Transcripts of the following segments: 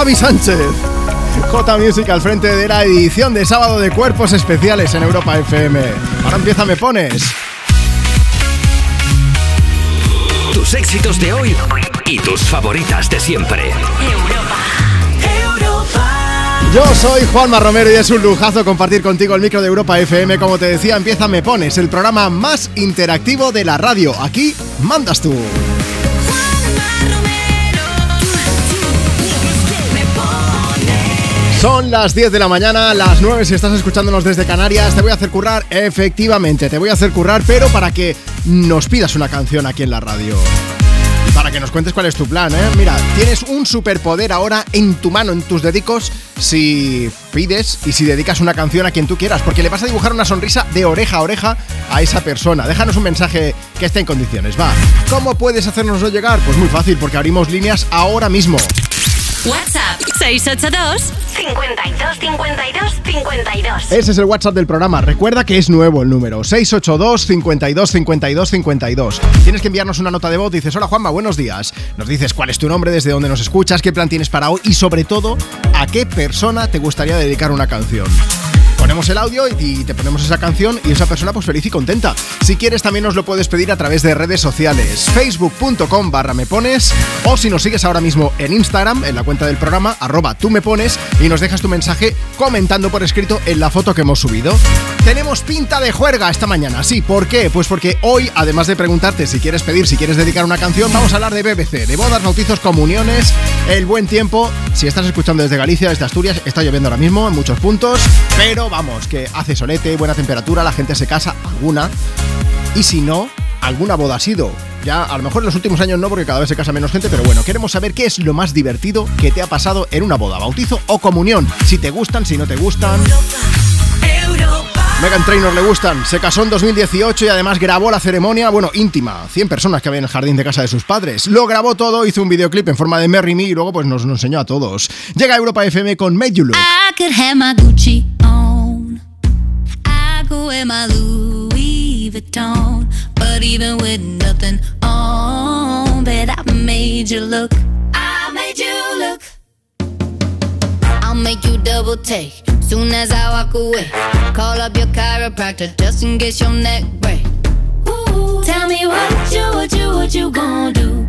Javi Sánchez. J Music al frente de la edición de sábado de cuerpos especiales en Europa FM. Ahora empieza Me Pones. Tus éxitos de hoy y tus favoritas de siempre. Europa. Yo soy Juanma Romero y es un lujazo compartir contigo el micro de Europa FM. Como te decía, empieza Me Pones, el programa más interactivo de la radio. Aquí mandas tú. Son las 10 de la mañana, las 9 si estás escuchándonos desde Canarias. Te voy a hacer currar, efectivamente, te voy a hacer currar, pero para que nos pidas una canción aquí en la radio. Para que nos cuentes cuál es tu plan, ¿eh? Mira, tienes un superpoder ahora en tu mano, en tus dedicos, si pides y si dedicas una canción a quien tú quieras, porque le vas a dibujar una sonrisa de oreja a oreja a esa persona. Déjanos un mensaje que esté en condiciones, va. ¿Cómo puedes hacernoslo llegar? Pues muy fácil, porque abrimos líneas ahora mismo. WhatsApp 682 52 52 52. Ese es el WhatsApp del programa. Recuerda que es nuevo el número 682 52 52 52. Tienes que enviarnos una nota de voz. Dices, hola Juanma, buenos días. Nos dices cuál es tu nombre, desde dónde nos escuchas, qué plan tienes para hoy y sobre todo, a qué persona te gustaría dedicar una canción ponemos el audio y te ponemos esa canción y esa persona pues feliz y contenta. Si quieres también nos lo puedes pedir a través de redes sociales, facebook.com barra me pones o si nos sigues ahora mismo en Instagram, en la cuenta del programa, arroba tú me pones y nos dejas tu mensaje comentando por escrito en la foto que hemos subido. Tenemos pinta de juerga esta mañana, sí, ¿por qué? Pues porque hoy, además de preguntarte si quieres pedir, si quieres dedicar una canción, vamos a hablar de BBC, de bodas, bautizos, comuniones, el buen tiempo. Si estás escuchando desde Galicia, desde Asturias, está lloviendo ahora mismo en muchos puntos, pero vamos, que hace solete, buena temperatura, la gente se casa, alguna. Y si no, alguna boda ha sido. Ya, a lo mejor en los últimos años no, porque cada vez se casa menos gente, pero bueno, queremos saber qué es lo más divertido que te ha pasado en una boda, bautizo o comunión. Si te gustan, si no te gustan. Megan Trainor le gustan. Se casó en 2018 y además grabó la ceremonia, bueno, íntima. 100 personas que había en el jardín de casa de sus padres. Lo grabó todo, hizo un videoclip en forma de Merry Me y luego pues nos lo enseñó a todos. Llega Europa FM con Made You. Could wear my Louis Vuitton. But even with nothing on, bet I made you look. I made you look. I'll make you double take soon as I walk away. Call up your chiropractor just in case your neck break. Ooh, tell me what you, what you, what you gonna do?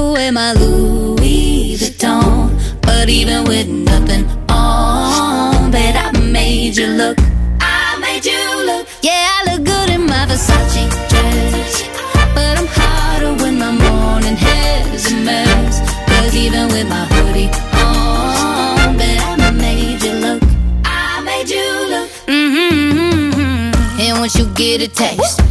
could wear my Louis Vuitton. But even with nothing on, bet I made you look. I made you look. Yeah, I look good in my Versace dress. But I'm hotter when my morning hair is a mess. Even with my hoodie on, bet I made you look. I made you look. Mm-hmm. And once you get a taste,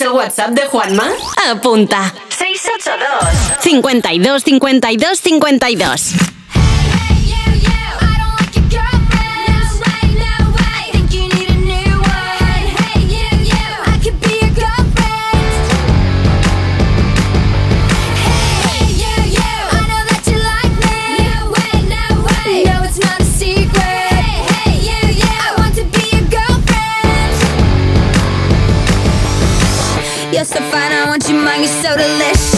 ¿Quieres el WhatsApp de Juanma? Apunta. 682 52 52 52. I want you mine, you're so delicious.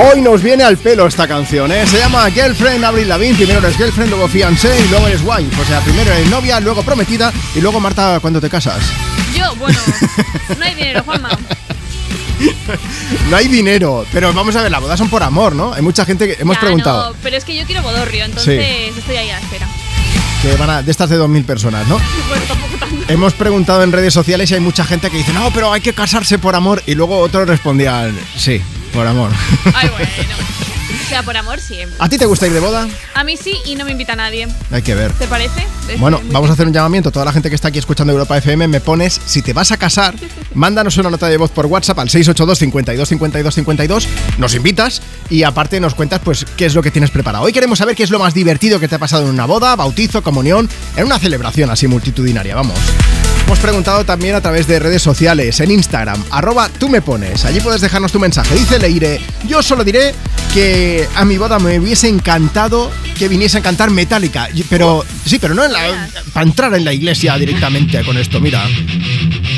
Hoy nos viene al pelo esta canción, ¿eh? Se llama Girlfriend Avril Lavigne. Primero eres girlfriend, luego fiancé y luego eres wife. O sea, primero eres novia, luego prometida y luego Marta, ¿cuándo te casas? Yo, bueno, no hay dinero, Juanma. No hay dinero, pero vamos a ver, las bodas son por amor, ¿no? Hay mucha gente que hemos Ya, preguntado no, pero es que yo quiero bodorrio, entonces estoy ahí a la espera. que van a, de estas de 2.000 personas, ¿no? Bueno, tampoco tanto. Hemos preguntado en redes sociales y hay mucha gente que dice, no, pero hay que casarse por amor. Y luego otros respondían, sí, por amor. Ay, bueno. O sea, por amor siempre. ¿A ti te gusta ir de boda? A mí sí y no me invita nadie. Hay que ver. ¿Te parece? Es Bueno, muy vamos a hacer un llamamiento. Toda la gente que está aquí escuchando Europa FM, me pones, si te vas a casar, mándanos una nota de voz por WhatsApp al 682 52 52 52, nos invitas y aparte nos cuentas pues qué es lo que tienes preparado. Hoy queremos saber qué es lo más divertido que te ha pasado en una boda, bautizo, comunión, en una celebración así multitudinaria, vamos. Hemos preguntado también a través de redes sociales, en Instagram, arroba tú me pones. Allí puedes dejarnos tu mensaje. Dice Leire, yo solo diré que a mi boda me hubiese encantado que viniese a cantar Metallica. Pero, sí, pero no en la, para entrar en la iglesia directamente con esto, mira.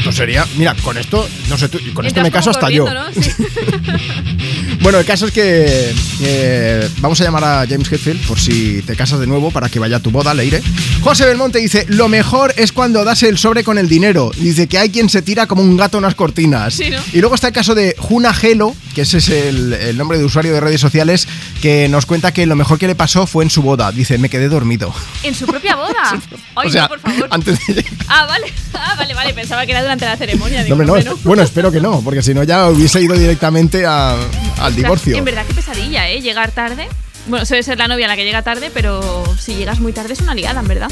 No sería, mira, con esto, no sé, tú, con esto me caso hasta yo. corriendo, ¿no? Sí. Bueno, el caso es que eh, vamos a llamar a James Hetfield por si te casas de nuevo para que vaya a tu boda, Leire. José Belmonte dice, lo mejor es cuando das el sobre con el dinero. Dice que hay quien se tira como un gato a unas cortinas. Sí, ¿no? Y luego está el caso de Juna Gelo, que ese es el, el nombre de usuario de redes sociales, que nos cuenta que lo mejor que le pasó fue en su boda. Dice, me quedé dormido. ¿En su propia boda? Ay, o sea, no, por favor. antes de. Ah, vale. Ah, vale, vale. Pensaba que era durante la ceremonia. No, Digo, no, esp- bueno, espero que no, porque si no ya hubiese ido directamente a- al divorcio. En verdad, qué pesadilla, ¿eh? Llegar tarde. Bueno, suele ser la novia la que llega tarde, pero si llegas muy tarde es una liada, en verdad.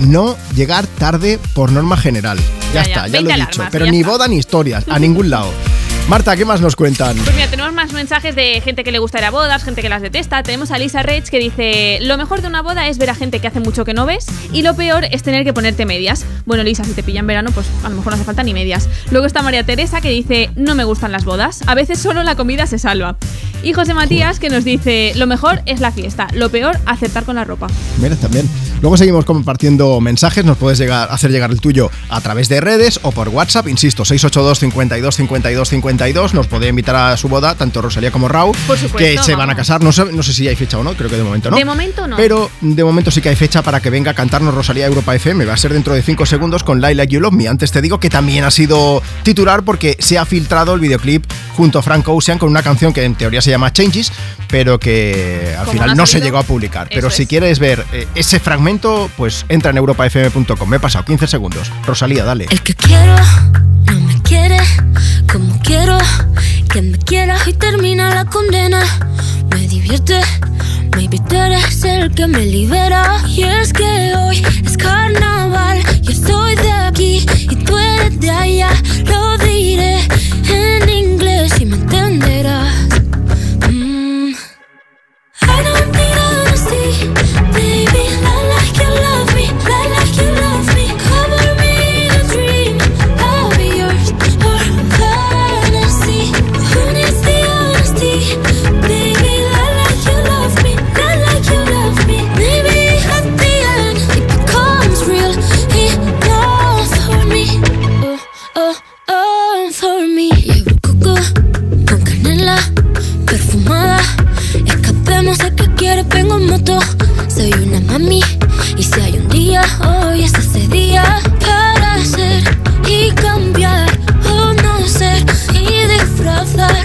no llegar tarde por norma general. Ya, está, ya 20 lo he alarmas, dicho. Pero ni está. boda ni historias, a ningún lado. Marta, ¿qué más nos cuentan? Pues mira, tenemos más mensajes de gente que le gusta ir a bodas, gente que las detesta. Tenemos a Lisa Rech que dice: Lo mejor de una boda es ver a gente que hace mucho que no ves, y lo peor es tener que ponerte medias. Bueno, Lisa, si te pilla en verano, pues a lo mejor no hace falta ni medias. Luego está María Teresa que dice: No me gustan las bodas, a veces solo la comida se salva. Y José Matías que nos dice, lo mejor es la fiesta, lo peor aceptar con la ropa. Mira, también. Luego seguimos compartiendo mensajes, nos puedes llegar, hacer llegar el tuyo a través de redes o por WhatsApp, insisto, 682 52 52 52. Nos podría invitar a su boda, tanto Rosalía como Raúl, Por supuesto, que se van a casar. No sé, no sé si hay fecha o no, creo que de momento no. De momento no. Pero de momento sí que hay fecha para que venga a cantarnos Rosalía a Europa FM. Va a ser dentro de 5 segundos con Like You Love Me. Antes te digo que también ha sido titular porque se ha filtrado el videoclip junto a Frank Ocean con una canción que en teoría se llama Changes, pero que al final no no se llegó a publicar. Pero eso si es. quieres ver eh, ese fragmento, pues entra en europafm.com. Me he pasado 15 segundos. Rosalía, dale. El que quiero no me quiere como que me quiera y termina la condena. Me divierte, maybe tú eres el que me libera. Y es que hoy es carnaval, yo soy de aquí y tú eres de allá. Lo diré en inglés y me vengo en moto. Soy una mami. Y si hay un día, hoy es ese día. Para ser y cambiar. O no ser y disfrazar.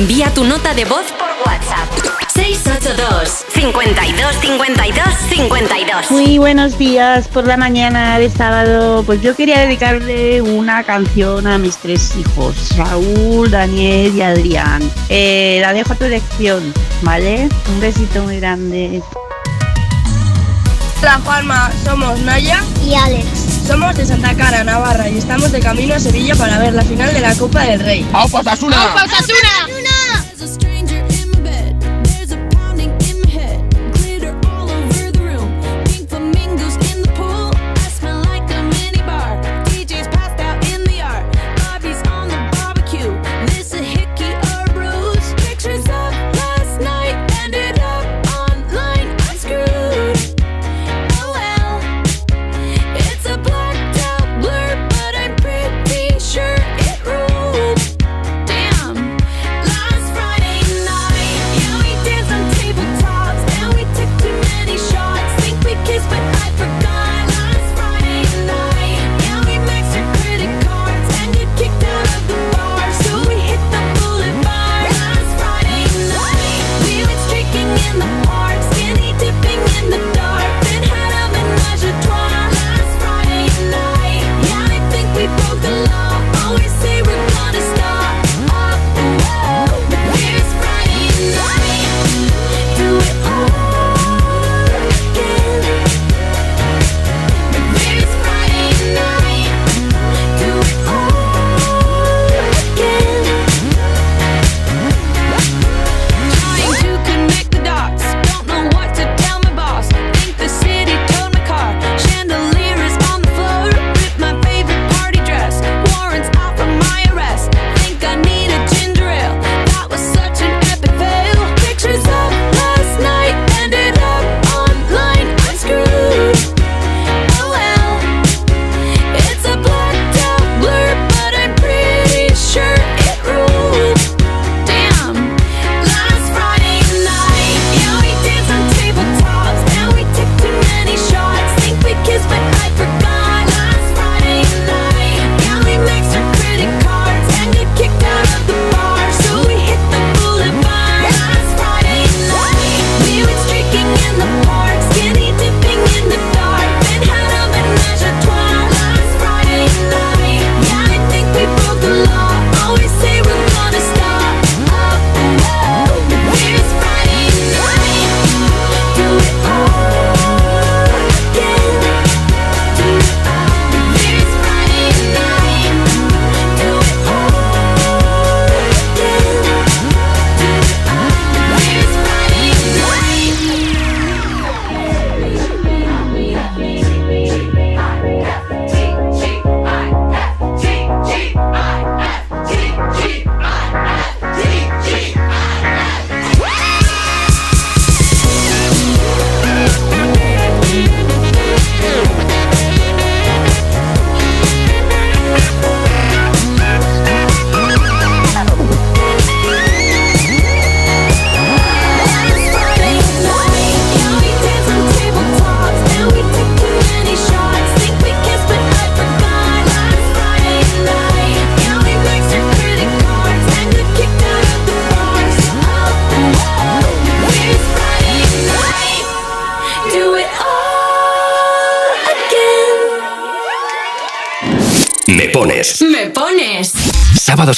Envía tu nota de voz por WhatsApp. 682 52 52 52. Muy buenos días por la mañana de sábado. Pues yo quería dedicarle una canción a mis tres hijos, Raúl, Daniel y Adrián. Eh, la dejo a tu elección, ¿vale? Un besito muy grande. Hola Juanma, somos Naya y Alex. Somos de Santa Cara, Navarra y estamos de camino a Sevilla para ver la final de la Copa del Rey. ¡Aupa Osasuna!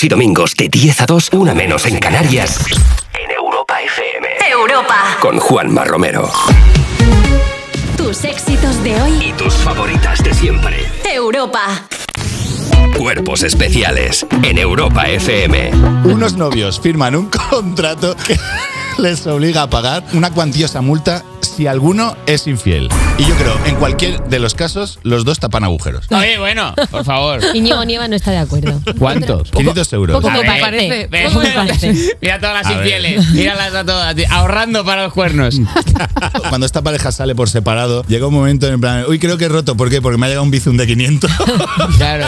Sábados y domingos de 10 a 2, una menos en Canarias. En Europa FM. Europa. Con Juanma Romero. Tus éxitos de hoy. Y tus favoritas de siempre. Europa. Cuerpos especiales. En Europa FM. Unos novios firman un contrato que les obliga a pagar una cuantiosa multa si alguno es infiel. Y yo creo, en cualquier de los casos, los dos tapan agujeros. Oye, bueno, por favor. Íñigo Nieva no está de acuerdo. ¿Cuánto? 500 euros. Poco me parece. ve- Poco me parece. Mira todas las infieles, míralas a todas, ahorrando para los cuernos. Cuando esta pareja sale por separado, llega un momento en plan, uy, creo que he roto. ¿Por qué? Porque me ha llegado un bizum de 500. Claro,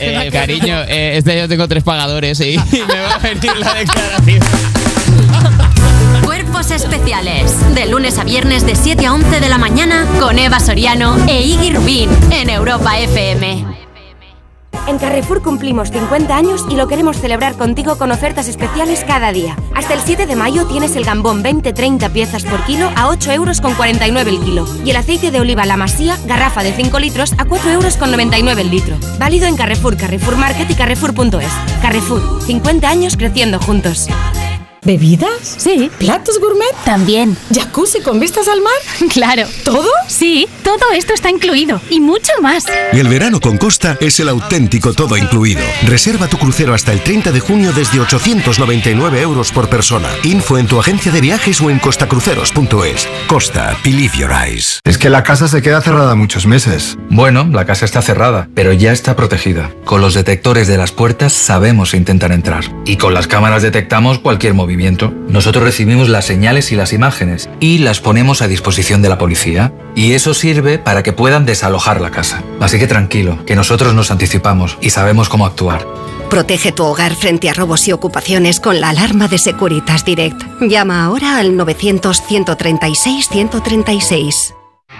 eh, cariño, eh, este yo tengo tres pagadores y me va a venir la declaración. Especiales. De lunes a viernes de 7 a 11 de la mañana con Eva Soriano e Iggy Rubín en Europa FM. En Carrefour cumplimos 50 años y lo queremos celebrar contigo con ofertas especiales cada día. Hasta el 7 de mayo tienes el gambón 20-30 piezas por kilo a 8 euros con 49 el kilo. Y el aceite de oliva La Masía, garrafa de 5 litros a 4 euros con 99 el litro. Válido en Carrefour, Carrefour Market y Carrefour.es. Carrefour, 50 años creciendo juntos. ¿Bebidas? Sí. ¿Platos gourmet? También. ¿Jacuzzi con vistas al mar? Claro. ¿Todo? Sí, todo esto está incluido. Y mucho más. El verano con Costa es el auténtico todo incluido. Reserva tu crucero hasta el 30 de junio desde 899 euros por persona. Info en tu agencia de viajes o en costacruceros.es. Costa, believe your eyes. Es que la casa se queda cerrada muchos meses. Bueno, la casa está cerrada, pero ya está protegida. Con los detectores de las puertas sabemos si intentan entrar. Y con las cámaras detectamos cualquier movimiento. Nosotros recibimos las señales y las imágenes y las ponemos a disposición de la policía. Y eso sirve para que puedan desalojar la casa. Así que tranquilo, que nosotros nos anticipamos y sabemos cómo actuar. Protege tu hogar frente a robos y ocupaciones con la alarma de Securitas Direct. Llama ahora al 900-136-136.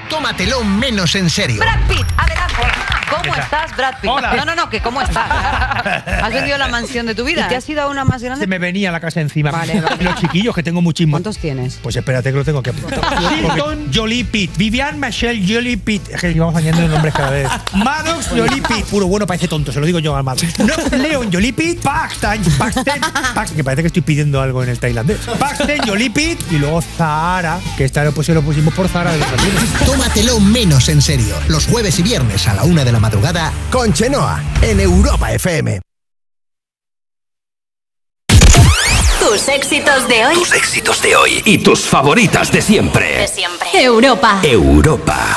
Tómatelo menos en serio. Brad Pitt, adelante. ¿Cómo estás, Brad Pitt? Hola. No, no, no, que cómo estás. Has vendido la mansión de tu vida. ¿Y te has ido a una más grande? Se me venía la casa encima. Vale, vale. Los chiquillos, que tengo muchísimos. ¿Cuántos tienes? Pues espérate que lo tengo que apuntar. Hilton Jolie Pitt. Vivian Michelle Jolie Pitt. Es que vamos añadiendo nombres cada vez. Maddox Jolie Pitt. Puro bueno, parece tonto, se lo digo yo al Maddox. No, Leon Jolie Pitt. Paxton. Paxton. Paxton, que parece que estoy pidiendo algo en el tailandés. Paxton Jolie Pitt. Y luego Zara, que esta lo, pues, lo pusimos por Zara de los. Tómatelo menos en serio. Los jueves y viernes a la una de la madrugada con Chenoa en Europa FM. Tus éxitos de hoy. Tus éxitos de hoy. Y tus favoritas de siempre. De siempre. Europa. Europa.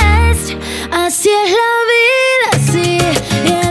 Así es la vida, sí, yeah,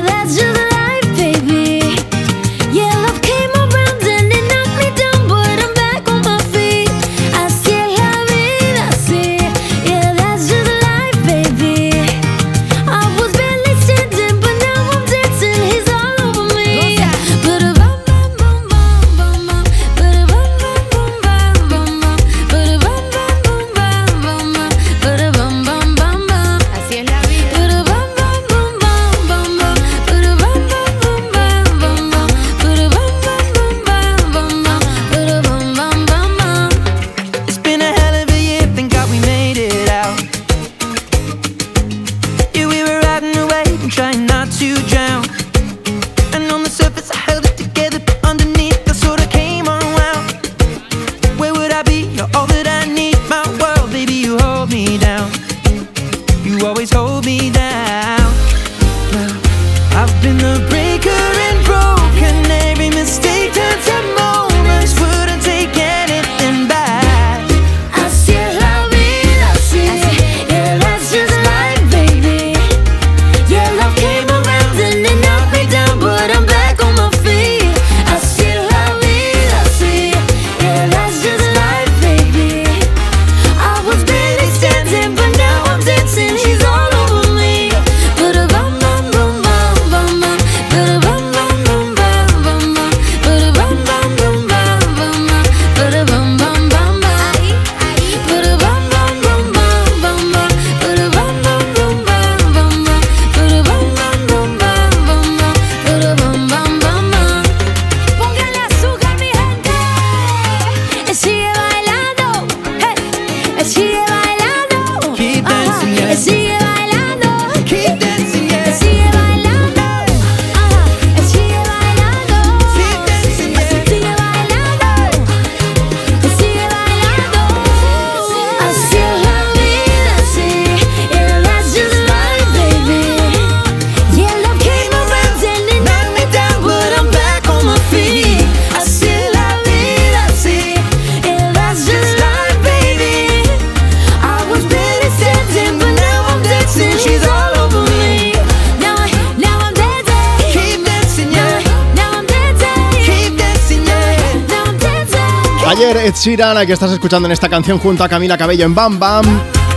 Sheeran, al que estás escuchando en esta canción junto a Camila Cabello en Bam Bam,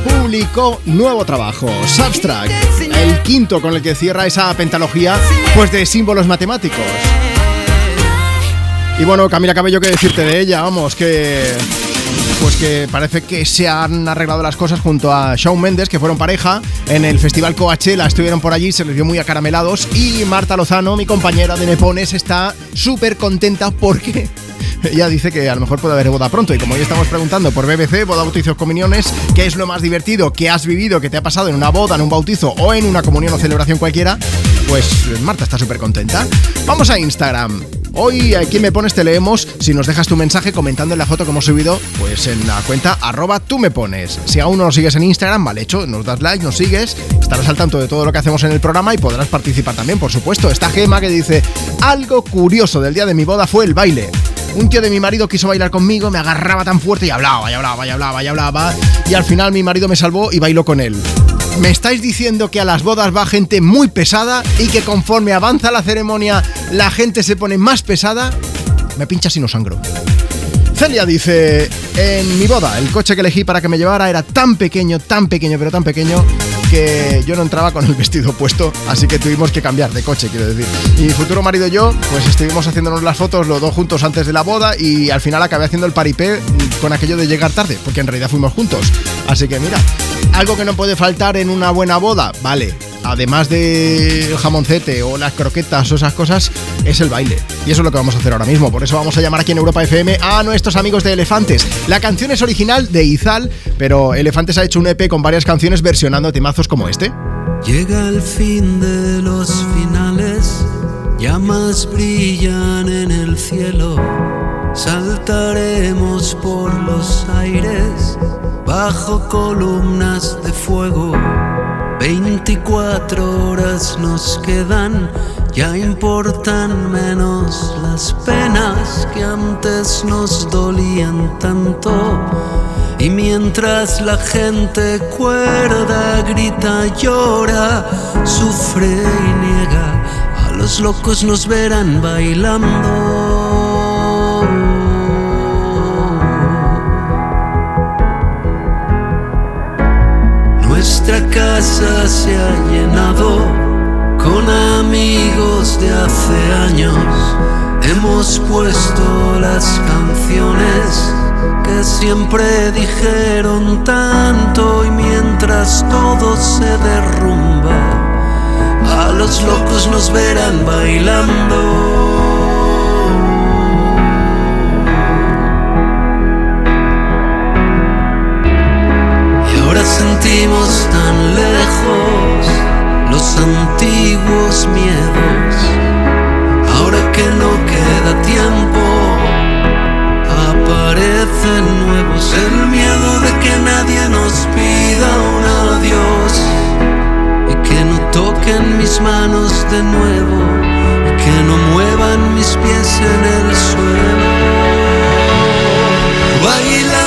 publicó nuevo trabajo, Substract, el quinto con el que cierra esa pentalogía pues de símbolos matemáticos. Y bueno, Camila Cabello, ¿qué decirte de ella? Vamos, que pues que parece que se han arreglado las cosas junto a Shawn Mendes, que fueron pareja en el Festival Coachella, estuvieron por allí, se les vio muy acaramelados y Marta Lozano, mi compañera de Nepones, está súper contenta porque ella dice que a lo mejor puede haber boda pronto y como hoy estamos preguntando por BBC, boda, bautizos, comuniones, ¿qué es lo más divertido que has vivido, que te ha pasado en una boda, en un bautizo o en una comunión o celebración cualquiera? Pues Marta está súper contenta. Vamos a Instagram. Hoy aquí me pones te leemos si nos dejas tu mensaje comentando en la foto que hemos subido pues en la cuenta arroba tú me pones. Si aún no nos sigues en Instagram, vale hecho, nos das like, nos sigues, estarás al tanto de todo lo que hacemos en el programa y podrás participar también, por supuesto. Esta gema que dice, algo curioso del día de mi boda fue el baile. Un tío de mi marido quiso bailar conmigo, me agarraba tan fuerte y hablaba, y hablaba, y hablaba, y hablaba. Y al final mi marido me salvó y bailó con él. ¿Me estáis diciendo que a las bodas va gente muy pesada y que conforme avanza la ceremonia la gente se pone más pesada? Me pincha si no sangro. Celia dice, en mi boda el coche que elegí para que me llevara era tan pequeño, tan pequeño, pero tan pequeño que yo no entraba con el vestido puesto, así que tuvimos que cambiar de coche, quiero decir. Mi futuro marido y yo, pues estuvimos haciéndonos las fotos los dos juntos antes de la boda y al final acabé haciendo el paripé con aquello de llegar tarde, porque en realidad fuimos juntos. Así que mira, algo que no puede faltar en una buena boda, vale, además del jamoncete o las croquetas o esas cosas, es el baile. Y eso es lo que vamos a hacer ahora mismo. Por eso vamos a llamar aquí en Europa FM a nuestros amigos de Elefantes. La canción es original de Izal, pero Elefantes ha hecho un EP con varias canciones versionando temazos como este. Llega el fin de los finales, llamas brillan en el cielo, saltaremos por los aires bajo columnas de fuego. 24 horas nos quedan, ya importan menos las penas que antes nos dolían tanto. Y mientras la gente cuerda, grita, llora, sufre y niega, a los locos nos verán bailando. Nuestra casa se ha llenado con amigos de hace años. Hemos puesto las canciones que siempre dijeron tanto y mientras todo se derrumba, a los locos nos verán bailando. Sentimos tan lejos los antiguos miedos. Ahora que no queda tiempo, aparecen nuevos. El miedo de que nadie nos pida un adiós. Y que no toquen mis manos de nuevo. Y que no muevan mis pies en el suelo. Bailando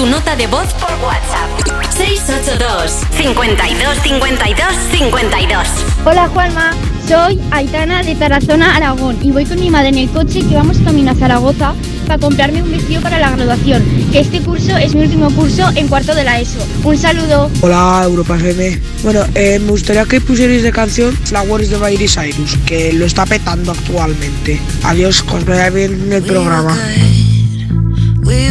tu nota de voz por WhatsApp. 682 52 52 52 Hola Juanma, soy Aitana de Tarazona, Aragón y voy con mi madre en el coche que vamos camino a Zaragoza para comprarme un vestido para la graduación, que este curso es mi último curso en cuarto de la ESO. Un saludo. Hola Europa FM. Bueno, eh, me gustaría que pusierais de canción Flowers de Miley Cyrus, que lo está petando actualmente. Adiós, que os vaya bien en el programa. We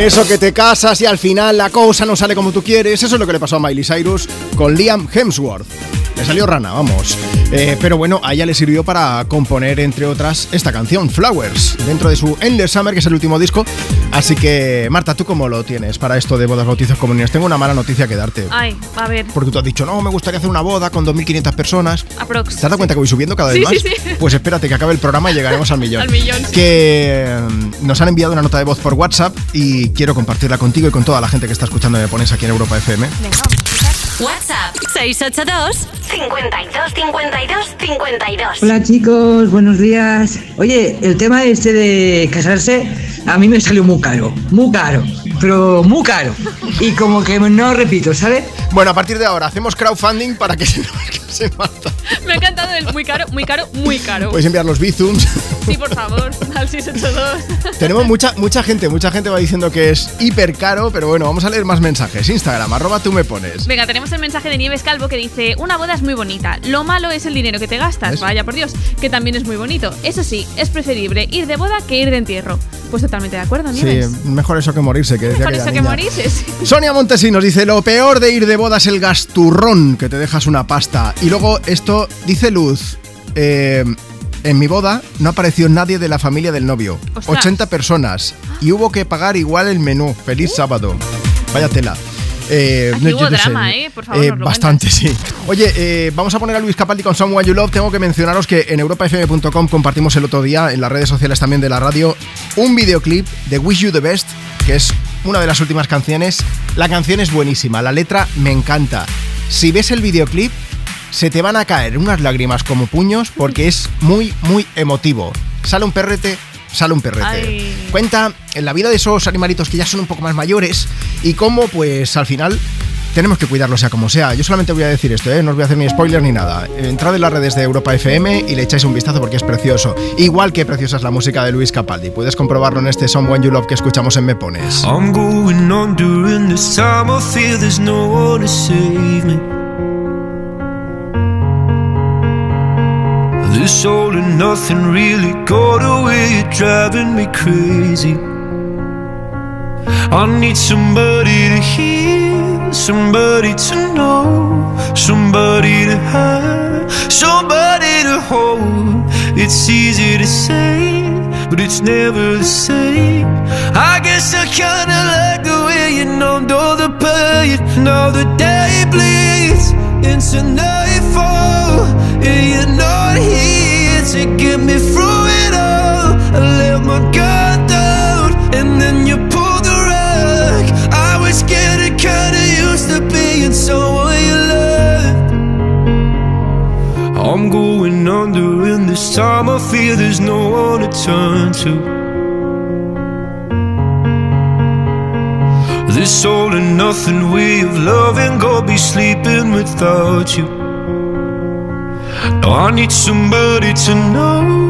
Eso que te casas y al final la cosa no sale como tú quieres. Eso es lo que le pasó a Miley Cyrus con Liam Hemsworth. Le salió rana, vamos. Eh, pero bueno, a ella le sirvió para componer, entre otras, esta canción, Flowers, dentro de su Endless Summer, que es el último disco. Así que, Marta, ¿tú cómo lo tienes para esto de bodas, bautizos, comuniones? Tengo una mala noticia que darte. Ay, a ver. Porque tú has dicho, no, me gustaría hacer una boda con 2.500 personas. Aprox. ¿Te has dado cuenta que voy subiendo cada vez Sí, más? sí, sí. Pues espérate que acabe el programa y llegaremos al millón. Al millón. Que mm, nos han enviado una nota de voz por WhatsApp y quiero compartirla contigo y con toda la gente que está escuchando Me Pones aquí en Europa FM. WhatsApp 682 52 52 52. Hola chicos, buenos días. Oye, el tema este de casarse a mí me salió muy caro, muy caro, pero muy caro. Y como que no repito, ¿sabes? Bueno, a partir de ahora hacemos crowdfunding para que se nos case Marta. Me ha encantado el muy caro, muy caro, muy caro. Puedes enviar los bizums. Sí, por favor, al 682. Tenemos mucha, mucha gente, mucha gente va diciendo que es hiper caro, pero bueno, vamos a leer más mensajes. Instagram, arroba tú me pones. Venga, tenemos el mensaje de Nieves Calvo que dice: Una boda es muy bonita. Lo malo es el dinero que te gastas. Vaya por Dios, que también es muy bonito. Eso sí, es preferible ir de boda que ir de entierro. Pues totalmente de acuerdo, Sí, Nieves. mejor eso que morirse, que aquella eso que morirse. sí. Sonia Montesinos dice, lo peor de ir de boda es el gasturrón, que te dejas una pasta. Y luego esto, dice Luz, eh, en mi boda no apareció nadie de la familia del novio. Ostras. 80 personas. Y hubo que pagar igual el menú. Feliz sábado. Vaya tela. Eh, Aquí no, hubo yo no sé. drama, ¿eh? Por favor, lo bastante, sí. Oye, eh, vamos a poner a Luis Capaldi con Someone You Love. Tengo que mencionaros que en europafm.com compartimos el otro día, en las redes sociales también de la radio, un videoclip de Wish You the Best, que es una de las últimas canciones. La canción es buenísima, la letra me encanta. Si ves el videoclip, se te van a caer unas lágrimas como puños porque es muy, muy emotivo. Sale un perrete, sale un perrete. Ay. Cuenta en la vida de esos animalitos que ya son un poco más mayores y cómo, pues al final, tenemos que cuidarlos sea como sea. Yo solamente voy a decir esto, ¿eh? no os voy a hacer ni spoiler ni nada. Entrad en las redes de Europa FM y le echáis un vistazo porque es precioso. Igual que preciosa es la música de Luis Capaldi. Puedes comprobarlo en este Someone You Love que escuchamos en Me Pones. I'm going on during this time. I feel there's no one to save me. This all and nothing really got away, driving me crazy. I need somebody to hear, somebody to know, somebody to have, somebody to hold. It's easy to say, but it's never the same. I guess I kinda like the way you numbed all the pain. Now the day bleeds into nightfall, I'm going under, and this time I feel there's no one to turn to. This all and nothing way of loving, go be sleeping without you. Now I need somebody to know,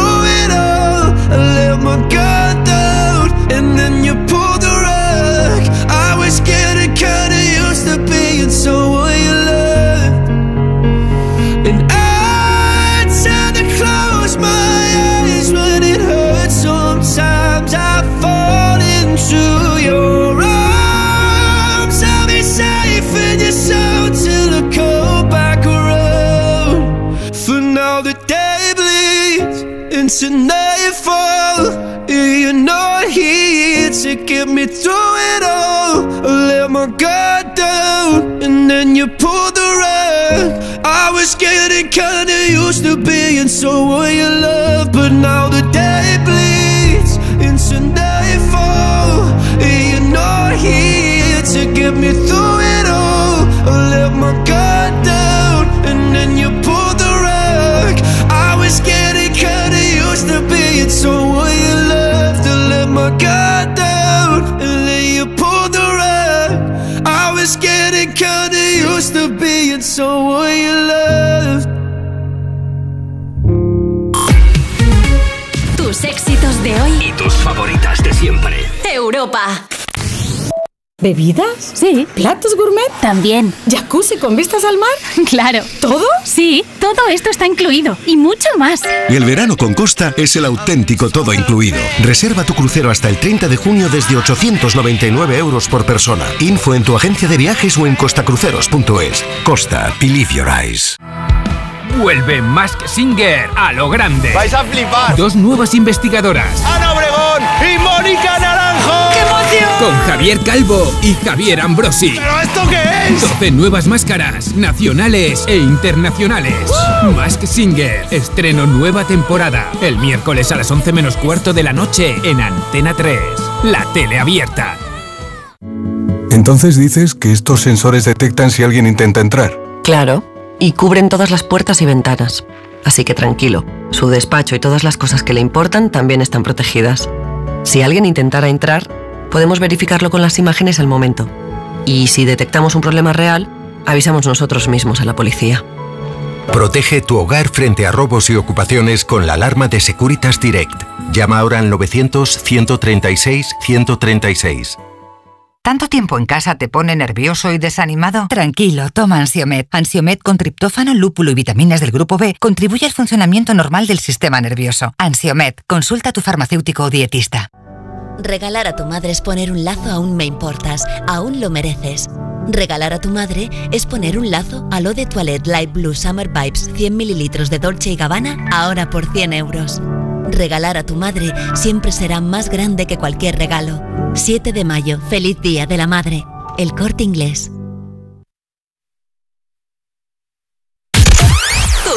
get me through it all. I let my guard down, and then you pulled the rug. I was getting kinda used to being someone you love, but now the day bleeds into nightfall. And You're not here to get me through it all. I let my guard down, and then you pulled the rug. I was getting kinda used to being someone you loved. To let my guard you pulled the rug. I was getting kinda used to being someone you loved. Tus éxitos de hoy. Y tus favoritas de siempre. Europa. ¿Bebidas? Sí. ¿Platos gourmet? También. ¿Jacuzzi con vistas al mar? Claro. ¿Todo? Sí, todo esto está incluido y mucho más. El verano con Costa es el auténtico todo incluido. Reserva tu crucero hasta el 30 de junio desde 899 euros por persona. Info en tu agencia de viajes o en costacruceros.es. Costa, believe your eyes. Vuelve Mask Singer a lo grande. Vais a flipar. Dos nuevas investigadoras. Ana Obregón y Mónica. Con Javier Calvo y Javier Ambrosi. ¿Pero esto qué es? 12 nuevas máscaras, nacionales e internacionales. Mask Singer, estreno nueva temporada. El miércoles a las 11 menos cuarto de la noche en Antena 3. La tele abierta. Entonces dices que estos sensores detectan si alguien intenta entrar. Claro, y cubren todas las puertas y ventanas. Así que tranquilo, su despacho y todas las cosas que le importan también están protegidas. Si alguien intentara entrar, podemos verificarlo con las imágenes al momento. Y si detectamos un problema real, avisamos nosotros mismos a la policía. Protege tu hogar frente a robos y ocupaciones con la alarma de Securitas Direct. Llama ahora al 900-136-136. ¿Tanto tiempo en casa te pone nervioso y desanimado? Tranquilo, toma Ansiomet. Ansiomet con triptófano, lúpulo y vitaminas del grupo B contribuye al funcionamiento normal del sistema nervioso. Ansiomet, consulta a tu farmacéutico o dietista. Regalar a tu madre es poner un lazo a un Me Importas, aún lo mereces. Regalar a tu madre es poner un lazo a lo de Toilette Light Blue Summer Vibes 100 mililitros de Dolce y Gabbana ahora por 100 euros. Regalar a tu madre siempre será más grande que cualquier regalo. 7 de mayo, feliz Día de la Madre. El corte inglés.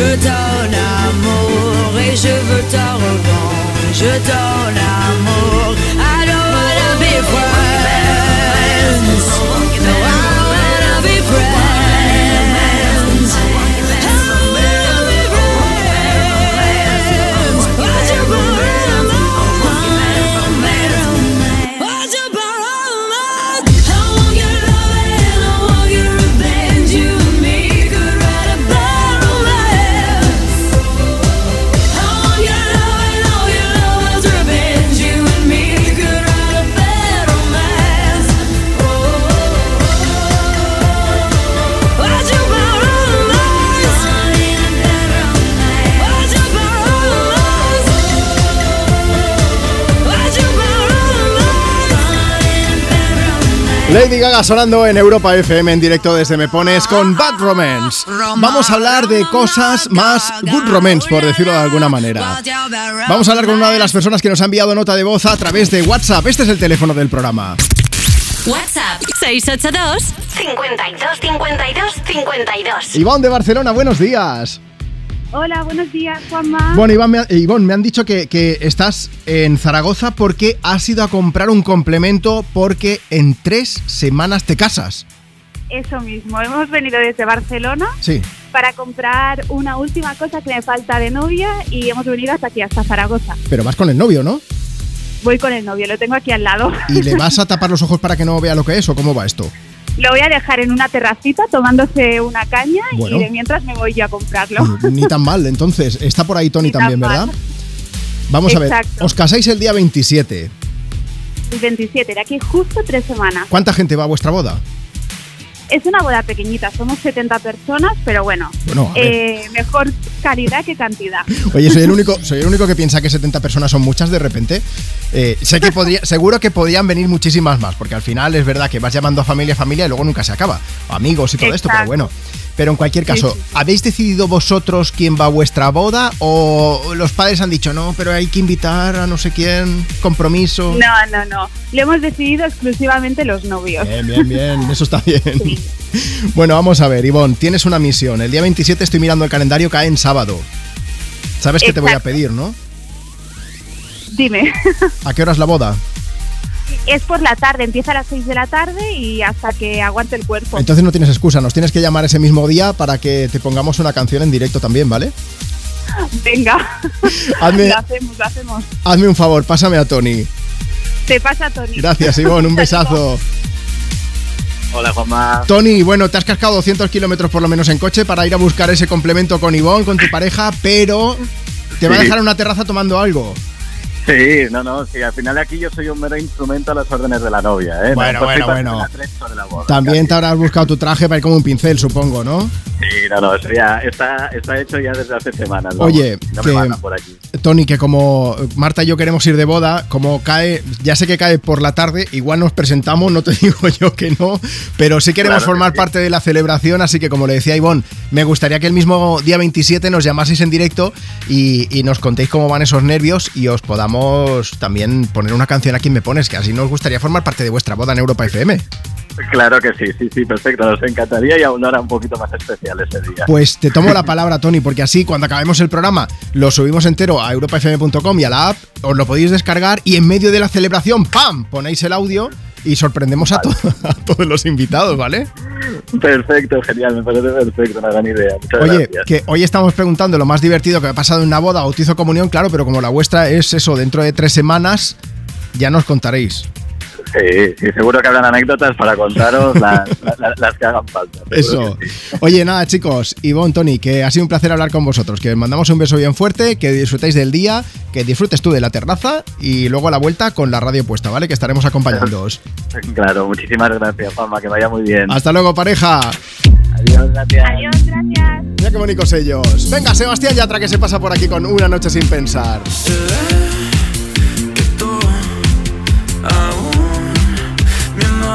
Je ton amour et je veux ta revanche. Je ton amour. I don't wanna. Lady Gaga sonando en Europa FM en directo desde Me Pones con Bad Romance. Vamos a hablar de cosas más good romance, por decirlo de alguna manera. Vamos a hablar con una de las personas que nos ha enviado nota de voz a través de WhatsApp. Este es el teléfono del programa. WhatsApp 682 52 52 52. Iván de Barcelona, buenos días. Hola, buenos días, Juanma. Bueno, Iván, me, me han dicho que, que estás en Zaragoza porque has ido a comprar un complemento porque en tres semanas te casas. Eso mismo, hemos venido desde Barcelona Sí. para comprar una última cosa que me falta de novia y hemos venido hasta aquí, hasta Zaragoza. Pero vas con el novio, ¿no? Voy con el novio, lo tengo aquí al lado. ¿Y le vas a tapar los ojos para que no vea lo que es o cómo va esto? Lo voy a dejar en una terracita tomándose una caña Bueno. y de mientras me voy yo a comprarlo. Ni tan mal, entonces. Está por ahí Tony también, mal. ¿verdad? Vamos a ver, os casáis el día 27. El 27, de aquí justo tres semanas. ¿Cuánta gente va a vuestra boda? Es una boda pequeñita, somos 70 personas, pero bueno, eh, mejor calidad que cantidad. Oye, soy el único, soy el único que piensa que 70 personas son muchas de repente. Eh, sé que podría, seguro que podrían venir muchísimas más, porque al final es verdad que vas llamando a familia a familia y luego nunca se acaba. O amigos y todo esto, pero bueno. Pero en cualquier caso. ¿habéis decidido vosotros quién va a vuestra boda? ¿O los padres han dicho, no, pero hay que invitar a no sé quién, compromiso? No, no, no. Lo hemos decidido exclusivamente los novios. Bien, bien, bien, eso está bien. Bueno, vamos a ver, Ivonne, tienes una misión. El día 27 estoy mirando el calendario, cae en sábado. ¿Sabes qué te voy a pedir, no? Dime. ¿A qué hora es la boda? Es por la tarde, empieza a las 6 de la tarde y hasta que aguante el cuerpo. Entonces no tienes excusa, nos tienes que llamar ese mismo día para que te pongamos una canción en directo también, ¿vale? Venga, Hazme- lo hacemos, lo hacemos. Hazme un favor, pásame a Tony. Te pasa, Tony. Gracias, Ivonne, un besazo. Hola, Juanma. Tony, bueno, te has cascado 200 kilómetros por lo menos en coche para ir a buscar ese complemento con Ivonne, con tu pareja, pero te va a dejar en una terraza tomando algo. Sí, no, no, sí, al final aquí yo soy un mero instrumento a las órdenes de la novia, ¿eh? Bueno, No, bueno, bueno. la boda. También te habrás buscado tu traje para ir como un pincel, supongo, ¿no? Sí, no, no, eso ya está, está hecho ya desde hace semanas. vamos, Oye, no que- me por aquí. Tony, que como Marta y yo queremos ir de boda, como cae, ya sé que cae por la tarde, igual nos presentamos, no te digo yo que no, pero sí queremos Claro que formar sí. parte de la celebración, así que como le decía Ivonne, me gustaría que el mismo día 27 nos llamaseis en directo y, y nos contéis cómo van esos nervios y os podamos también poner una canción a quien me pones, que así nos gustaría formar parte de vuestra boda en Europa FM. Claro que sí, sí, sí, perfecto. Nos encantaría y aún hará un poquito más especial ese día. Pues te tomo la palabra, Tony, porque así cuando acabemos el programa lo subimos entero a europafm.com y a la app, os lo podéis descargar y en medio de la celebración, ¡pam! ponéis el audio y sorprendemos a, to- a todos los invitados, ¿vale? Perfecto, genial, me parece perfecto, una gran idea. Muchas Oye, gracias. que hoy estamos preguntando lo más divertido que ha pasado en una boda, bautizo, comunión, claro, pero como la vuestra es eso, dentro de tres semanas, ya nos contaréis. Sí, sí, seguro que habrán anécdotas para contaros las, la- la- las que hagan falta. Eso. sí. Oye, nada, chicos, Ivonne, Tony, que ha sido un placer hablar con vosotros. Que os mandamos un beso bien fuerte, que disfrutéis del día, que disfrutes tú de la terraza y luego a la vuelta con la radio puesta, ¿vale? Que estaremos acompañándoos. Claro, muchísimas gracias, Palma, que vaya muy bien. Hasta luego, pareja. Adiós, gracias. Adiós, gracias. Mira qué bonitos ellos. Venga, Sebastián Yatra, que se pasa por aquí con Una Noche Sin Pensar.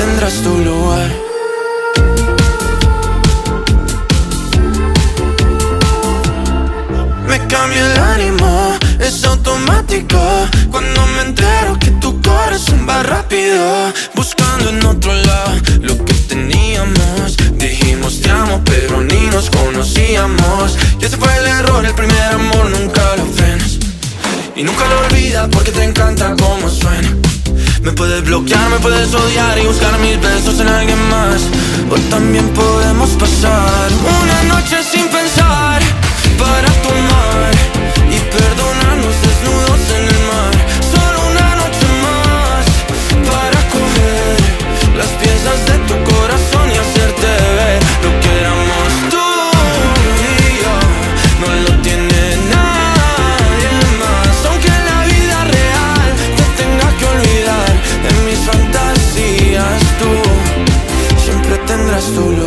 tendrás tu lugar. Me cambia el ánimo, es automático. Cuando me entero que tu corazón va rápido Buscando en otro lado lo que teníamos. Dijimos te amo pero ni nos conocíamos Y ese fue el error, el primer amor nunca lo frenas Y nunca lo olvidas porque te encanta cómo suena. Me puedes bloquear, me puedes odiar y buscar mis besos en alguien más. O también podemos pasar una noche sin pensar. Para tomar tendrás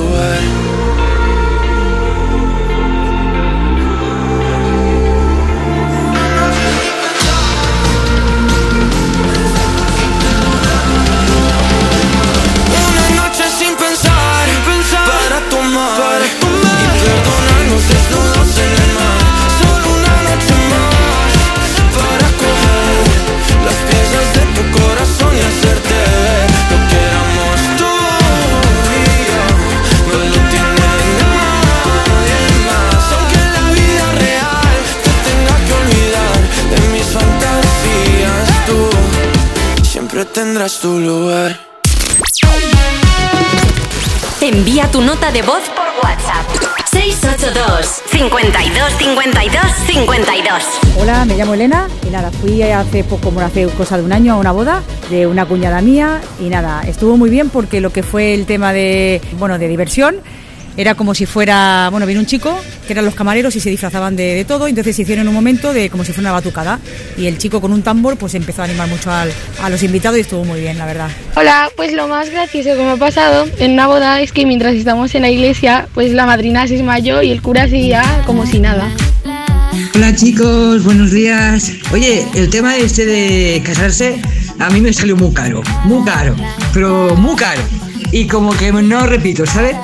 tendrás tu lugar. Envía tu nota de voz por WhatsApp. 682 52 52 52 Hola, me llamo Elena y nada, fui hace poco, como hace cosa de un año, a una boda de una cuñada mía y nada, estuvo muy bien porque lo que fue el tema de, bueno, de diversión era como si fuera, bueno, vino un chico que eran los camareros y se disfrazaban de, de todo, entonces se hicieron en un momento de como si fuera una batucada y el chico con un tambor pues empezó a animar mucho al- a los invitados y estuvo muy bien, la verdad. Hola, pues lo más gracioso que me ha pasado en una boda es que mientras estamos en la iglesia, pues la madrina se desmayó y el cura seguía como si nada. Hola chicos, buenos días. Oye, el tema este de casarse a mí me salió muy caro, muy caro, pero muy caro. Y como que no repito, ¿sabes?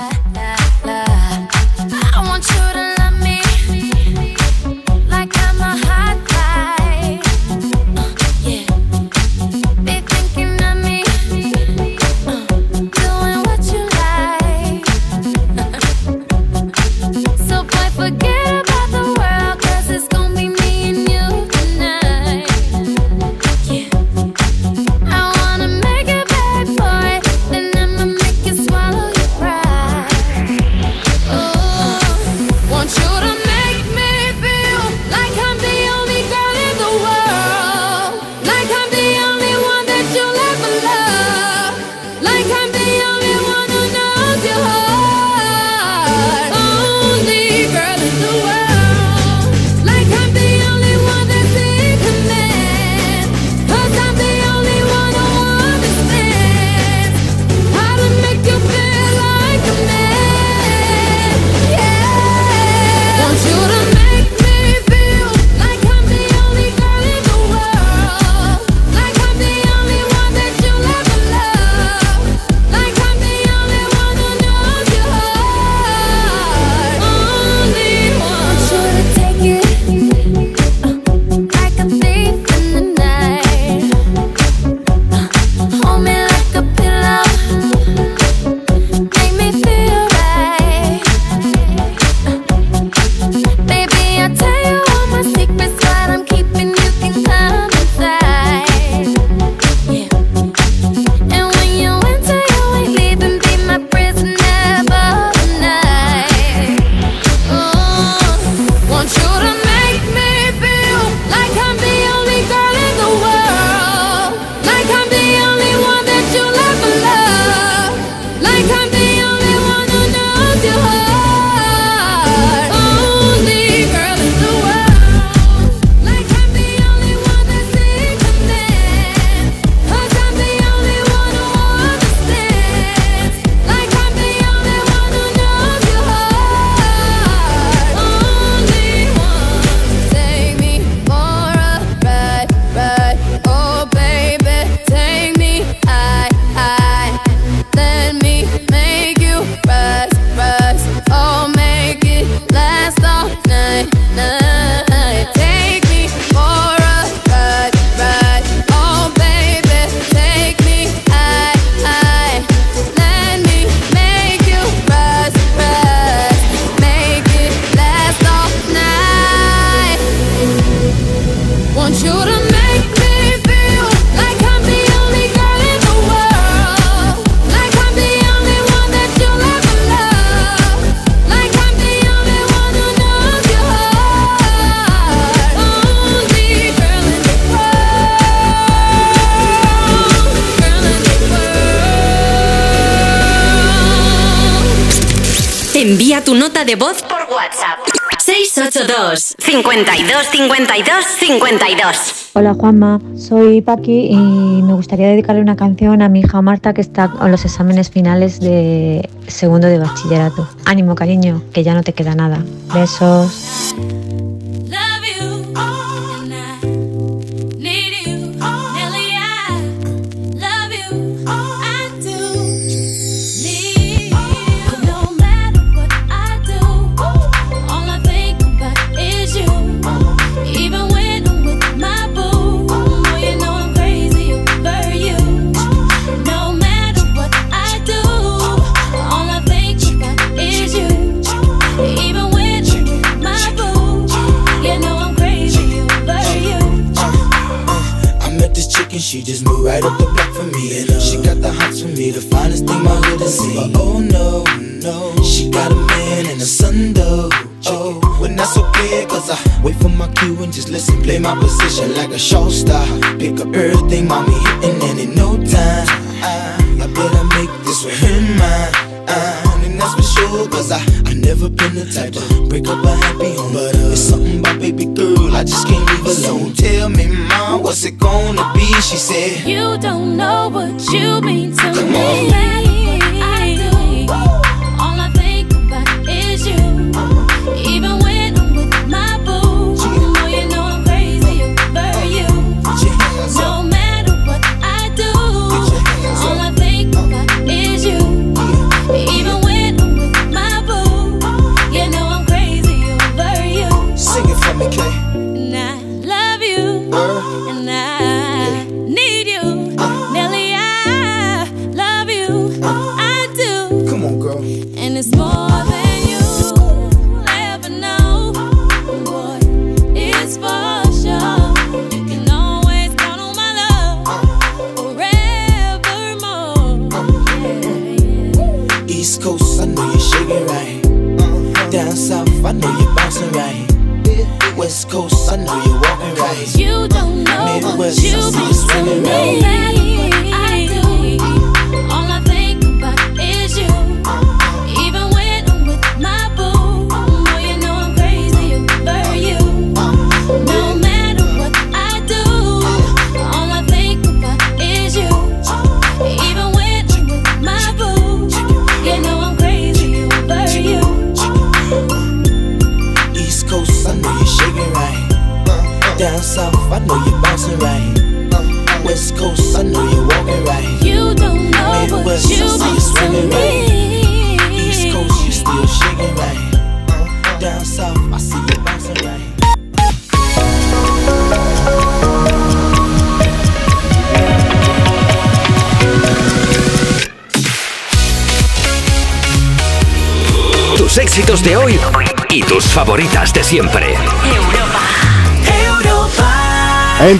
52 52 Hola Juanma, soy Paqui y me gustaría dedicarle una canción a mi hija Marta que está en los exámenes finales de segundo de bachillerato. Ánimo cariño, que ya no te queda nada. Besos.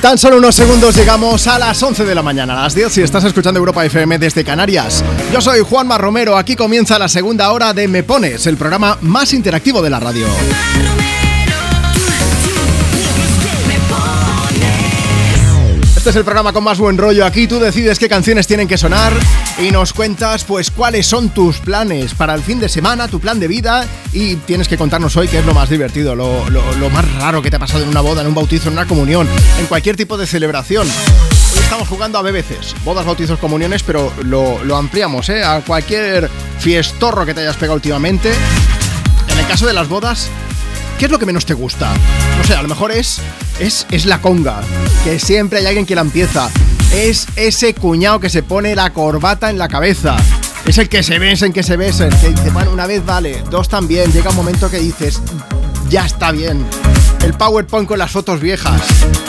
Tan solo unos segundos llegamos a las 11 de la mañana, a las 10 si estás escuchando Europa FM desde Canarias. Yo soy Juanma Romero, aquí comienza la segunda hora de Me Pones, el programa más interactivo de la radio. Este es el programa con más buen rollo. Aquí tú decides qué canciones tienen que sonar y nos cuentas pues cuáles son tus planes para el fin de semana, tu plan de vida y tienes que contarnos hoy qué es lo más divertido, lo, más raro que te ha pasado en una boda, en un bautizo, en una comunión, en cualquier tipo de celebración. Hoy estamos jugando a BBCs, bodas, bautizos, comuniones, pero lo, lo ampliamos ¿eh? a cualquier fiestorro que te hayas pegado últimamente. En el caso de las bodas, ¿qué es lo que menos te gusta? No sé, a lo mejor es, es, es la conga, que siempre hay alguien que la empieza. Es ese cuñado que se pone la corbata en la cabeza. Es el que se besen, que se besen. Que dice, bueno, una vez vale, dos también. Llega un momento que dices, ya está bien. El PowerPoint con las fotos viejas.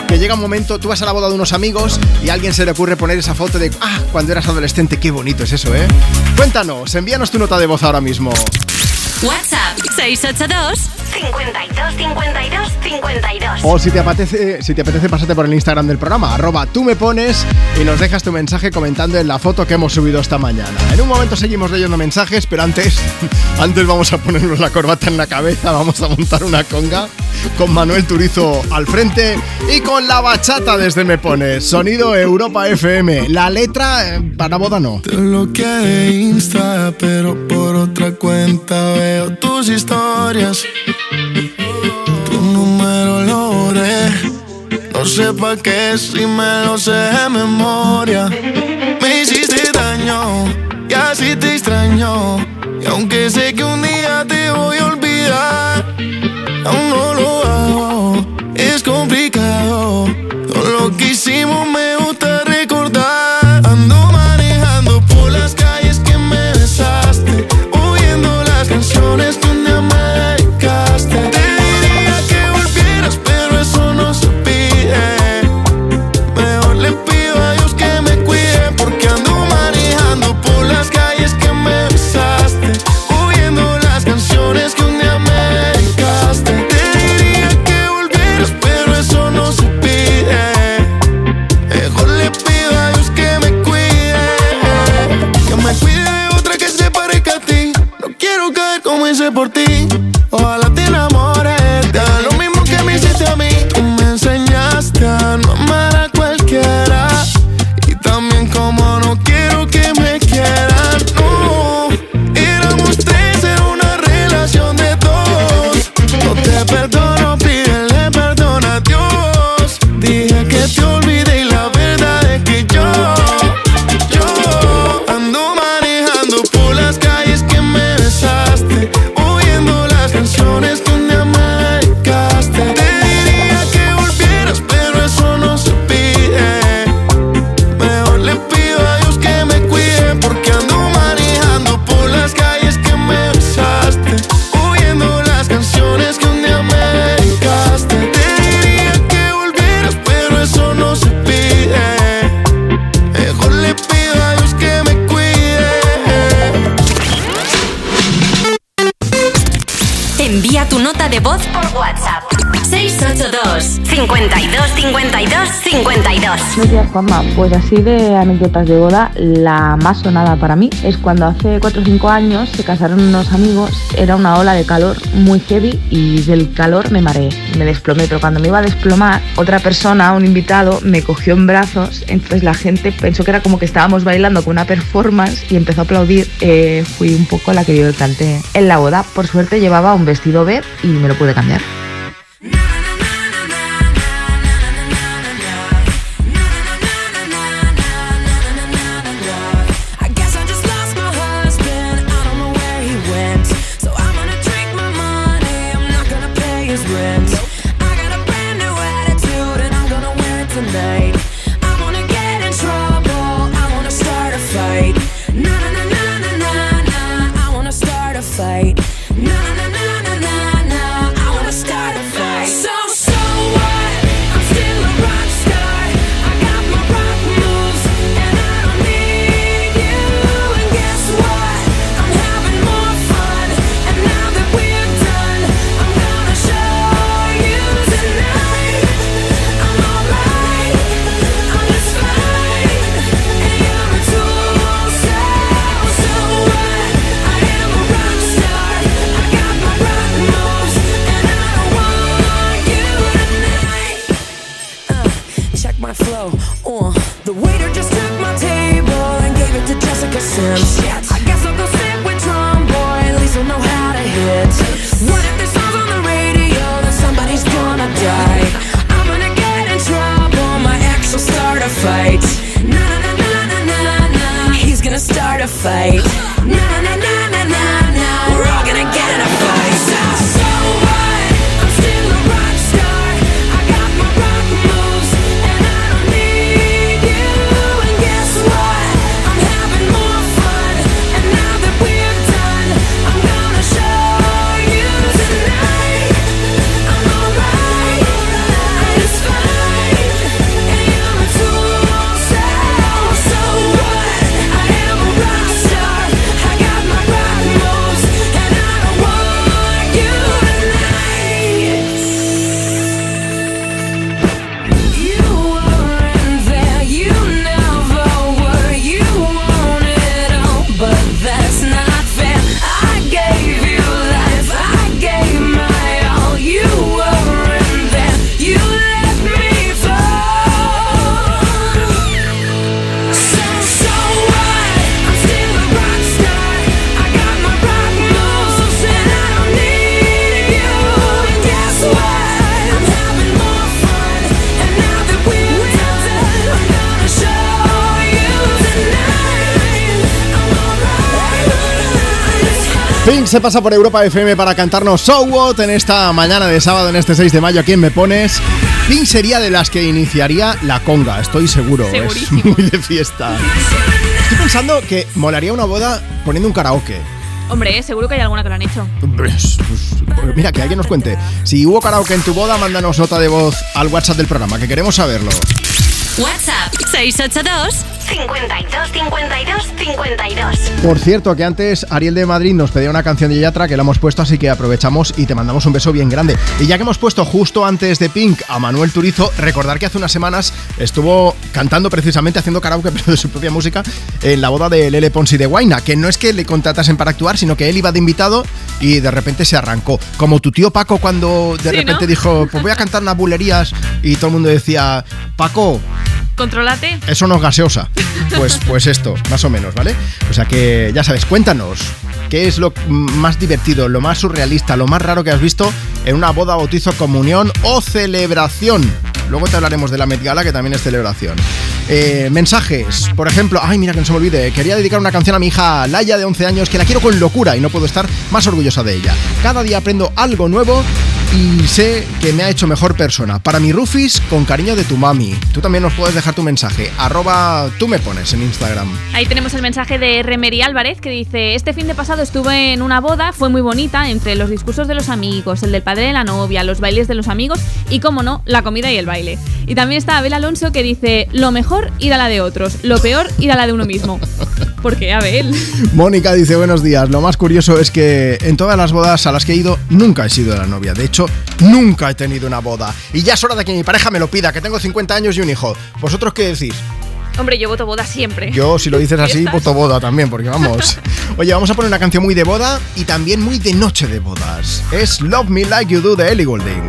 Que llega un momento, tú vas a la boda de unos amigos y alguien se le ocurre poner esa foto de, ah, cuando eras adolescente, qué bonito es eso, ¿eh? Cuéntanos, envíanos tu nota de voz ahora mismo. WhatsApp 682 52 52 52. O si te apetece, si te apetece, pásate por el Instagram del programa, arroba tú me pones y nos dejas tu mensaje comentando en la foto que hemos subido esta mañana. En un momento seguimos leyendo mensajes, pero antes, antes vamos a ponernos la corbata en la cabeza, vamos a montar una conga con Manuel Turizo al frente y con la bachata desde Me Pones. Sonido Europa FM. La letra eh, para boda no. Te bloqueé de Insta, pero por otra cuenta veo tus historias. Tu número lo borré. No sé pa' qué si me lo sé de memoria. Me hiciste daño y así te extraño. Y aunque sé que un día te voy a olvidar, aún no lo hago. Es complicado. Todo lo que hicimos me por ti. 52 52 52. Buenos días, Juanma. Pues así de anécdotas de boda, la más sonada para mí es cuando hace 4 o 5 años se casaron unos amigos. Era una ola de calor muy heavy y del calor me mareé, me desplomé. Pero cuando me iba a desplomar, otra persona, un invitado, me cogió en brazos. Entonces la gente pensó que era como que estábamos bailando con una performance y empezó a aplaudir. Eh, fui un poco la que yo canté en la boda. Por suerte llevaba un vestido verde y me lo pude cambiar. Se pasa por Europa FM para cantarnos So What en esta mañana de sábado, en este 6 de mayo. ¿A quién me pones? Pink sería de las que iniciaría la conga, estoy seguro. Es muy de fiesta. Estoy pensando que molaría una boda poniendo un karaoke. Hombre, eh, seguro que hay alguna que lo han hecho. Pues, pues, mira, que alguien nos cuente. Si hubo karaoke en tu boda, mándanos nota de voz al WhatsApp del programa, que queremos saberlo. WhatsApp 682 52 52 52. Por cierto, que antes Ariel de Madrid nos pedía una canción de Yatra que la hemos puesto, así que aprovechamos y te mandamos un beso bien grande. Y ya que hemos puesto justo antes de Pink a Manuel Turizo, recordar que hace unas semanas estuvo cantando precisamente, haciendo karaoke, pero de su propia música, en la boda de Lele Ponsi de Guaina, que no es que le contratasen para actuar, sino que él iba de invitado y de repente se arrancó. Como tu tío Paco cuando de Sí, repente ¿no? dijo, pues voy a cantar unas bulerías y todo el mundo decía, Paco, Contrólate. eso no es gaseosa. Pues, pues esto, más o menos, ¿vale? O sea que ya sabes, cuéntanos qué es lo más divertido, lo más surrealista, lo más raro que has visto en una boda, bautizo, comunión o celebración. Luego te hablaremos de la Met Gala, que también es celebración. Eh, mensajes, por ejemplo, ay, mira que no se me olvide, quería dedicar una canción a mi hija Laia de 11 años, que la quiero con locura y no puedo estar más orgullosa de ella. Cada día aprendo algo nuevo y sé que me ha hecho mejor persona. Para mi Rufis, con cariño de tu mami. Tú también nos puedes dejar tu mensaje. Arroba tú me pones en Instagram. Ahí tenemos el mensaje de Remery Álvarez que dice, este fin de pasado estuve en una boda, fue muy bonita, entre los discursos de los amigos, el del padre de la novia, los bailes de los amigos y, como no, la comida y el baile. Y también está Abel Alonso que dice, lo mejor ir a la de otros, lo peor ir a la de uno mismo. ¿Por qué, Abel? Mónica dice buenos días. Lo más curioso es que en todas las bodas a las que he ido nunca he sido la novia. De hecho, nunca he tenido una boda. Y ya es hora de que mi pareja me lo pida, que tengo 50 años y un hijo. ¿Vosotros qué decís? Hombre, yo voto boda siempre. Yo, si lo dices así, Fiestas. voto boda también, porque vamos. Oye, vamos a poner una canción muy de boda y también muy de noche de bodas. Es Love Me Like You Do de Ellie Goulding.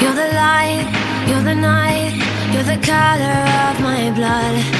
You're the light, you're the night, you're the color of my blood.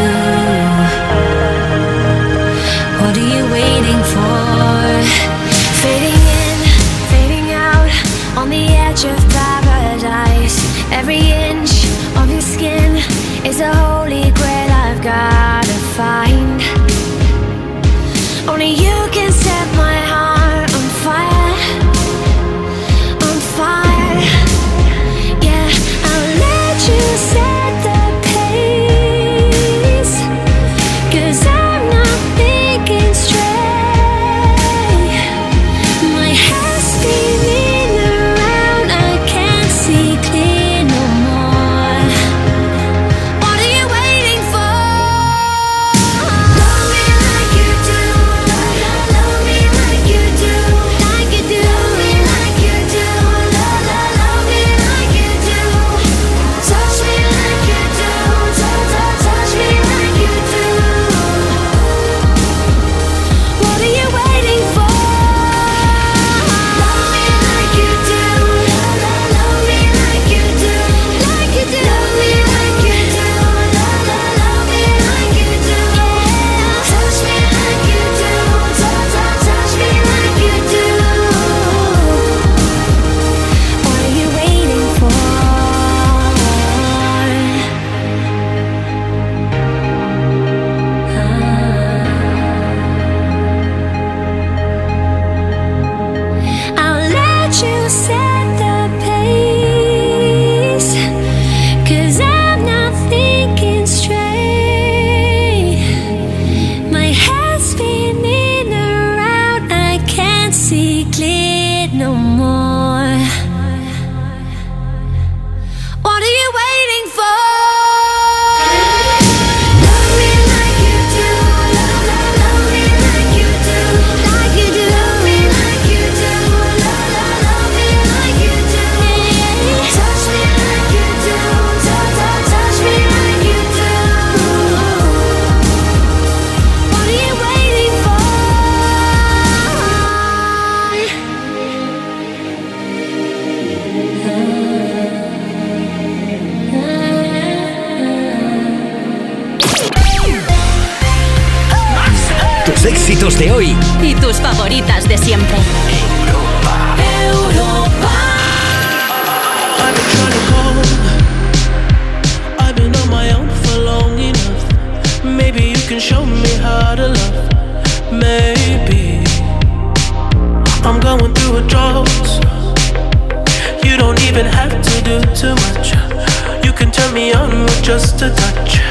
Just a touch,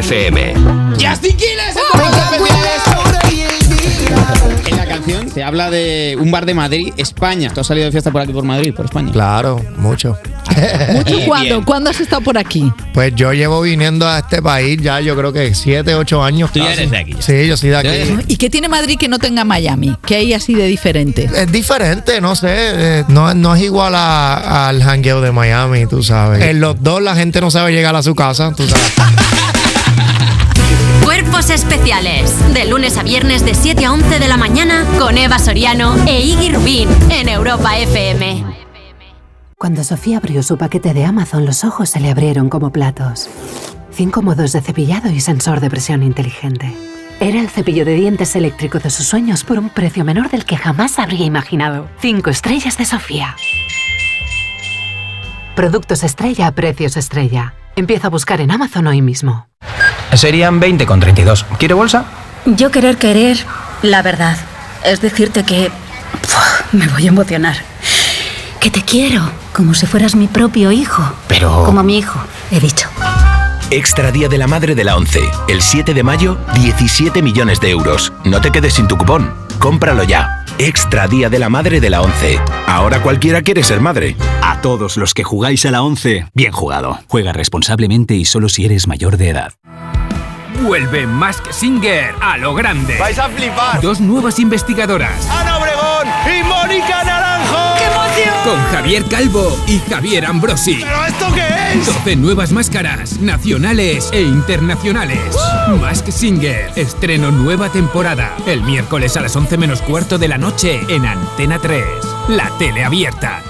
FM. Justin Quiles en la canción se habla de un bar de Madrid, España. ¿Tú has salido de fiesta por aquí, por Madrid, por España? Claro, mucho. ¿Mucho Bien, cuándo? bien. ¿Cuándo has estado por aquí? Pues yo llevo viniendo a este país ya yo creo que 7, 8 años. Tú ya eres de aquí, ya. Sí, yo soy de aquí. ¿Y qué tiene Madrid que no tenga Miami? ¿Qué hay así de diferente? Es diferente, no sé, eh, no, no es igual a- al jangueo de Miami, tú sabes. En los dos la gente no sabe llegar a su casa, tú sabes. Cuerpos especiales. De lunes a viernes de 7 a 11 de la mañana con Eva Soriano e Iggy Rubín en Europa FM. Cuando Sofía abrió su paquete de Amazon, los ojos se le abrieron como platos. Cinco modos de cepillado y sensor de presión inteligente. Era el cepillo de dientes eléctrico de sus sueños por un precio menor del que jamás habría imaginado. Cinco estrellas de Sofía. Productos estrella a precios estrella. Empieza a buscar en Amazon hoy mismo. Serían 20 con 32. ¿Quiere bolsa? Yo querer querer, la verdad. Es decirte que... Me voy a emocionar. Que te quiero, como si fueras mi propio hijo. Pero... Como mi hijo, he dicho. Extra Día de la Madre de la ONCE. El 7 de mayo, 17 millones de euros. No te quedes sin tu cupón. Cómpralo ya. Extra Día de la Madre de la ONCE. Ahora cualquiera quiere ser madre. A todos los que jugáis a la 11, bien jugado. Juega responsablemente y solo si eres mayor de edad. Vuelve Mask Singer a lo grande. Vais a flipar. Dos nuevas investigadoras. Ana Obregón y Mónica Naranjo. ¡Qué emoción! Con Javier Calvo y Javier Ambrosi. ¿Pero esto qué es? 12 nuevas máscaras, nacionales e internacionales. Mask Singer, estreno nueva temporada. El miércoles a las 11 menos cuarto de la noche en Antena 3. La tele abierta.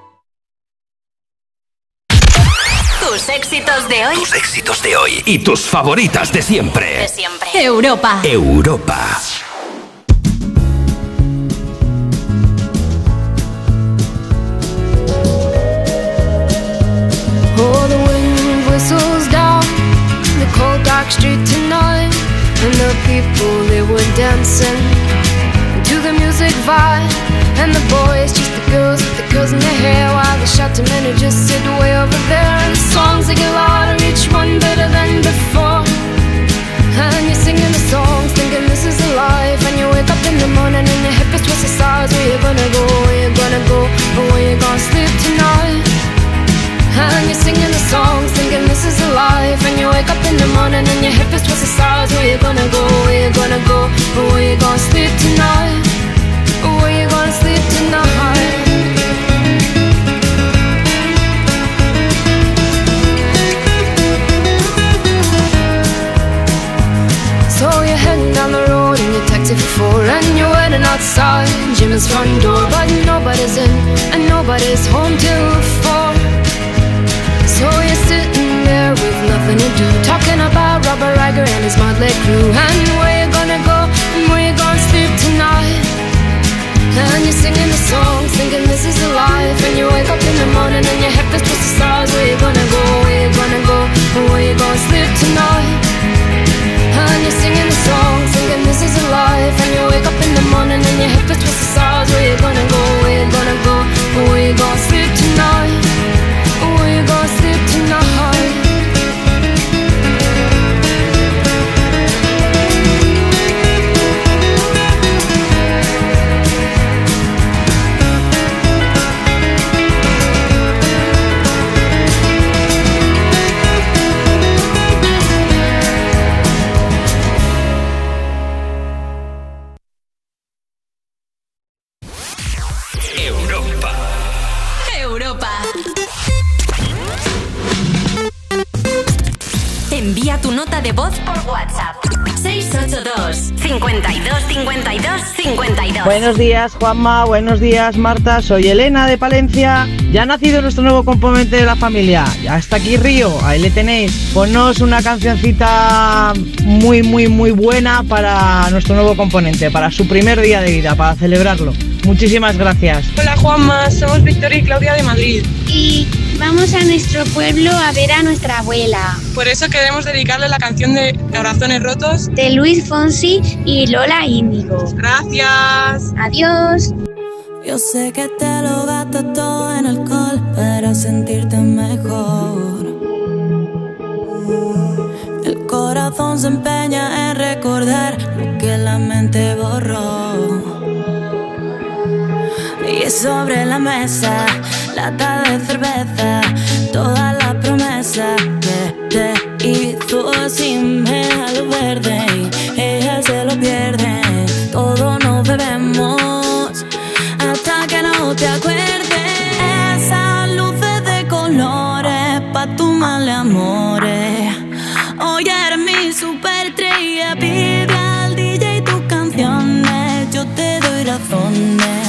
Tus éxitos de hoy. Tus éxitos de hoy y tus favoritas de siempre. De siempre. Europa. Europa. Oh, the wind whistles down the cold dark street tonight, and the people they were dancing music vibe, and the boys just the girls with the curls in their hair, while the shouting men who just sit way over there, and the songs they get louder, each one better than before. And you're singing the songs, thinking this is a life. And you wake up in the morning and your hip is twisted sides. Where you gonna go? Where you gonna go? Or where you gonna sleep tonight? And you're singing the songs, thinking this is a life. And you wake up in the morning and your hip is twisted sides. Where you gonna go? Where you gonna go? Or where you gonna sleep tonight? Outside. Jim's front door But nobody's in and nobody's home till four. So you're sitting there with nothing to do Talking about Robert Riger and his motley crew And where and you're singing the song, thinking this is a life. And you wake up in the morning and your head is twisted stars. Where you gonna go, where you gonna go, and where you gonna sleep tonight? And you're singing the song, thinking this is a life. And you wake up in the morning and your hip is twisted sides Where you gonna go, where you gonna go? Or where you gonna sleep 52 52 52 Buenos días, Juanma. Buenos días, Marta. Soy Elena de Palencia. Ya ha nacido nuestro nuevo componente de la familia. Ya está aquí Río. Ahí le tenéis. Ponnos una cancioncita muy, muy, muy buena para nuestro nuevo componente, para su primer día de vida, para celebrarlo. Muchísimas gracias. Hola Juanma, somos Victoria y Claudia de Madrid. Y vamos a nuestro pueblo a ver a nuestra abuela. Por eso queremos dedicarle la canción de Corazones Rotos De Luis Fonsi y Lola Índigo. Gracias. Adiós. Yo sé que te lo gastas todo en alcohol para sentirte mejor. El corazón se empeña en recordar lo que la mente borró. Y sobre la mesa, lata de cerveza, toda la promesa que te hizo sin lo verde. Y ella se lo pierde, todo nos bebemos hasta que no te acuerdes. Esas luces de colores pa' tu mal amores. Oye, eres mi superestrella, pide al DJ tus canciones, yo te doy razones.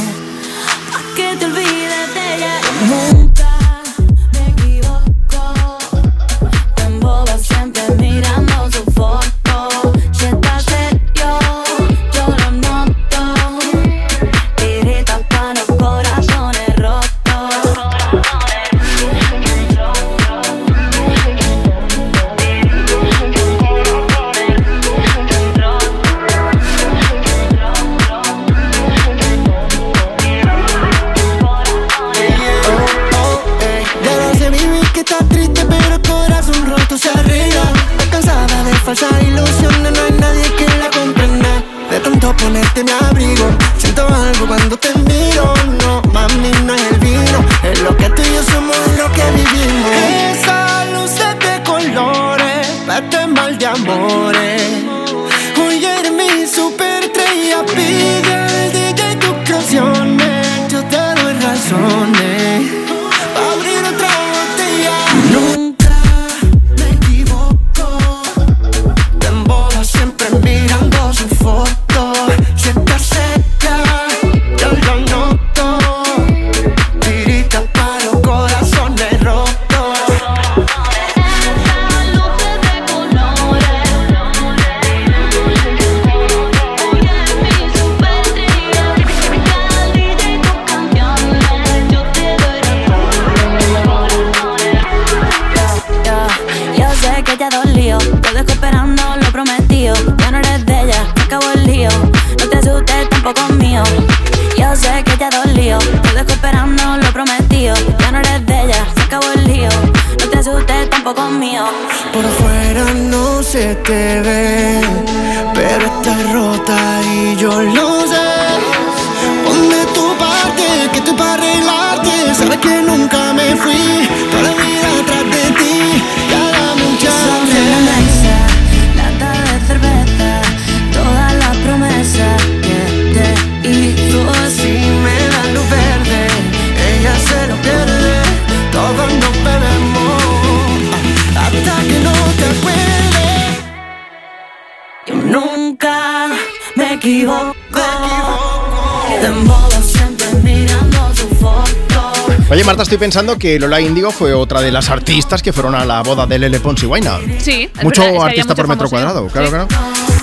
Marta, estoy pensando que Lola Índigo fue otra de las artistas que fueron a la boda de Lele Pons y Guaina. Sí, es Mucho verdad, es que había artista por metro famoso, cuadrado, claro, Sí. claro.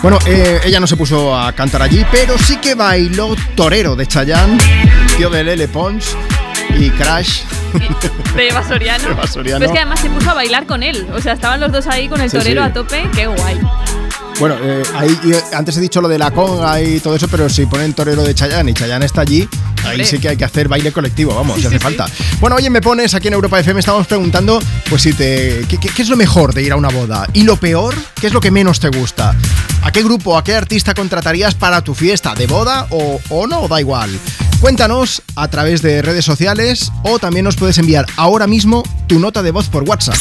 Bueno, eh, ella no se puso a cantar allí, pero sí que bailó Torero de Chayanne, tío de Lele Pons y Crash. De Eva Soriano. De Eva Soriano. Pero es que además se puso a bailar con él. O sea, estaban los dos ahí con el Sí, torero sí. a tope. Qué guay. Bueno, eh, ahí eh, antes he dicho lo de la conga y todo eso, pero si ponen torero de Chayanne y Chayanne está allí, ahí sí que hay que hacer baile colectivo, vamos, si hace falta. Bueno, oye, me pones aquí en Europa FM, estamos preguntando, pues si te. ¿qué, qué- qué es lo mejor de ir a una boda? ¿Y lo peor? ¿Qué es lo que menos te gusta? ¿A qué grupo, a qué artista contratarías para tu fiesta? ¿De boda o, o no? Da igual. Cuéntanos a través de redes sociales o también nos puedes enviar ahora mismo tu nota de voz por WhatsApp.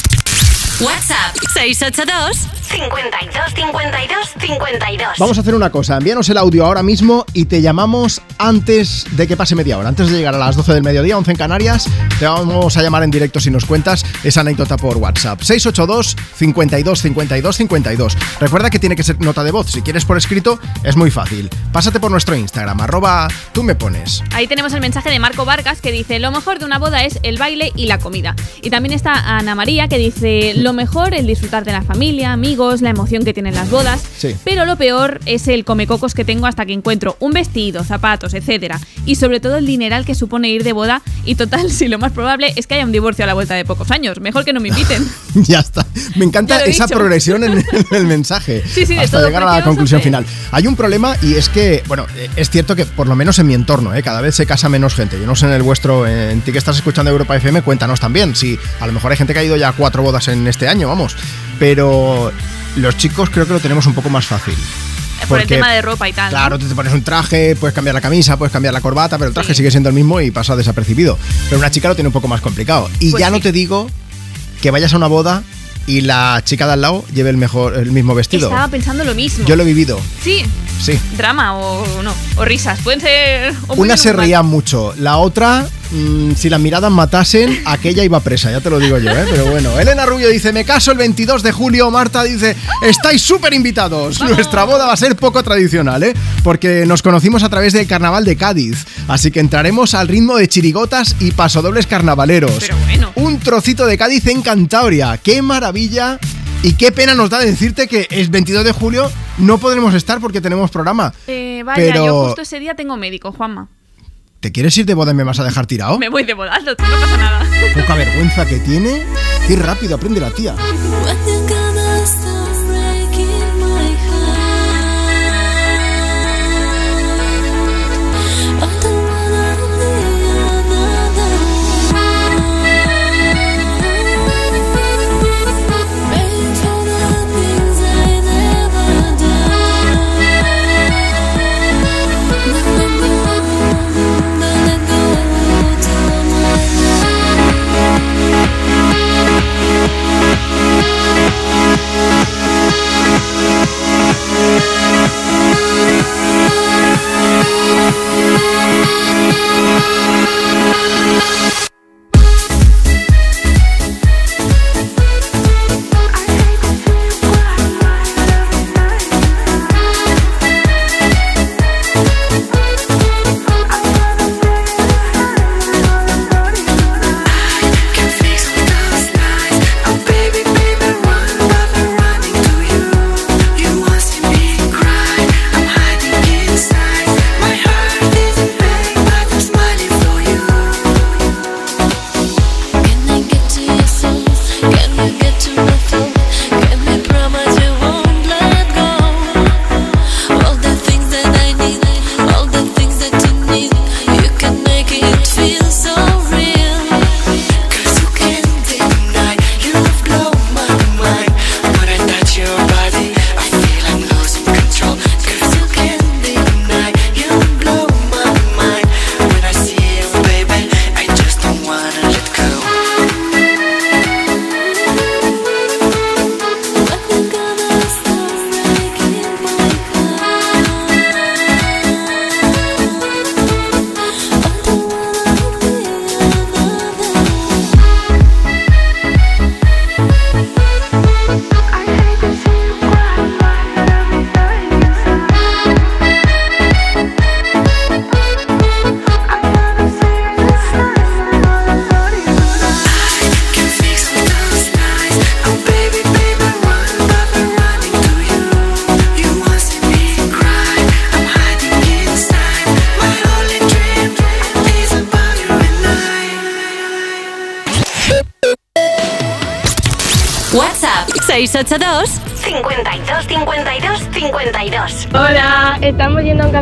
WhatsApp 682 52 52 52. Vamos a hacer una cosa, envíanos el audio ahora mismo y te llamamos antes de que pase media hora, antes de llegar a las 12 del mediodía, 11 en Canarias, te vamos a llamar en directo si nos cuentas esa anécdota por WhatsApp. 682 52 52 52. Recuerda que tiene que ser nota de voz, si quieres por escrito es muy fácil. Pásate por nuestro Instagram, arroba tú me pones. Ahí tenemos el mensaje de Marco Vargas que dice: Lo mejor de una boda es el baile y la comida. Y también está Ana María que dice: Lo mejor el disfrutar de la familia, amigos, la emoción que tienen las bodas. Sí. Pero lo peor es el comecocos que tengo hasta que encuentro un vestido, zapatos, etcétera. Y sobre todo el dineral que supone ir de boda. Y total, si lo más probable es que haya un divorcio a la vuelta de pocos años. Mejor que no me inviten. ya está. Me encanta lo esa dicho. progresión en el mensaje. Sí, sí, de hasta llegar a la conclusión final. Hay un problema y es que, bueno, eh, es cierto que por lo menos en mi entorno, eh, cada vez se casa menos gente. Yo no sé en el vuestro, en ti que estás escuchando Europa FM, cuéntanos también. Si a lo mejor hay gente que ha ido ya a cuatro bodas en este año, vamos. Pero los chicos creo que lo tenemos un poco más fácil. Por el tema de ropa y tal. ¿no? Claro, tú te pones un traje, puedes cambiar la camisa, puedes cambiar la corbata, pero el traje sigue siendo el mismo y pasa desapercibido. Pero una chica lo tiene un poco más complicado. Y Pues ya no te digo que vayas a una boda y la chica de al lado lleve el mejor el mismo vestido. Estaba pensando lo mismo. Yo lo he vivido, Sí, sí. drama o no. O risas. Pueden ser. o Una se reía mucho, la otra, mm, si las miradas matasen, aquella iba presa, ya te lo digo yo, ¿eh? Pero bueno, Elena Rubio dice, me caso el 22 de julio, Marta dice, estáis súper invitados, nuestra boda va a ser poco tradicional, ¿eh? Porque nos conocimos a través del carnaval de Cádiz, así que entraremos al ritmo de chirigotas y pasodobles carnavaleros. Pero bueno. Un trocito de Cádiz en Cantabria, qué maravilla. Y qué pena nos da decirte que el 22 de julio no podremos estar porque tenemos programa. Eh, vaya, Pero- yo justo ese día tengo médico, Juanma. ¿Te quieres ir de boda y me vas a dejar tirado? Me voy de bodas, no, no pasa nada. Poca vergüenza que tiene. Qué rápido aprende la tía. Música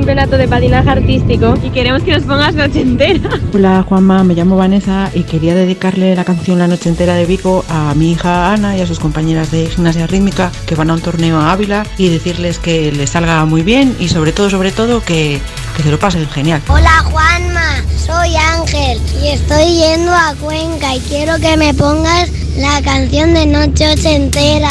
campeonato de patinaje artístico y queremos que nos pongas noche entera. Hola Juanma, me llamo Vanessa y quería dedicarle la canción La Noche Entera de Vico a mi hija Ana y a sus compañeras de gimnasia rítmica que van a un torneo a Ávila y decirles que les salga muy bien y sobre todo, sobre todo, que, que se lo pasen genial. Hola Juanma, soy Ángel y estoy yendo a Cuenca y quiero que me pongas la canción de Noche Ochentera.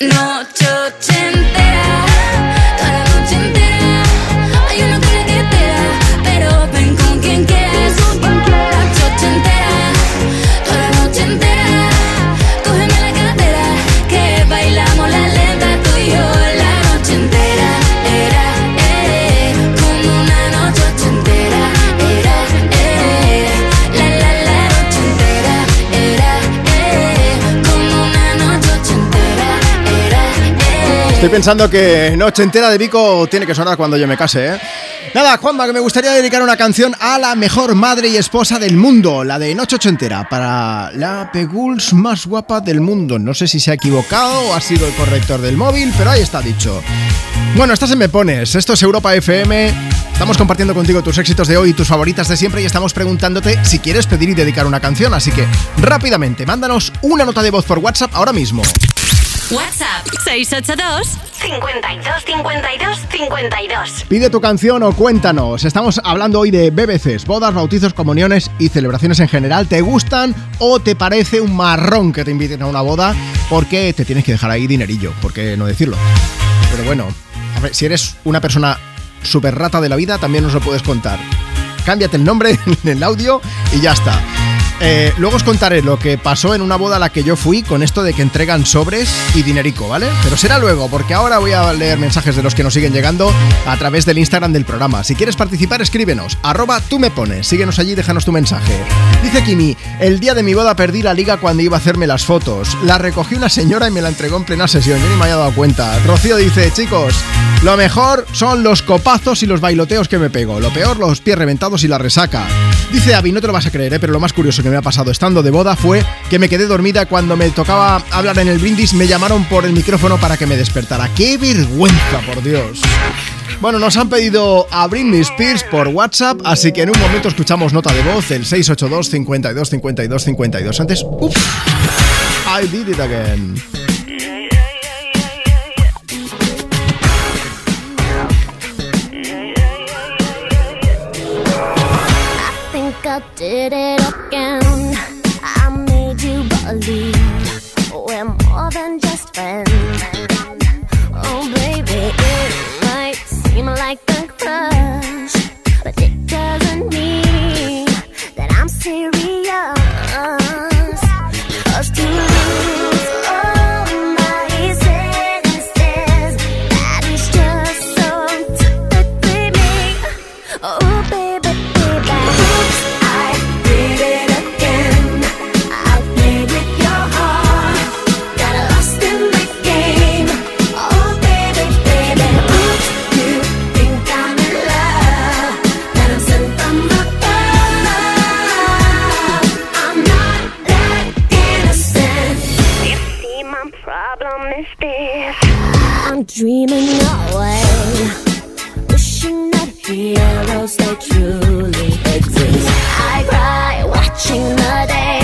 Noche Estoy pensando que Noche entera de Vico tiene que sonar cuando yo me case, ¿eh? Nada, Juanma, que me gustaría dedicar una canción a la mejor madre y esposa del mundo, la de Noche Ochentera, para la Peguls más guapa del mundo. No sé si se ha equivocado o ha sido el corrector del móvil, pero ahí está dicho. Bueno, estás en Me Pones, esto es Europa FM. Estamos compartiendo contigo tus éxitos de hoy y tus favoritas de siempre y estamos preguntándote si quieres pedir y dedicar una canción. Así que rápidamente, mándanos una nota de voz por WhatsApp ahora mismo. WhatsApp 682 52 52 52. Pide tu canción o cuéntanos. Estamos hablando hoy de BBCs, bodas, bautizos, comuniones y celebraciones en general. ¿Te gustan o te parece un marrón que te inviten a una boda? Porque te tienes que dejar ahí dinerillo, ¿por qué no decirlo? Pero bueno, a ver, si eres una persona súper rata de la vida, también nos lo puedes contar. Cámbiate el nombre en el audio y ya está. Eh, luego os contaré lo que pasó en una boda a la que yo fui con esto de que entregan sobres y dinerico, ¿vale? Pero será luego, porque ahora voy a leer mensajes de los que nos siguen llegando a través del Instagram del programa. Si quieres participar, escríbenos, arroba tú me pones, síguenos allí, déjanos tu mensaje. Dice Kimi, el día de mi boda perdí la liga cuando iba a hacerme las fotos. La recogí una señora y me la entregó en plena sesión, yo ni me había dado cuenta. Rocío dice, chicos, lo mejor son los copazos y los bailoteos que me pego. Lo peor, los pies reventados y la resaca. Dice Avi, no te lo vas a creer, ¿eh? pero lo más curioso que me ha pasado estando de boda fue que me quedé dormida cuando me tocaba hablar en el brindis, me llamaron por el micrófono para que me despertara. ¡Qué vergüenza, por Dios! Bueno, nos han pedido a Britney Spears por WhatsApp, así que en un momento escuchamos nota de voz, el 682 52 52 52. Antes, uff, I did it again. I did it again. I made you believe we're more than just friends. Oh, baby, it might seem like a crush, but it doesn't mean dreaming away wishing that heroes they truly exist. I cry watching the days.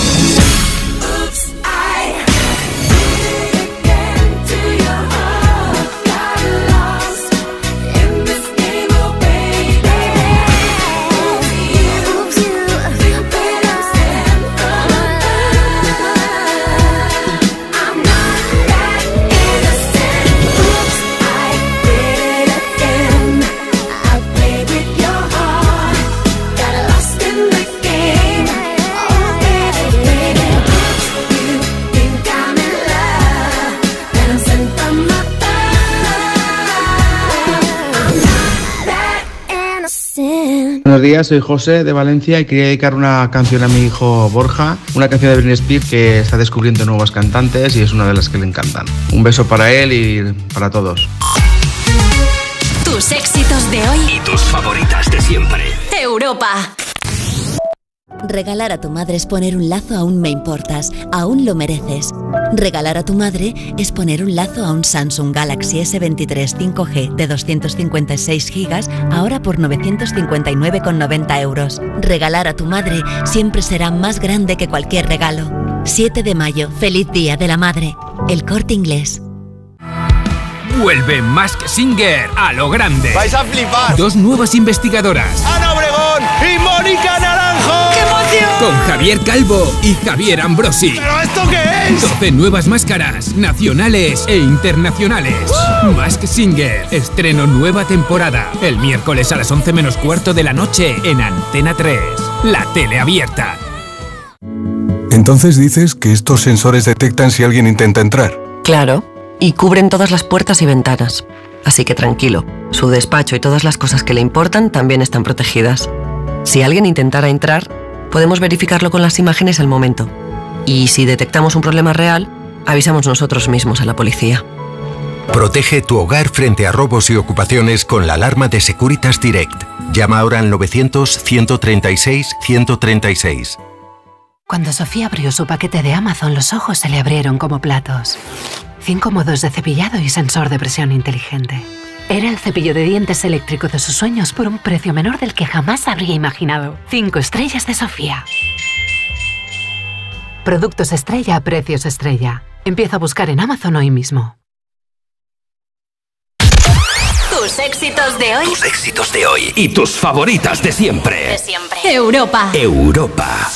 Buenos días, soy José de Valencia y quería dedicar una canción a mi hijo Borja, una canción de Britney Spears que está descubriendo nuevas cantantes y es una de las que le encantan. Un beso para él y para todos. Tus éxitos de hoy Y tus favoritas de siempre. Europa. Regalar a tu madre es poner un lazo a un Me Importas, aún lo mereces. Regalar a tu madre es poner un lazo a un Samsung Galaxy S23 5G de 256 GB, ahora por 959,90 euros. Regalar a tu madre siempre será más grande que cualquier regalo. 7 de mayo, feliz Día de la Madre. El corte inglés. Vuelve Mask Singer a lo grande. Vais a flipar. Dos nuevas investigadoras. Ana Obregón y Mónica Naranjo. Con Javier Calvo y Javier Ambrosi. ¿Pero esto qué es? 12 nuevas máscaras, nacionales e internacionales. Mask Singer, estreno nueva temporada. El miércoles a las 11 menos cuarto de la noche en Antena 3. La tele abierta. Entonces dices que estos sensores detectan si alguien intenta entrar. Claro, y cubren todas las puertas y ventanas. Así que tranquilo, su despacho y todas las cosas que le importan también están protegidas. Si alguien intentara entrar, podemos verificarlo con las imágenes al momento. Y si detectamos un problema real, avisamos nosotros mismos a la policía. Protege tu hogar frente a robos y ocupaciones con la alarma de Securitas Direct. Llama ahora al 900-136-136. Cuando Sofía abrió su paquete de Amazon, los ojos se le abrieron como platos. Cinco modos de cepillado y sensor de presión inteligente era el cepillo de dientes eléctrico de sus sueños por un precio menor del que jamás habría imaginado. Cinco estrellas de Sofía. Productos estrella a precios estrella. Empieza a buscar en Amazon hoy mismo. Tus éxitos de hoy. Tus éxitos de hoy. Y tus favoritas de siempre. De siempre. Europa. Europa.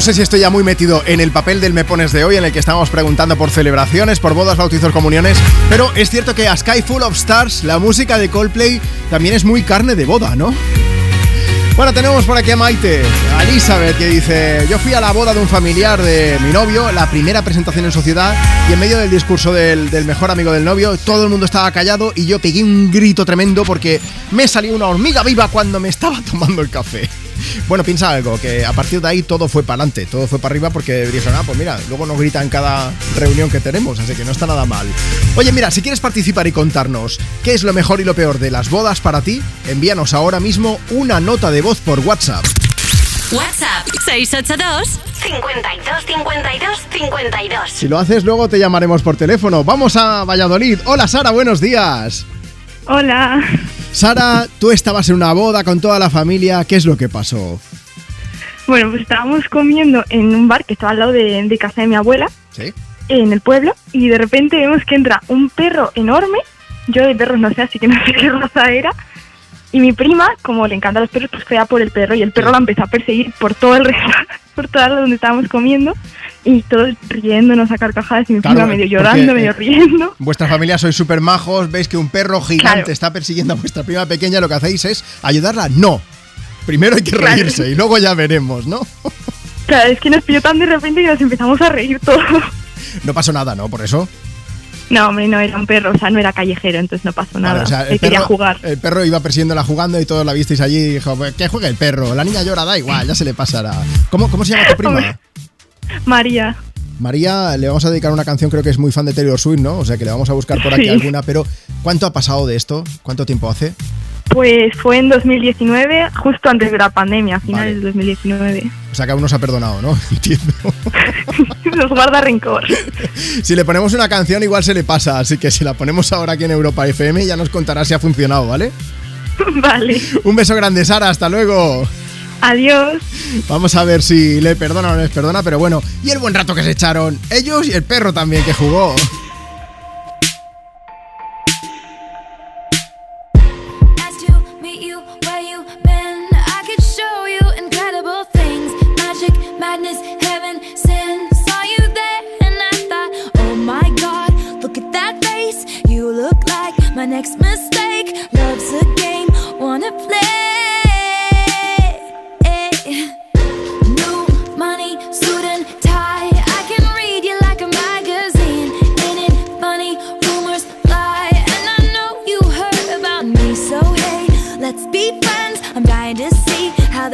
No sé si estoy ya muy metido en el papel del Me Pones de hoy, en el que estamos preguntando por celebraciones, por bodas, bautizos, comuniones, pero es cierto que a Sky Full of Stars, la música de Coldplay, también es muy carne de boda, ¿no? Bueno, tenemos por aquí a Maite, a Elizabeth, que dice: Yo fui a la boda de un familiar de mi novio, la primera presentación en sociedad, y en medio del discurso del, del mejor amigo del novio, todo el mundo estaba callado y yo pegué un grito tremendo porque me salió una hormiga viva cuando me estaba tomando el café. Bueno, piensa algo, que a partir de ahí todo fue para adelante, todo fue para arriba porque dijeron, ah, pues mira, luego nos gritan cada reunión que tenemos, así que no está nada mal. Oye, mira, si quieres participar y contarnos qué es lo mejor y lo peor de las bodas para ti, envíanos ahora mismo una nota de voz por WhatsApp. WhatsApp 682 52 52 52. Si lo haces, luego te llamaremos por teléfono. Vamos a Valladolid. Hola Sara, buenos días. Hola. Sara, tú estabas en una boda con toda la familia. ¿Qué es lo que pasó? Bueno, pues estábamos comiendo en un bar que estaba al lado de, de casa de mi abuela, Sí. en el pueblo, y de repente vemos que entra un perro enorme. Yo de perros no sé, así que no sé qué raza era. Y mi prima, como le encantan los perros, pues fue a por el perro y el perro la empezó a perseguir por todo el restaurante, por toda donde estábamos comiendo y todos riéndonos a carcajadas y mi Claro, prima medio porque, llorando, eh, medio riendo. Vuestra familia sois súper majos, veis que un perro gigante Claro. está persiguiendo a vuestra prima pequeña, lo que hacéis es ayudarla. No. Primero hay que Claro. reírse y luego ya veremos, ¿no? Claro, es que nos pilló tan de repente y nos empezamos a reír todos. No pasó nada, ¿no? Por eso. No, hombre, no era un perro, o sea, no era callejero, entonces no pasó nada. Vale, o sea, quería perro, jugar. el perro iba persiguiéndola jugando y todos la visteis allí y dijo, "Pues, que juegue el perro. La niña llora, da igual, ya se le pasará. ¿Cómo, cómo se llama tu prima? Hombre. María. María, le vamos a dedicar una canción, creo que es muy fan de Taylor Swift, ¿no? O sea que le vamos a buscar por aquí Sí. alguna, pero ¿cuánto ha pasado de esto? ¿Cuánto tiempo hace? Pues fue en 2019, justo antes de la pandemia, a finales de 2019. O sea que aún nos ha perdonado, ¿no? Entiendo. Nos guarda rencor. Si le ponemos una canción, igual se le pasa. Así que si la ponemos ahora aquí en Europa FM, ya nos contará si ha funcionado, ¿vale? vale. Un beso grande, Sara. Hasta luego. Adiós. Vamos a ver si le perdona o no les perdona, pero bueno. Y el buen rato que se echaron ellos y el perro también que jugó.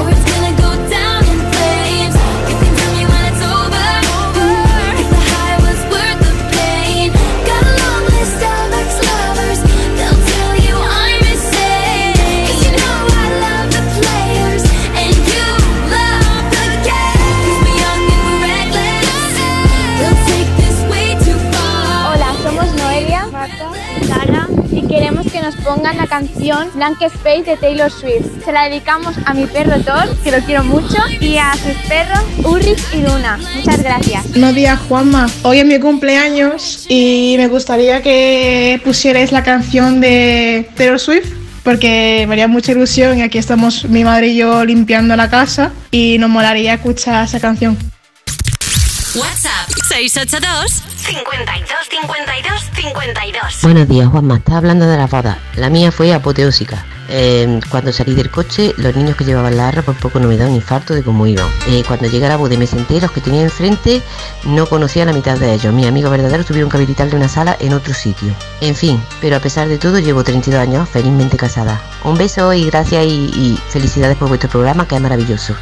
or it's gonna pongan la canción Blank Space de Taylor Swift. Se la dedicamos a mi perro Thor, que lo quiero mucho, y a sus perros Ulrich y Luna. Muchas gracias. Buenos días, Juanma. Hoy es mi cumpleaños y me gustaría que pusierais la canción de Taylor Swift porque me haría mucha ilusión y aquí estamos mi madre y yo limpiando la casa y nos molaría escuchar esa canción. WhatsApp 682 52 52 52. Buenos días, Juanma. Estás hablando de las bodas. La mía fue apoteósica. Eh, cuando salí del coche, los niños que llevaban la arra por poco no me da un infarto de cómo iban. Eh, cuando llegué a la boda me senté, los que tenía enfrente no conocía la mitad de ellos. Mi amigo verdadero tuvieron que habilitarle una sala en otro sitio. En fin, pero a pesar de todo, llevo 32 años felizmente casada. Un beso y gracias y, y felicidades por vuestro programa que es maravilloso.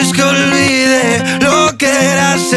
es que olvide lo que eras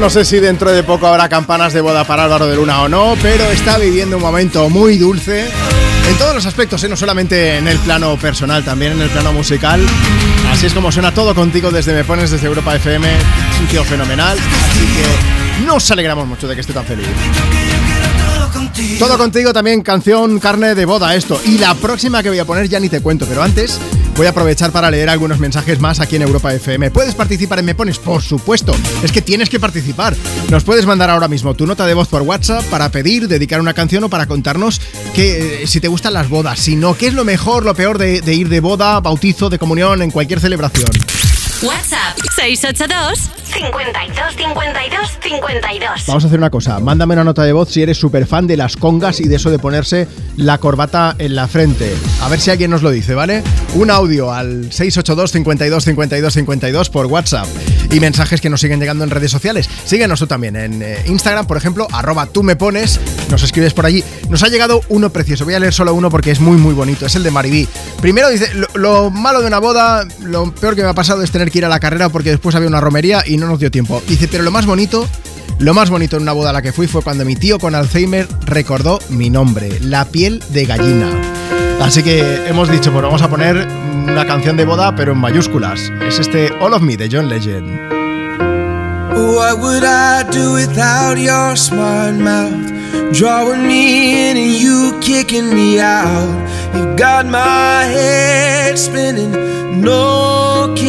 no sé si dentro de poco habrá campanas de boda para Álvaro de Luna o no, pero está viviendo un momento muy dulce en todos los aspectos, ¿eh? no solamente en el plano personal, también en el plano musical. Así es como suena todo contigo desde Me Pones, desde Europa FM. Un tío fenomenal, así que nos alegramos mucho de que esté tan feliz. Todo contigo también, canción carne de boda esto. Y la próxima que voy a poner ya ni te cuento, pero antes voy a aprovechar para leer algunos mensajes más aquí en Europa FM. ¿Puedes participar en Me Pones? Por supuesto, es que tienes que participar. Nos puedes mandar ahora mismo tu nota de voz por WhatsApp para pedir, dedicar una canción o para contarnos que, eh, si te gustan las bodas, si no, qué es lo mejor, lo peor de, de ir de boda, bautizo, de comunión, en cualquier celebración. WhatsApp 682 52 52 52. Vamos a hacer una cosa, mándame una nota de voz si eres súper fan de las congas y de eso de ponerse la corbata en la frente. A ver si alguien nos lo dice, ¿vale? Un audio al 682 52 52 52 por WhatsApp y mensajes que nos siguen llegando en redes sociales. Síguenos tú también en eh, Instagram, por ejemplo, arroba tú me pones, nos escribes por allí. Nos ha llegado uno precioso, voy a leer solo uno porque es muy muy bonito, es el de Maribí. Primero dice, lo, lo malo de una boda, lo peor que me ha pasado es tener que ir a la carrera porque después había una romería y no nos dio tiempo. Dice, pero lo más bonito, lo más bonito en una boda a la que fui fue cuando mi tío con Alzheimer recordó mi nombre, la piel de gallina. Así que hemos dicho, pues vamos a poner una canción de boda, pero en mayúsculas. Es este All of Me de John Legend. What would I do without your smart mouth? Drawing me in and you kicking me out. You got my head spinning, no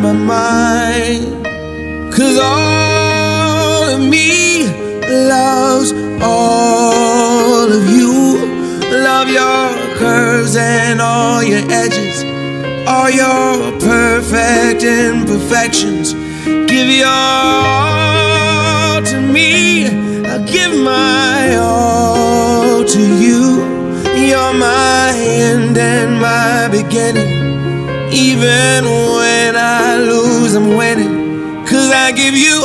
My mind. Cause all of me loves all of you. Love your curves and all your edges, all your perfect imperfections. Give your all to me. I'll give my all to you. You're my end and my beginning. Even when I lose, I'm winning. Cause I give you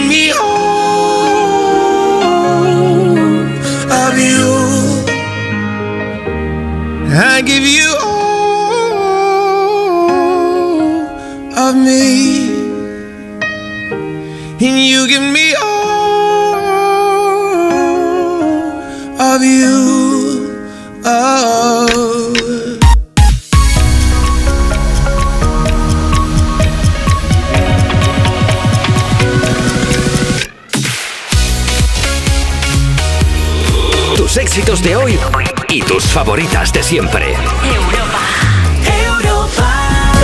éxitos de hoy y tus favoritas de siempre.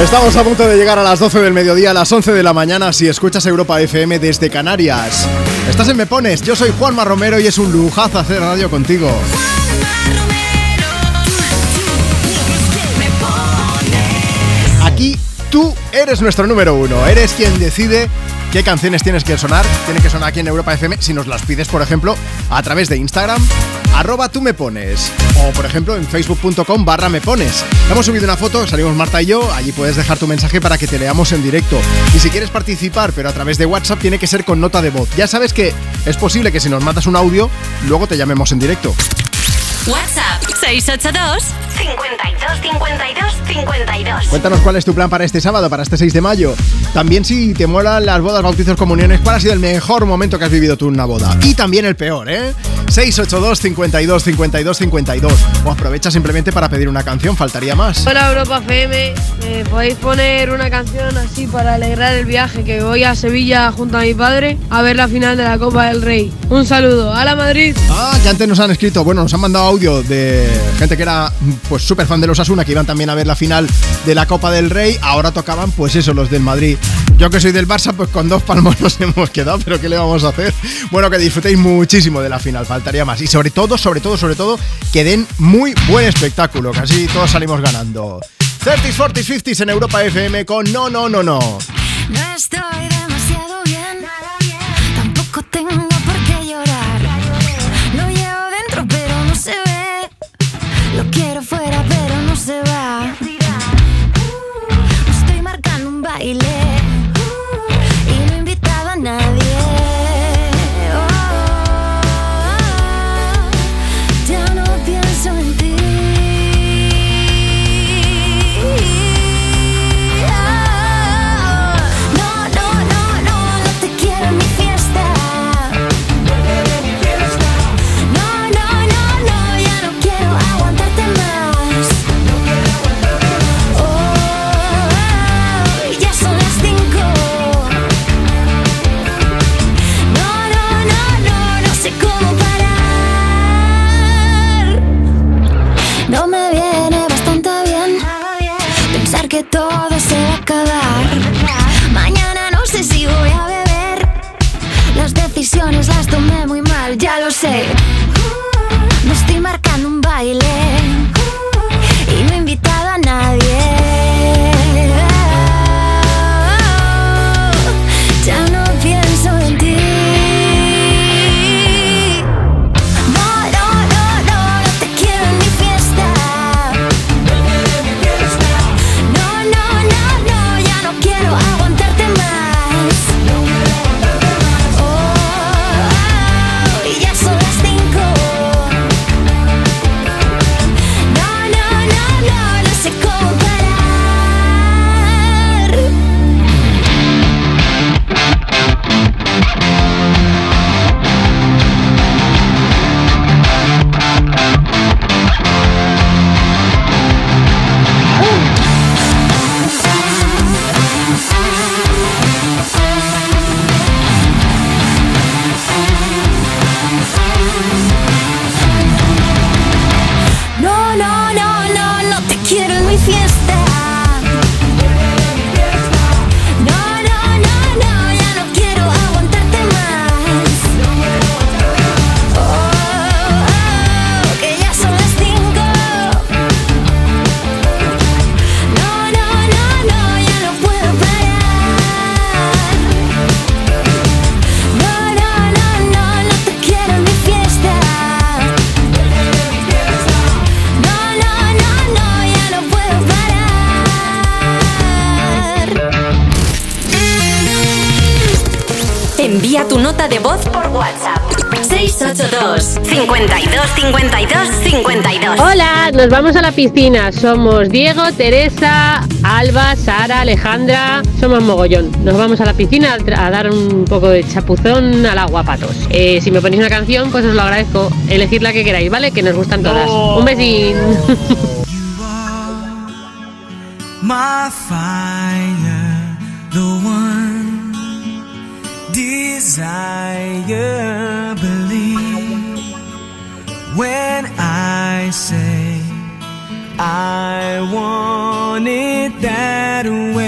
Estamos a punto de llegar a las 12 del mediodía, a las 11 de la mañana, si escuchas Europa FM desde Canarias. Estás en Me Pones, yo soy Juanma Romero y es un lujazo hacer radio contigo. Aquí tú eres nuestro número uno, eres quien decide qué canciones tienes que sonar, tienen que sonar aquí en Europa FM, si nos las pides, por ejemplo, a través de Instagram, arroba tú me pones, o por ejemplo en facebook.com barra me pones. Hemos subido una foto, salimos Marta y yo, allí puedes dejar tu mensaje para que te leamos en directo. Y si quieres participar, pero a través de WhatsApp, tiene que ser con nota de voz. Ya sabes que es posible que si nos mandas un audio, luego te llamemos en directo. WhatsApp 682 52 52 52. Cuéntanos cuál es tu plan para este sábado, para este 6 de mayo. También si te molan las bodas, bautizos, comuniones, cuál ha sido el mejor momento que has vivido tú en una boda. Y también el peor, ¿eh? 682 52 52 52. O aprovecha simplemente para pedir una canción, faltaría más. Hola Europa FM, ¿me podéis poner una canción así para alegrar el viaje que voy a Sevilla junto a mi padre a ver la final de la Copa del Rey? Un saludo, ¡Hala Madrid! Ah, que antes nos han escrito, bueno, nos han mandado audio de gente que era pues súper fan de los Asuna, que iban también a ver la final de la Copa del Rey. Ahora tocaban, pues eso, los del Madrid. Yo que soy del Barça, pues con dos palmos nos hemos quedado, pero ¿qué le vamos a hacer? Bueno, que disfrutéis muchísimo de la final, faltaría más. Y sobre todo, sobre todo, sobre todo, que den muy buen espectáculo, que así todos salimos ganando. 30s, 40s, 50s en Europa FM con No, No, No, No. No estoy demasiado baile sé. Me estoy marcando un baile 52 52 52. Hola, nos vamos a la piscina. Somos Diego, Teresa, Alba, Sara, Alejandra. Somos mogollón. Nos vamos a la piscina a dar un poco de chapuzón al agua patos. Eh, si me ponéis una canción, pues os lo agradezco. Elegid la que queráis, ¿vale? Que nos gustan todas. Un besín. my fire, the one desire. When I say I want it that way,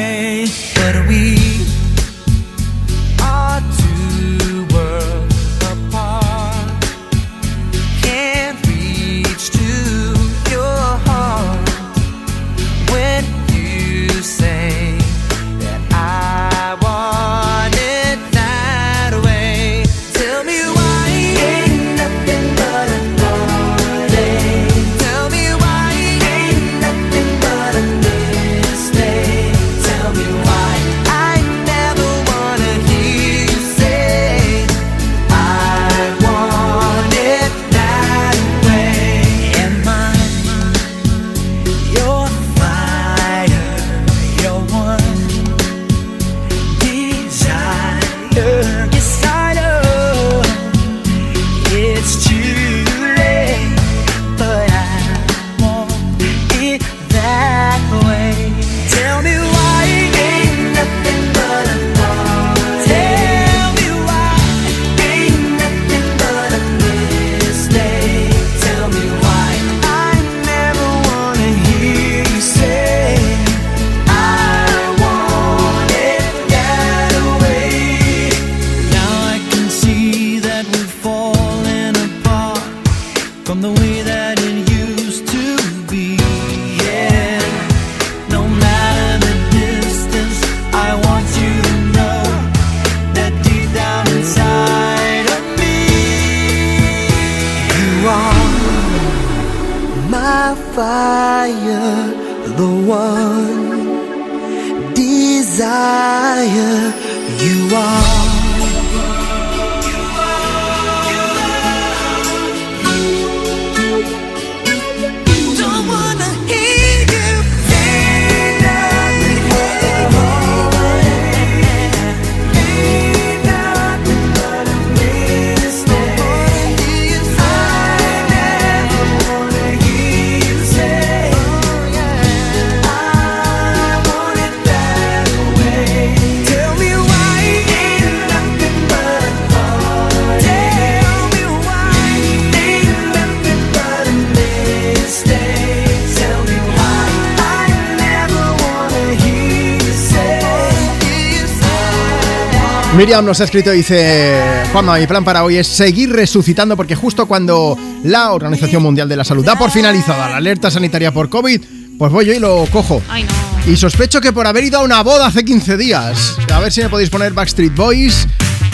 Miriam nos ha escrito y dice, Juanma, mi plan para hoy es seguir resucitando porque justo cuando la Organización Mundial de la Salud da por finalizada la alerta sanitaria por COVID, pues voy yo y lo cojo. Ay, no. Y sospecho que por haber ido a una boda hace 15 días. A ver si me podéis poner Backstreet Boys.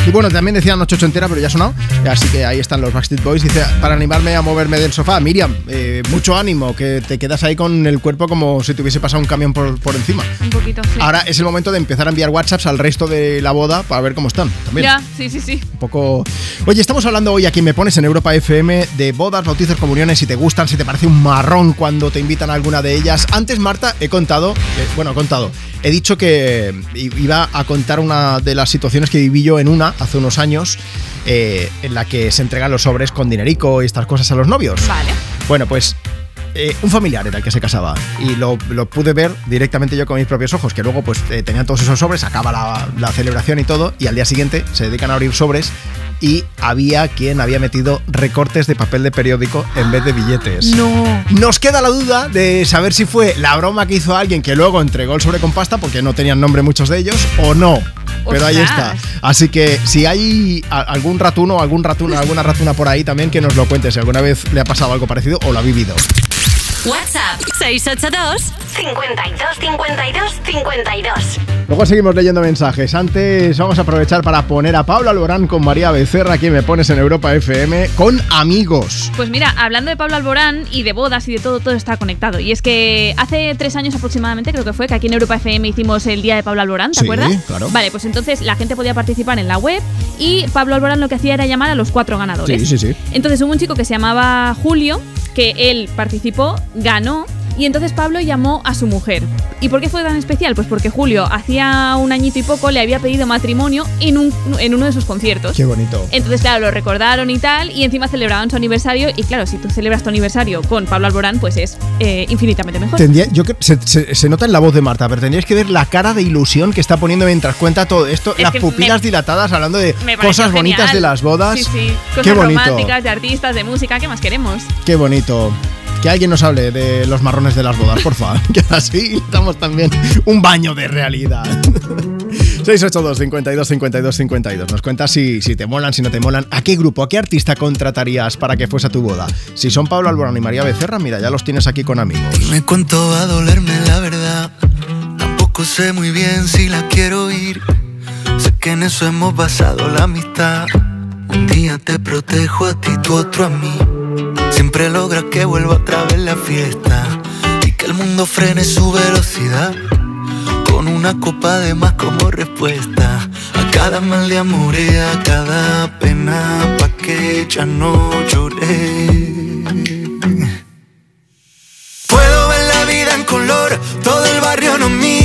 Y bueno, también decían noche ochentera, pero ya ha sonado. Así que ahí están los Backstreet Boys. Dice, para animarme a moverme del sofá. Miriam, eh, mucho ánimo, que te quedas ahí con el cuerpo como si te hubiese pasado un camión por, por encima. Un poquito, sí. Ahora es el momento de empezar a enviar WhatsApps al resto de la boda para ver cómo están. También. Ya, sí, sí, sí. Un poco. Oye, estamos hablando hoy aquí Me Pones en Europa FM de bodas, bautizos, comuniones, si te gustan, si te parece un marrón cuando te invitan a alguna de ellas. Antes, Marta, he contado, eh, bueno, he contado, he dicho que iba a contar una de las situaciones que viví yo en una hace unos años, eh, en la que se entregan los sobres con dinerico y estas cosas a los novios. Vale. Bueno, pues eh, un familiar era el que se casaba y lo, lo pude ver directamente yo con mis propios ojos, que luego pues eh, tenían todos esos sobres, acaba la, la celebración y todo, y al día siguiente se dedican a abrir sobres y había quien había metido recortes de papel de periódico en vez de billetes. No. Nos queda la duda de saber si fue la broma que hizo alguien que luego entregó el sobre con pasta, porque no tenían nombre muchos de ellos, o no. Pero ahí está. Así que si hay algún ratuno, algún ratuno, alguna ratuna por ahí también que nos lo cuente si alguna vez le ha pasado algo parecido o lo ha vivido. WhatsApp 682 52 52 52. Luego seguimos leyendo mensajes. Antes vamos a aprovechar para poner a Pablo Alborán con María Becerra, aquí me pones en Europa FM, con amigos. Pues mira, hablando de Pablo Alborán y de bodas y de todo, todo está conectado. Y es que hace tres años aproximadamente, creo que fue, que aquí en Europa FM hicimos el Día de Pablo Alborán, ¿te Sí, acuerdas? claro. Vale, pues entonces la gente podía participar en la web y Pablo Alborán lo que hacía era llamar a los cuatro ganadores. Sí, sí, sí. Entonces hubo un chico que se llamaba Julio, que él participó, ganó. Y entonces Pablo llamó a su mujer. ¿Y por qué fue tan especial? Pues porque Julio hacía un añito y poco le había pedido matrimonio en, un, en uno de sus conciertos. Qué bonito. Entonces, claro, lo recordaron y tal, y encima celebraban su aniversario. Y claro, si tú celebras tu aniversario con Pablo Alborán, pues es eh, infinitamente mejor. Tendría- yo que- se, se- se nota en la voz de Marta, pero tendríais que ver la cara de ilusión que está poniendo mientras cuenta todo esto, Es las pupilas me- dilatadas hablando de cosas bonitas genial. de las bodas. Sí, sí. Cosas Qué bonito. románticas, de artistas, de música, ¿qué más queremos? Qué bonito. Que alguien nos hable de los marrones de las bodas, por favor. Que así damos también un baño de realidad. 682 52 52 52. Nos cuentas si, si te molan, si no te molan. ¿A qué grupo, a qué artista contratarías para que fuese a tu boda? Si son Pablo Alborán y María Becerra, mira, ya los tienes aquí con amigos. Me cuento va a dolerme la verdad. Tampoco sé muy bien si la quiero ir. Sé que en eso hemos basado la amistad. Un día te protejo a ti, tú otro a mí. Siempre logras que vuelva otra vez la fiesta. Y que el mundo frene su velocidad. Con una copa de más como respuesta. A cada mal de amor y a cada pena. Pa' que ya no lloré. Puedo ver la vida en color, todo el barrio nos mira,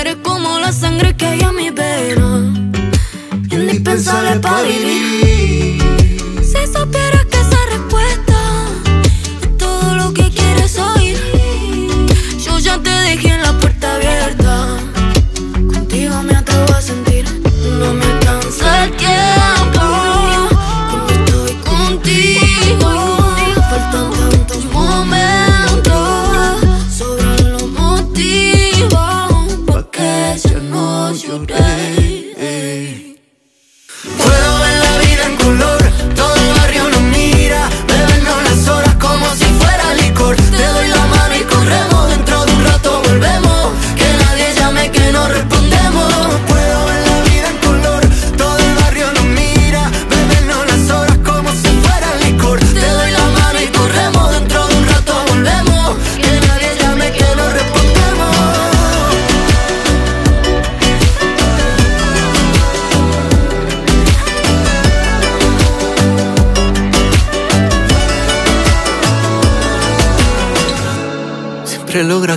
Eres como la sangre que hay a mi vena. Indispensable para vivir.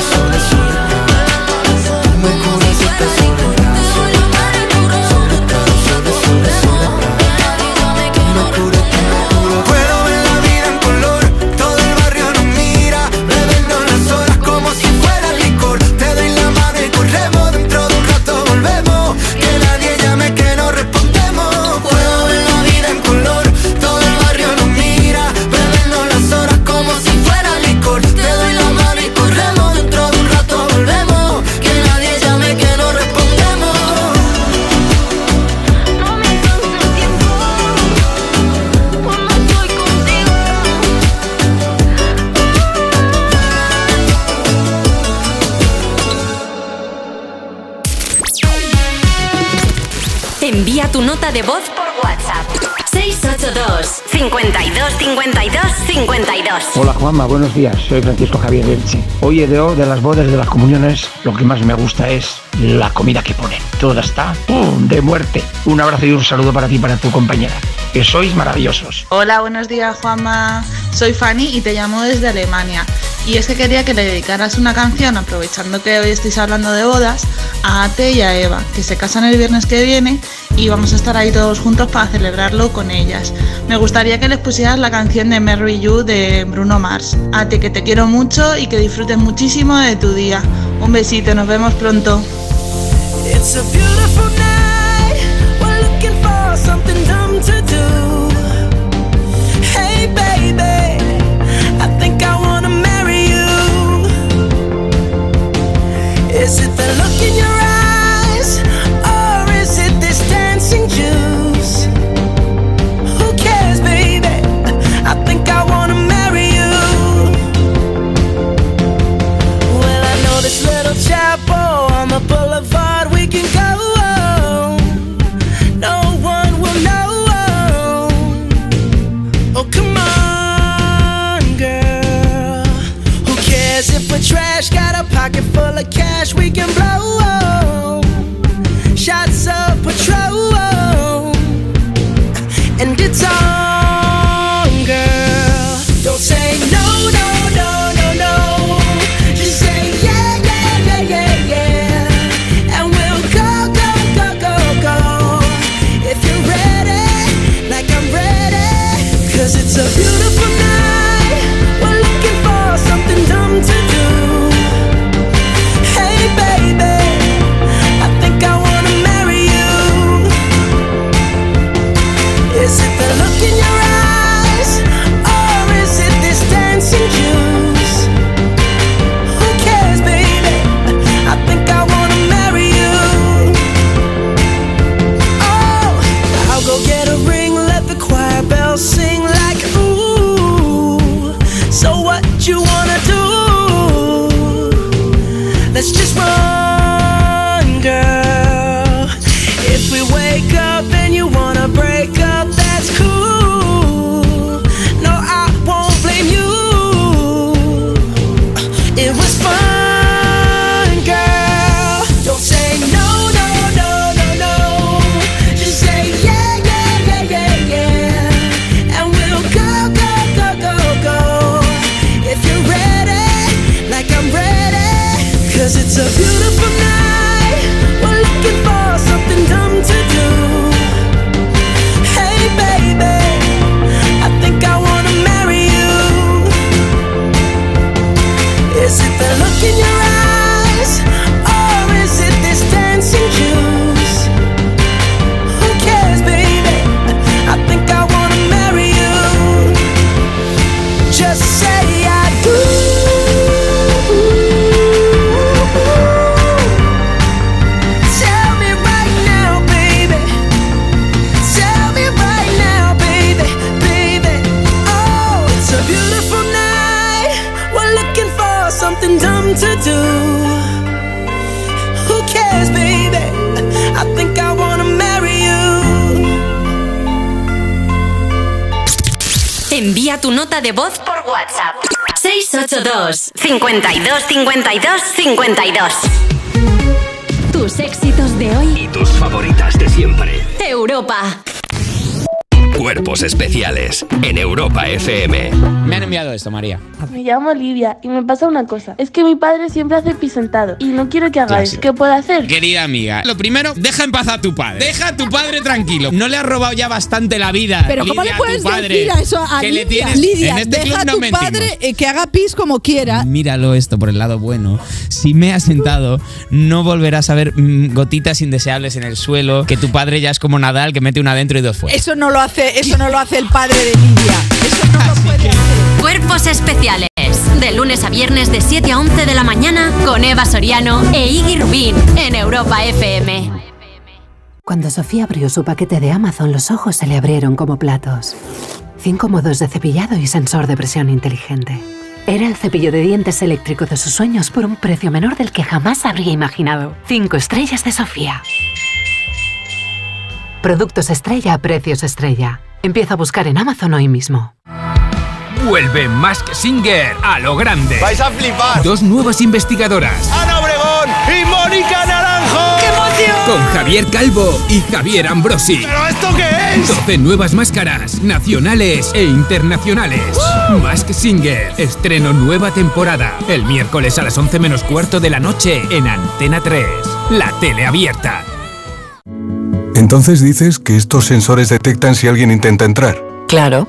Sole, soledad. Tú me nota de voz por WhatsApp. 682 52 52 52. Hola Juanma, buenos días. Soy Francisco Javier Elche. Hoy Edeo de las bodas de las comuniones, lo que más me gusta es la comida que ponen. Toda está ¡pum! de muerte. Un abrazo y un saludo para ti y para tu compañera. Que sois maravillosos. Hola, buenos días Juanma. Soy Fanny y te llamo desde Alemania. Y es que quería que le dedicaras una canción, aprovechando que hoy estáis hablando de bodas, a Ate y a Eva, que se casan el viernes que viene y vamos a estar ahí todos juntos para celebrarlo con ellas. Me gustaría que les pusieras la canción de Mary You de Bruno Mars. Ate, que te quiero mucho y que disfrutes muchísimo de tu día. Un besito, nos vemos pronto. It's a beautiful night. We're looking for something dumb to do. Hey, baby, I think I wanna marry you. Chapel on the boulevard we can go. No one will know. Oh, come on, girl. Who cares if we're trash? Got a pocket full of cash we can blow. 52 52 52. Tus éxitos de hoy. Y tus favoritas de siempre. Europa. Cuerpos especiales en Europa FM. Me han enviado esto, María. Me llamo Lidia y me pasa una cosa. Es que mi padre siempre hace pis sentado y no quiero que hagáis. Clásico. ¿Qué puedo hacer? Querida amiga, lo primero, deja en paz a tu padre. Deja a tu padre tranquilo. No le has robado ya bastante la vida. Pero ¿cómo le a puedes padre, decir a eso a que le Lidia? tienes- Lidia, en este deja club a no tu mentimos. padre eh, que haga pis como quiera. Míralo esto por el lado bueno. Si me has sentado, no volverás a ver mm, gotitas indeseables en el suelo. Que tu padre ya es como Nadal que mete una adentro y dos fuera. Eso no lo hace, eso no lo hace el padre de Lidia. Cuerpos especiales. De lunes a viernes de 7 a 11 de la mañana con Eva Soriano e Iggy Rubín en Europa FM. Cuando Sofía abrió su paquete de Amazon, los ojos se le abrieron como platos. Cinco modos de cepillado y sensor de presión inteligente. Era el cepillo de dientes eléctrico de sus sueños por un precio menor del que jamás habría imaginado. Cinco estrellas de Sofía. Productos estrella a precios estrella. Empieza a buscar en Amazon hoy mismo. Vuelve Mask Singer a lo grande. Vais a flipar. Dos nuevas investigadoras. Ana Obregón y Mónica Naranjo. ¡Qué emoción! Con Javier Calvo y Javier Ambrosi. ¿Pero esto qué es? 12 nuevas máscaras, nacionales e internacionales. Mask Singer, estreno nueva temporada. El miércoles a las 11 menos cuarto de la noche en Antena 3. La tele abierta. Entonces dices que estos sensores detectan si alguien intenta entrar. Claro,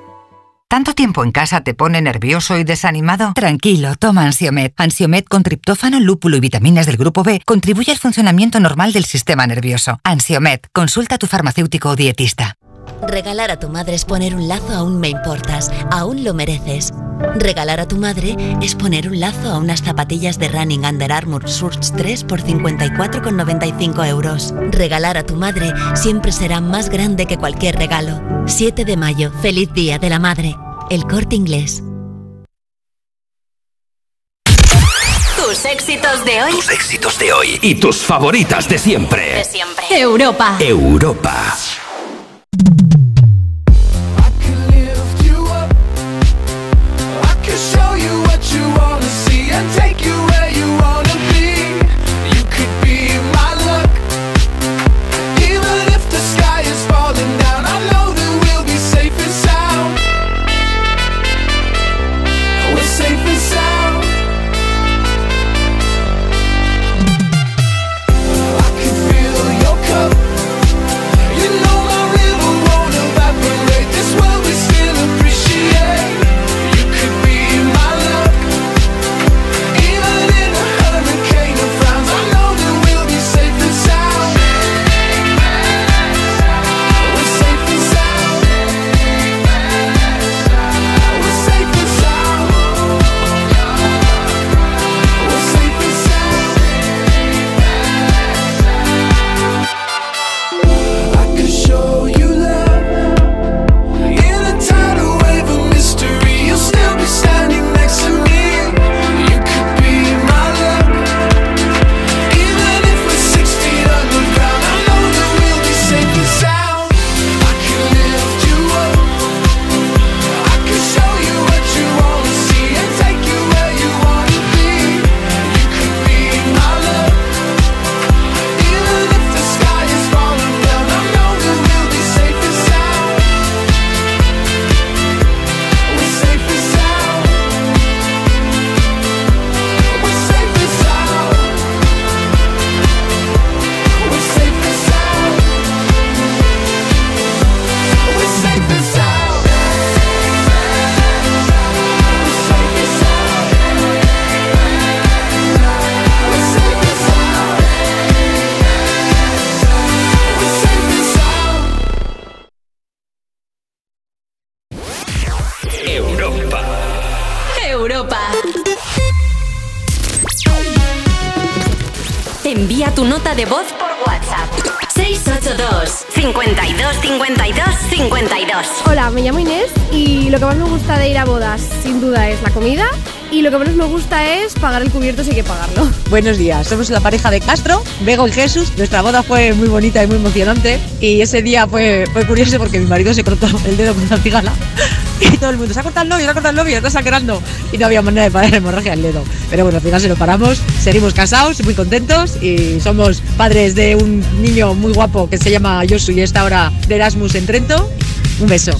¿Tanto tiempo en casa te pone nervioso y desanimado? Tranquilo, toma Ansiomed. Ansiomed con triptófano, lúpulo y vitaminas del grupo B contribuye al funcionamiento normal del sistema nervioso. Ansiomed, consulta a tu farmacéutico o dietista. Regalar a tu madre es poner un lazo a un me importas, aún lo mereces. Regalar a tu madre es poner un lazo a unas zapatillas de Running Under Armour Surge 3 por 54,95 euros. Regalar a tu madre siempre será más grande que cualquier regalo. 7 de mayo, feliz día de la madre. El corte inglés. Tus éxitos de hoy. Tus éxitos de hoy y tus favoritas de siempre. De siempre. Europa. Europa. Pagar el cubierto si hay que pagarlo. Buenos días, somos la pareja de Castro, Bego y Jesús. Nuestra boda fue muy bonita y muy emocionante. Y ese día fue, fue curioso porque mi marido se cortó el dedo con una cigala. Y todo el mundo, se ha cortado el novio, se ha cortado el novio, está sangrando. Y no había manera de parar la hemorragia al dedo. Pero bueno, al final se lo paramos, seguimos casados, muy contentos. Y somos padres de un niño muy guapo que se llama Josu y está ahora de Erasmus en Trento. Un beso.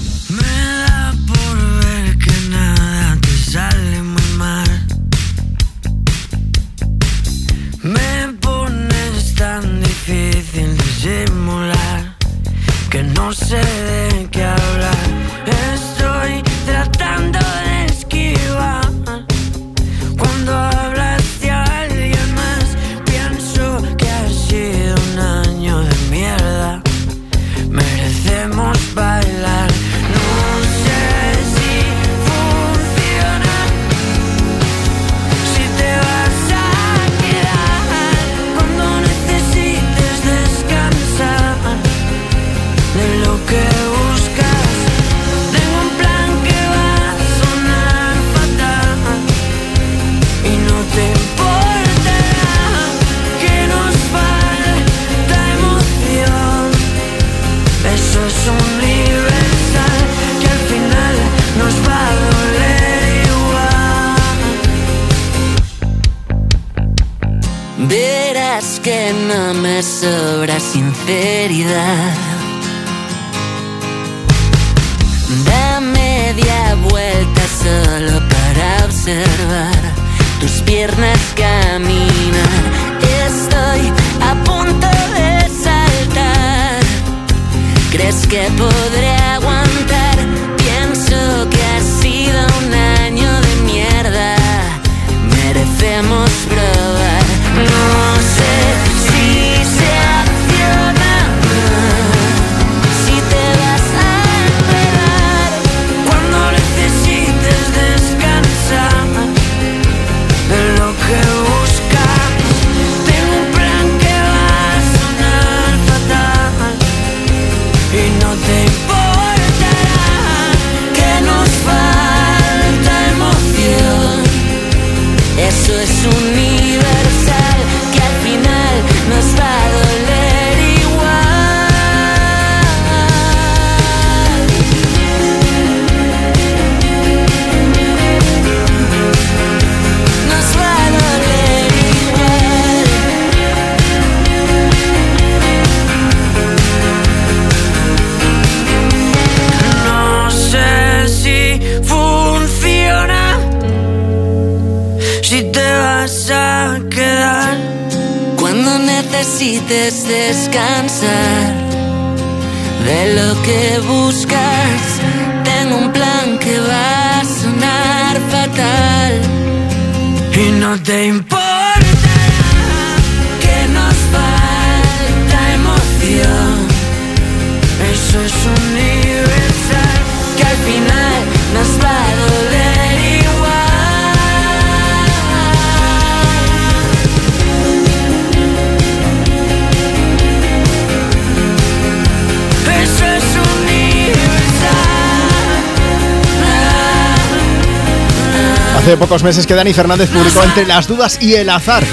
Meses que Dani Fernández publicó Entre las dudas y el azar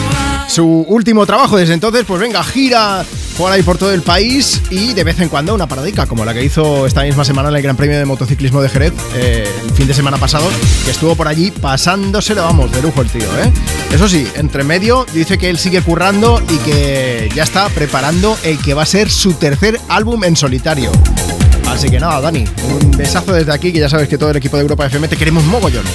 su último trabajo. Desde entonces, pues venga, gira por ahí por todo el país y de vez en cuando una paradica, como la que hizo esta misma semana en el Gran Premio de Motociclismo de Jerez, eh, el fin de semana pasado, que estuvo por allí pasándoselo, vamos, de lujo el tío, ¿eh? Eso sí, entre medio dice que él sigue currando y que ya está preparando el que va a ser su tercer álbum en solitario. Así que nada, Dani, un besazo desde aquí, que ya sabes que todo el equipo de Europa FM te queremos mogollón.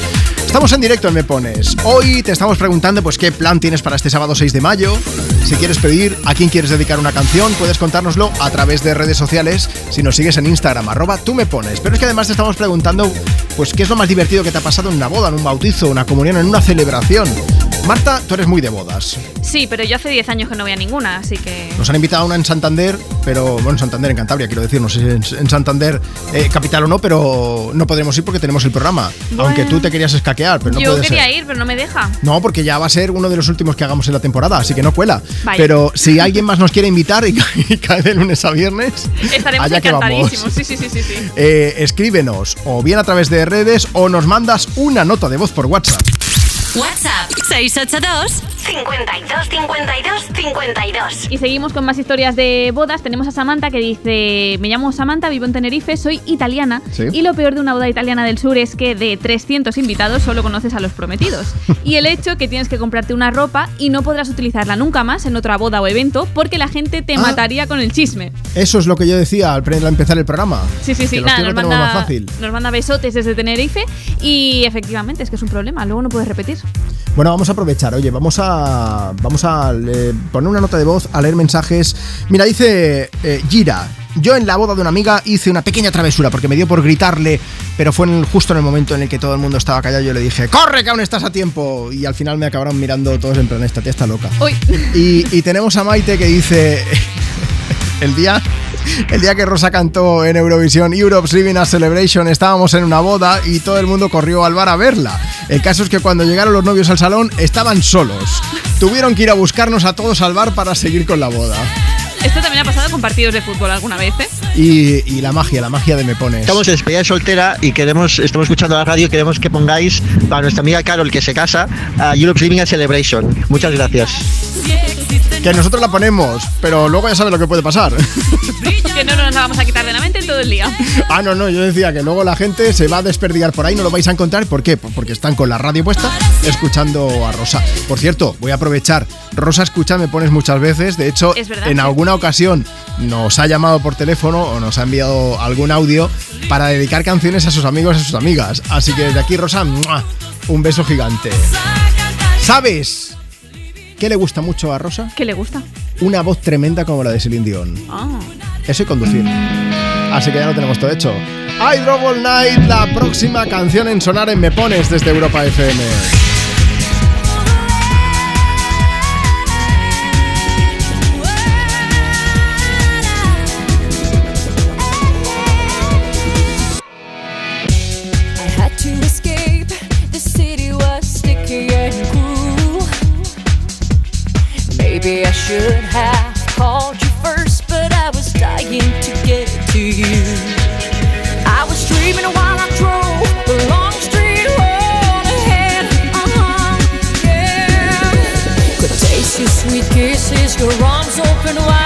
Estamos en directo en Me Pones. Hoy te estamos preguntando pues qué plan tienes para este sábado 6 de mayo. Si quieres pedir a quién quieres dedicar una canción, puedes contárnoslo a través de redes sociales si nos sigues en Instagram, arroba tú me pones. Pero es que además te estamos preguntando pues qué es lo más divertido que te ha pasado en una boda, en un bautizo, una comunión, en una celebración. Marta, tú eres muy de bodas. Sí, pero yo hace 10 años que no voy a ninguna, así que... Nos han invitado a una en Santander, pero bueno, en Santander, en Cantabria, quiero decir, no sé si en, en Santander eh, capital o no, pero no podremos ir porque tenemos el programa. Aunque tú te querías escaquear, pero no yo puede quería ser. ir, pero no me deja. No, porque ya va a ser uno de los últimos que hagamos en la temporada, así que no cuela. Vaya. Pero si alguien más nos quiere invitar y, ca- y cae de lunes a viernes, Estaremos allá que vamos. encantadísimos. Sí, sí, sí, sí, sí. Eh, escríbenos o bien a través de redes o nos mandas una nota de voz por WhatsApp. WhatsApp 682 52 52 52. Y seguimos con más historias de bodas. Tenemos a Samantha que dice: Me llamo Samantha, vivo en Tenerife, soy italiana. Sí. Y lo peor de una boda italiana del sur es que de 300 invitados solo conoces a los prometidos. y el hecho que tienes que comprarte una ropa y no podrás utilizarla nunca más en otra boda o evento porque la gente te Ah. mataría con el chisme. Eso es lo que yo decía al empezar el programa. Sí, sí, sí, nada, tíos nos lo tenemos manda, más fácil. nos manda besotes desde Tenerife y efectivamente es que es un problema, luego no puedes repetir. Bueno, vamos a aprovechar. Oye, vamos a vamos a eh, poner una nota de voz, a leer mensajes. Mira, dice eh, Gira. Yo en la boda de una amiga hice una pequeña travesura porque me dio por gritarle, pero fue en el- justo en el momento en el que todo el mundo estaba callado. Yo le dije, ¡corre que aún estás a tiempo! Y al final me acabaron mirando todos en plan, esta tía está loca. Uy. Y, y tenemos a Maite que dice, el día, el día que Rosa cantó en Eurovisión Europe's Living a Celebration, estábamos en una boda y todo el mundo corrió al bar a verla. El caso es que cuando llegaron los novios al salón estaban solos. Tuvieron que ir a buscarnos a todos al bar para seguir con la boda. Esto también ha pasado con partidos de fútbol alguna vez, ¿eh? Y, y la magia, la magia de Me Pones. Estamos en despedida de soltera y queremos, estamos escuchando la radio y queremos que pongáis para nuestra amiga Carol que se casa a Europe's Living a Celebration. Muchas gracias. Que nosotros la ponemos, pero luego ya sabes lo que puede pasar. Que no nos la vamos a quitar de la mente todo el día. Ah, no, no, yo decía que luego la gente se va a desperdigar por ahí, no lo vais a encontrar. ¿Por qué? Pues Porque están con la radio puesta escuchando a Rosa. Por cierto, voy a aprovechar. Rosa escucha, me pones muchas veces. De hecho, Es verdad, en sí. alguna ocasión nos ha llamado por teléfono o nos ha enviado algún audio para dedicar canciones a sus amigos y a sus amigas. Así que desde aquí, Rosa, un beso gigante. ¿Sabes qué le gusta mucho a Rosa? ¿Qué le gusta? Una voz tremenda como la de Celine Dion. Ah. Eso y conducir. Así que ya lo tenemos todo hecho. I Drove All Night, la próxima canción en sonar en Me Pones desde Europa FM. Maybe I should have called you first, but I was dying to get to you. I was dreaming while I drove the long street road ahead. Uh-huh, yeah. Could taste your sweet kisses, your arms open wide.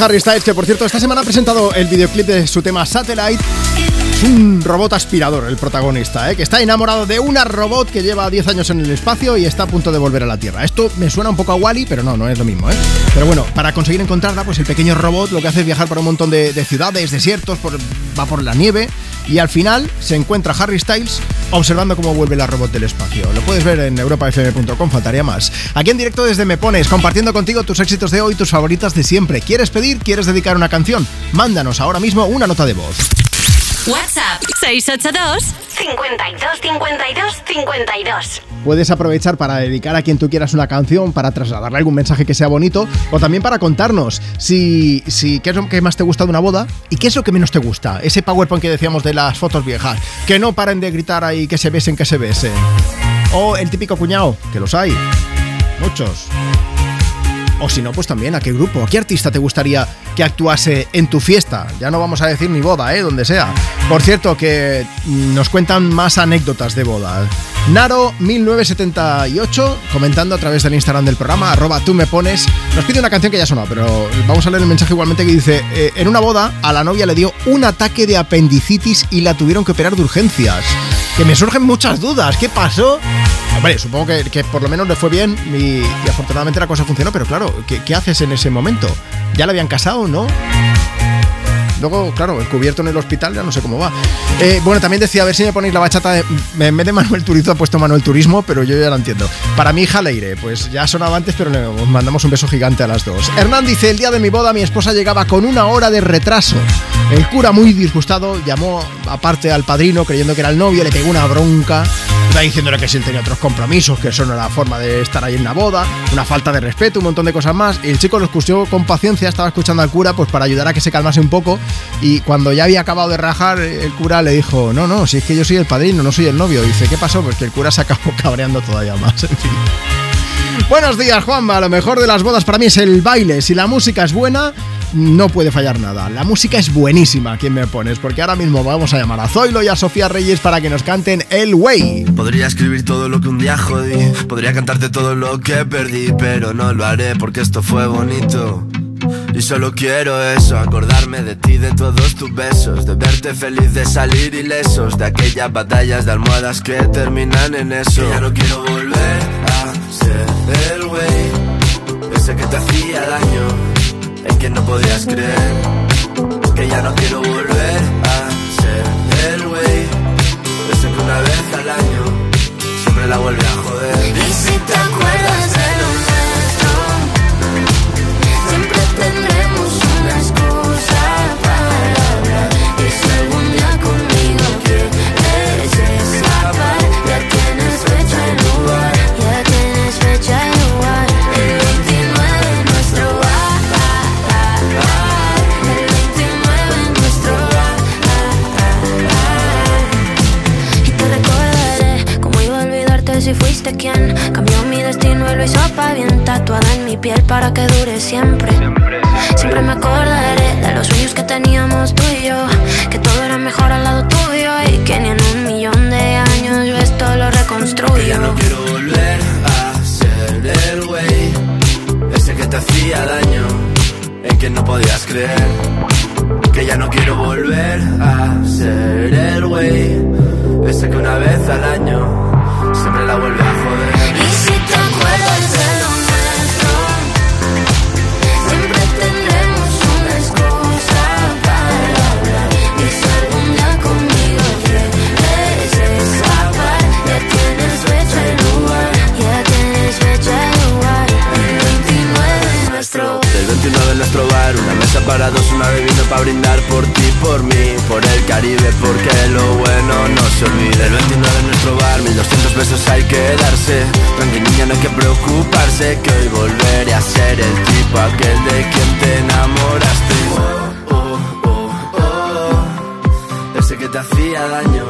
Harry Styles, que por cierto, esta semana ha presentado el videoclip de su tema Satellite. Es un robot aspirador el protagonista, ¿eh? que está enamorado de una robot que lleva 10 años en el espacio y está a punto de volver a la Tierra. Esto me suena un poco a Wally, pero no, no es lo mismo. ¿eh? Pero bueno, para conseguir encontrarla, pues el pequeño robot lo que hace es viajar por un montón de, de ciudades, desiertos, va por la nieve y al final se encuentra Harry Styles observando cómo vuelve la robot del espacio. Lo puedes ver en europafm.com, faltaría más. Aquí en directo desde Me Pones, compartiendo contigo tus éxitos de hoy, tus favoritas de siempre. ¿Quieres pedir? ¿Quieres dedicar una canción? Mándanos ahora mismo una nota de voz. WhatsApp 682 52 52 52. Puedes aprovechar para dedicar a quien tú quieras una canción, para trasladarle algún mensaje que sea bonito, o también para contarnos si, si qué es lo que más te gusta de una boda y qué es lo que menos te gusta. Ese PowerPoint que decíamos de las fotos viejas. Que no paren de gritar ahí que se besen, que se besen. O el típico cuñado, que los hay. Muchos. O si no, pues también a qué grupo, a qué artista te gustaría que actuase en tu fiesta. Ya no vamos a decir ni boda, ¿eh? Donde sea. Por cierto, que nos cuentan más anécdotas de boda. Naro1978, comentando a través del Instagram del programa, arroba tú me pones, nos pide una canción que ya sonado, pero vamos a leer el mensaje igualmente que dice, eh, en una boda a la novia le dio un ataque de apendicitis y la tuvieron que operar de urgencias. Que me surgen muchas dudas, ¿qué pasó? Hombre, supongo que, que por lo menos le fue bien y, y afortunadamente la cosa funcionó, pero claro, ¿qué, qué haces en ese momento? ¿Ya le habían casado, no? Luego, claro, el cubierto en el hospital ya no sé cómo va. Eh, bueno, también decía, a ver si me ponéis la bachata de... En vez de Manuel Turizo ha puesto Manuel Turismo, pero yo ya la entiendo. Para mi hija Leire, pues ya sonaba antes, pero le mandamos un beso gigante a las dos. Hernán dice, el día de mi boda mi esposa llegaba con una hora de retraso. El cura, muy disgustado, llamó aparte al padrino creyendo que era el novio, le pegó una bronca. Iba diciéndole que si tenía otros compromisos, que eso no era la forma de estar ahí en la boda, una falta de respeto, un montón de cosas más. Y el chico lo escuchó con paciencia, estaba escuchando al cura pues para ayudar a que se calmase un poco. Y cuando ya había acabado de rajar, el cura le dijo, no, no, si es que yo soy el padrino, no soy el novio. Y dice, ¿qué pasó? Pues que el cura se acabó cabreando todavía más. En. Buenos días, Juanma. Lo mejor de las bodas para mí es el baile. Si la música es buena, no puede fallar nada. La música es buenísima, ¿quién me pones? Porque ahora mismo vamos a llamar a Zoilo y a Sofía Reyes para que nos canten El Way. Podría escribir todo lo que un día jodí Podría cantarte todo lo que perdí Pero no lo haré porque esto fue bonito Y solo quiero eso, acordarme de ti, de todos tus besos, de verte feliz, de salir ilesos, de aquellas batallas de almohadas que terminan en eso. Que ya no quiero volver a ser el güey, ese que te hacía daño, el que no podías creer. Que ya no quiero volver a ser el güey, ese que una vez al año siempre la vuelve a joder. Y si te acuerdas de lo nuestro, siempre tendremos una excusa para hablar. Y si algún día conmigo quieres si fuiste quien cambió mi destino y lo hizo pa' bien tatuada en mi piel para que dure siempre. Siempre me acordaré de los sueños que teníamos tú y yo, que todo era mejor al lado tuyo y que ni en un millón de años yo esto lo Que ya reconstruyo. no quiero volver a ser el güey Ese que te hacía daño En quien no podías creer Que ya no quiero volver a ser el güey Ese que una vez al año la vuelve a nuestro bar. Una mesa para dos, una bebida para brindar Por ti, por mí, por el Caribe Porque lo bueno no se olvida El 29 en nuestro bar 1200 besos hay que darse. Tranqui niña, no hay que preocuparse Que hoy volveré a ser el tipo Aquel de quien te enamoraste. Oh, oh, oh, oh. Ese que te hacía daño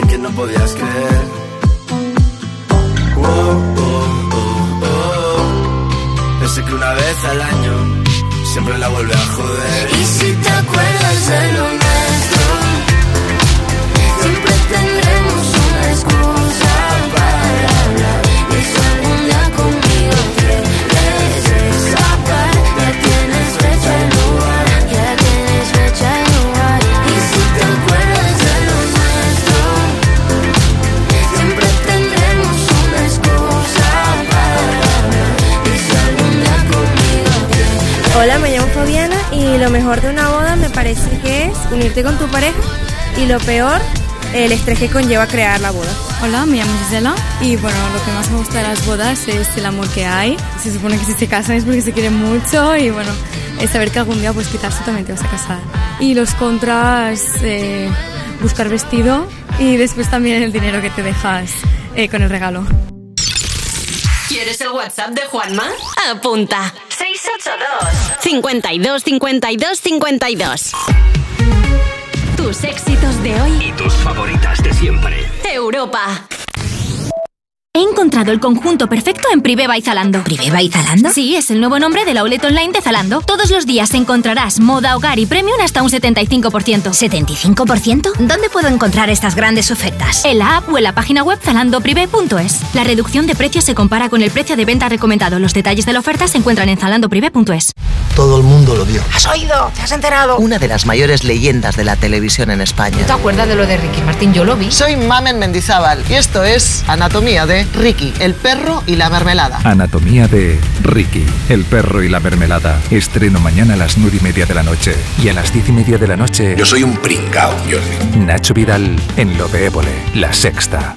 En quien no podías creer. Oh, oh, oh, oh. Ese que una vez al año siempre la vuelve a joder. Y si te acuerdas de lo nuestro, siempre tendremos una excusa mejor de una boda me parece que es unirte con tu pareja y lo peor, el estrés que conlleva crear la boda. Hola, me llamo Gisela y bueno, lo que más me gusta de las bodas es el amor que hay. Se supone que si se casan es porque se quieren mucho y bueno, es saber que algún día pues quizás tú también te vas a casar. Y los contras, eh, buscar vestido y después también el dinero que te dejas eh, con el regalo. ¿Quieres el WhatsApp de Juanma? Apunta. 682 52 52 52. Tus éxitos de hoy. Y tus favoritas de siempre. Europa. He encontrado el conjunto perfecto en Priveva y Zalando. ¿Priveva y Zalando? Sí, es el nuevo nombre del outlet online de Zalando. Todos los días encontrarás moda, hogar y premium hasta un 75%. ¿75%? ¿Dónde puedo encontrar estas grandes ofertas? En la app o en la página web zalandoprivé.es. La reducción de precios se compara con el precio de venta recomendado. Los detalles de la oferta se encuentran en zalandoprivé.es. Todo el mundo lo vio. ¿Has oído? ¿Te has enterado? Una de las mayores leyendas de la televisión en España. ¿Te acuerdas de lo de Ricky Martín? Yo lo vi. Soy Mamen Mendizábal y esto es Anatomía de Ricky, el perro y la mermelada. Anatomía de Ricky, el perro y la mermelada. Estreno mañana a las nueve y media de la noche. Y a las diez y media de la noche. Yo soy un pringao, Jordi. Nacho Vidal en Lo de Évole, La Sexta.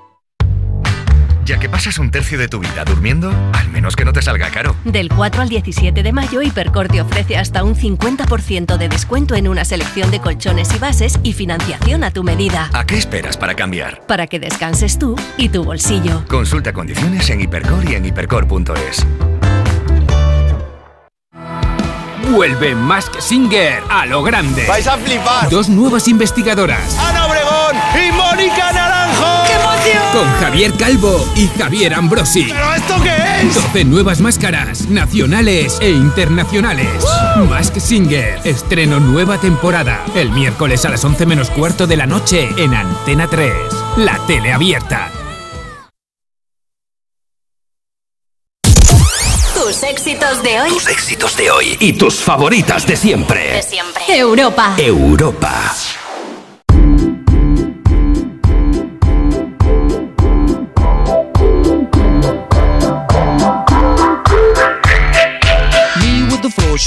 Ya que pasas un tercio de tu vida durmiendo, al menos que no te salga caro. Del 4 al 17 de mayo, Hipercor te ofrece hasta un 50% de descuento en una selección de colchones y bases y financiación a tu medida. ¿A qué esperas para cambiar? Para que descanses tú y tu bolsillo. Consulta condiciones en Hipercor y en hipercor.es. Vuelve Mask Singer a lo grande. ¡Vais a flipar! Dos nuevas investigadoras. ¡Ana Obregón y Mónica Naranjo! Con Javier Calvo y Javier Ambrosi. ¿Pero esto qué es? 12 nuevas máscaras, nacionales e internacionales. Mask Singer, estreno nueva temporada. El miércoles a las 11 menos cuarto de la noche en Antena 3. La tele abierta. Tus éxitos de hoy. Tus éxitos de hoy y tus favoritas de siempre. De siempre. Europa. Europa.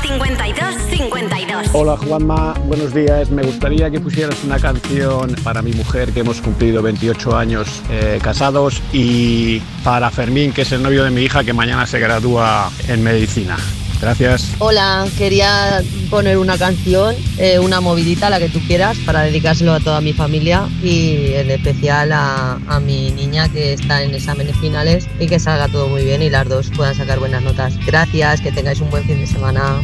52 52 52. Hola Juanma, buenos días. Me gustaría que pusieras una canción para mi mujer que hemos cumplido 28 años eh, casados y para Fermín, que es el novio de mi hija que mañana se gradúa en medicina. Gracias. Hola, quería poner una canción, eh, una movidita, la que tú quieras, para dedicárselo a toda mi familia y en especial a, a mi niña que está en exámenes finales y que salga todo muy bien y las dos puedan sacar buenas notas. Gracias, que tengáis un buen fin de semana.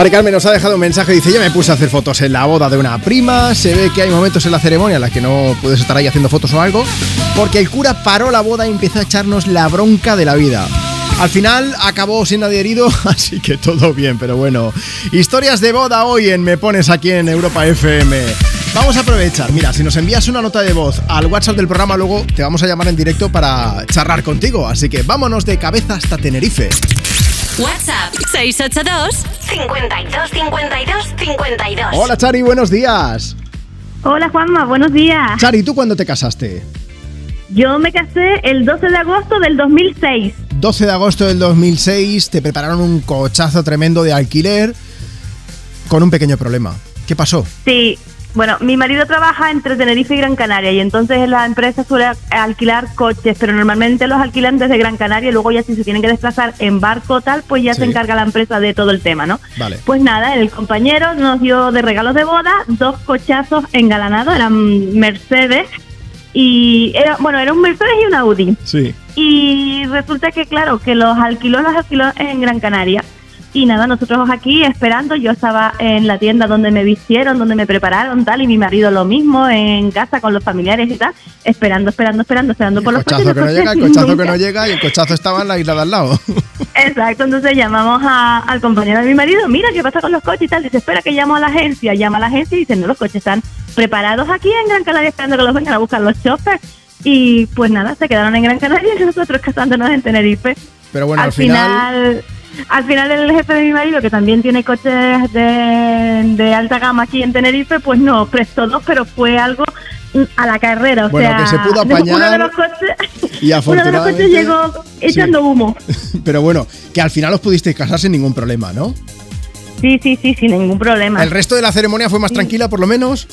Mari Carmen nos ha dejado un mensaje, dice, yo me puse a hacer fotos en la boda de una prima, se ve que hay momentos en la ceremonia en las que no puedes estar ahí haciendo fotos o algo, porque el cura paró la boda y empezó a echarnos la bronca de la vida. Al final acabó sin nadie herido, así que todo bien, pero bueno. Historias de boda hoy en Me Pones aquí en Europa FM. Vamos a aprovechar, mira, si nos envías una nota de voz al WhatsApp del programa, luego te vamos a llamar en directo para charlar contigo, así que vámonos de cabeza hasta Tenerife. WhatsApp 682 52 52 52. Hola Chari, buenos días. Hola Juanma, buenos días. Chari, ¿tú cuándo te casaste? Yo me casé el 12 de agosto del 2006. 12 de agosto del 2006 te prepararon un cochazo tremendo de alquiler con un pequeño problema. ¿Qué pasó? Sí, bueno, mi marido trabaja entre Tenerife y Gran Canaria y entonces la empresa suele alquilar coches, pero normalmente los alquilan desde Gran Canaria y luego ya si se tienen que desplazar en barco tal, pues ya Sí. se encarga la empresa de todo el tema, ¿no? Vale. Pues nada, el compañero nos dio de regalos de boda dos cochazos engalanados, eran Mercedes y era, bueno, era un Mercedes y un Audi. Sí. Y resulta que, claro, que los alquiló, los alquiló en Gran Canaria. Y nada, nosotros aquí esperando, yo estaba en la tienda donde me vistieron, donde me prepararon, tal, y mi marido lo mismo, en casa con los familiares y tal, esperando, esperando, esperando, esperando por los coches. Cochazo que no los llega, el coches cochazo que no llega y el cochazo estaba en la isla de al lado. Exacto, entonces llamamos a- al compañero de mi marido, mira, ¿qué pasa con los coches y tal? Dice, espera que llamo a la agencia, llama a la agencia y dice, no, los coches están preparados aquí en Gran Canaria esperando que los vengan a buscar los choferes. Y pues nada, se quedaron en Gran Canaria y nosotros casándonos en Tenerife. Pero bueno, al, al final, al final el jefe de mi marido, que también tiene coches de, de alta gama aquí en Tenerife, pues no, prestó dos, pero fue algo a la carrera. O Bueno, sea, que se pudo Uno de los coches, y uno de los afortunadamente... coches llegó echando humo. Pero bueno, que al final os pudisteis casar sin ningún problema, ¿no? Sí, sí, sí, sin ningún problema. ¿El resto de la ceremonia fue más tranquila, por lo menos?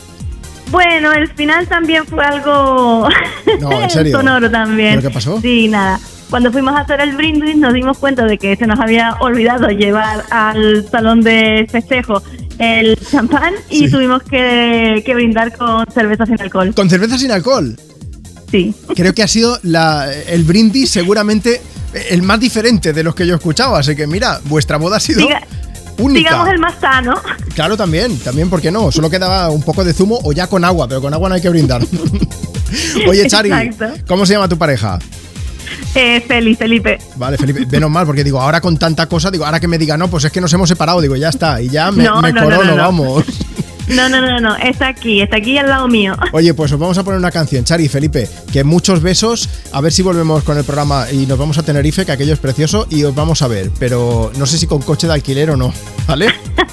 Bueno, el final también fue algo No, en serio. sonoro también. ¿Pero qué pasó? Sí, nada. Cuando fuimos a hacer el brindis nos dimos cuenta de que se nos había olvidado llevar al salón de festejo el champán y Sí. tuvimos que, que brindar con cerveza sin alcohol. ¿Con cerveza sin alcohol? Sí. Creo que ha sido la- el brindis seguramente el más diferente de los que yo he escuchado. Así que mira, vuestra boda ha sido Diga- única. Digamos el más sano. Claro, también, también, ¿por qué no? Solo quedaba un poco de zumo o ya con agua, pero con agua no hay que brindar. Oye, Chari, Exacto. ¿cómo se llama tu pareja? Eh, Feliz, Felipe. Vale, Felipe, menos mal, porque digo, ahora con tanta cosa, digo, ahora que me diga, no, pues es que nos hemos separado, digo, ya está, y ya me, No, me no, no, corono, no, no. vamos. No, no, no, no, está aquí, está aquí al lado mío. Oye, pues os vamos a poner una canción, Chari Felipe, que muchos besos, a ver si volvemos con el programa y nos vamos a Tenerife, que aquello es precioso, y os vamos a ver, pero no sé si con coche de alquiler o no, ¿vale?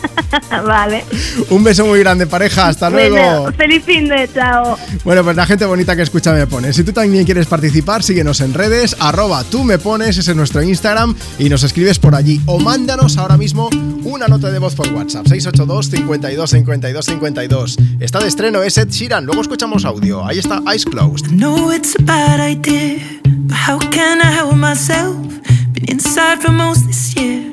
vale. Un beso muy grande, pareja, hasta luego. Bueno, feliz fin de chao. Bueno, pues la gente bonita que escucha me pone. Si tú también quieres participar, síguenos en redes, arroba tú me pones, ese es nuestro Instagram, y nos escribes por allí. O mándanos ahora mismo una nota de voz por WhatsApp, 682 52 52 52. Está de estreno, es Ed Sheeran, luego escuchamos audio. Ahí está Eyes Closed. know it's a bad idea, but how can I help myself? Been inside for most this year,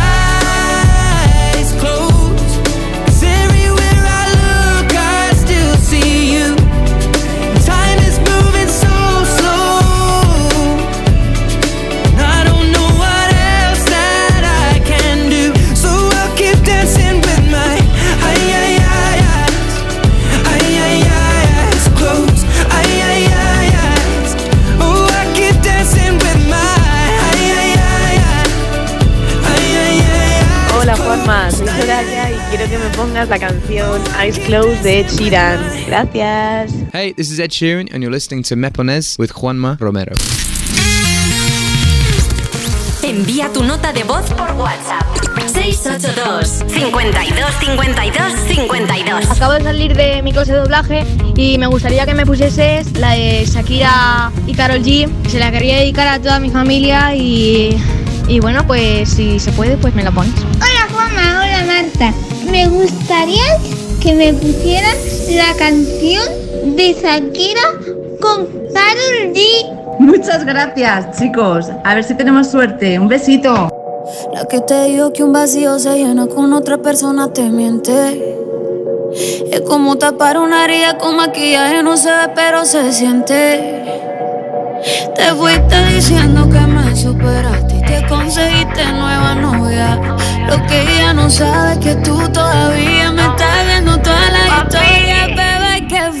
que me pongas la canción Eyes Closed de Ed Sheeran. Gracias. Hey, this is Ed Sheeran, and you're listening to Mepones with Juanma Romero. Envía tu nota de voz por WhatsApp. 682 52 52 52. Acabo de salir de mi clase de doblaje y me gustaría que me pusieses la de Shakira y Carol G. Se la quería dedicar a toda mi familia y, y bueno, pues si se puede, pues me la pones. Hola Juanma, hola Marta. Me gustaría que me pusieran la canción de Shakira con Karol G. Muchas gracias, chicos. A ver si tenemos suerte. Un besito. La que te digo que un vacío se llena con otra persona te miente. Es como tapar una herida con maquillaje, no se ve, pero se siente. Te fuiste diciendo que me te conseguiste nueva novia. Lo que ella no sabe es que tú todavía me estás viendo toda la historia, bebé. ¿Qué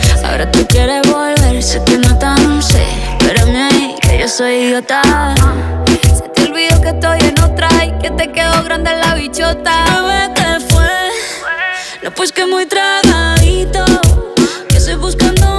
Ahora tú quieres volver, se te nota, no sé. Espérame ahí, que yo soy idiota. Se te olvidó que estoy en otra y que te quedó grande la bichota. Bebé, ¿qué fue? No, pues que muy tragadito. Que estoy buscándome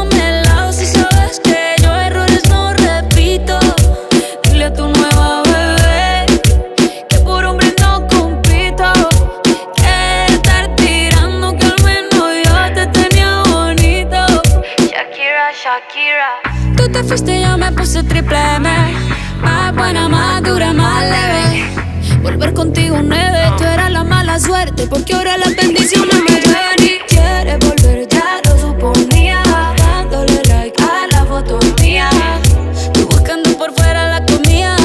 Shakira. Tú te fuiste, yo me puse triple M. Más buena, más dura, más leve. Volver contigo nueve, tú eras la mala suerte. Porque ahora las bendiciones me llueven y quieres volver, ya lo suponía. Dándole like a la foto mía. Tú buscando por fuera la comida.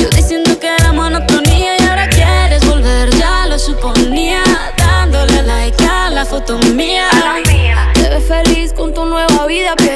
Yo diciendo que era monotonía. Y ahora quieres volver, ya lo suponía. Dándole like a la foto mía. Te ves feliz con tu nueva vida, pero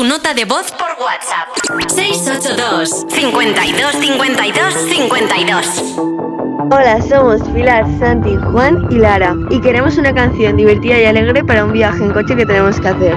Nota de voz por WhatsApp. 682 52 52 52 Hola, somos Pilar, Santi, Juan y Lara y queremos una canción divertida y alegre para un viaje en coche que tenemos que hacer.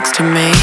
next to me?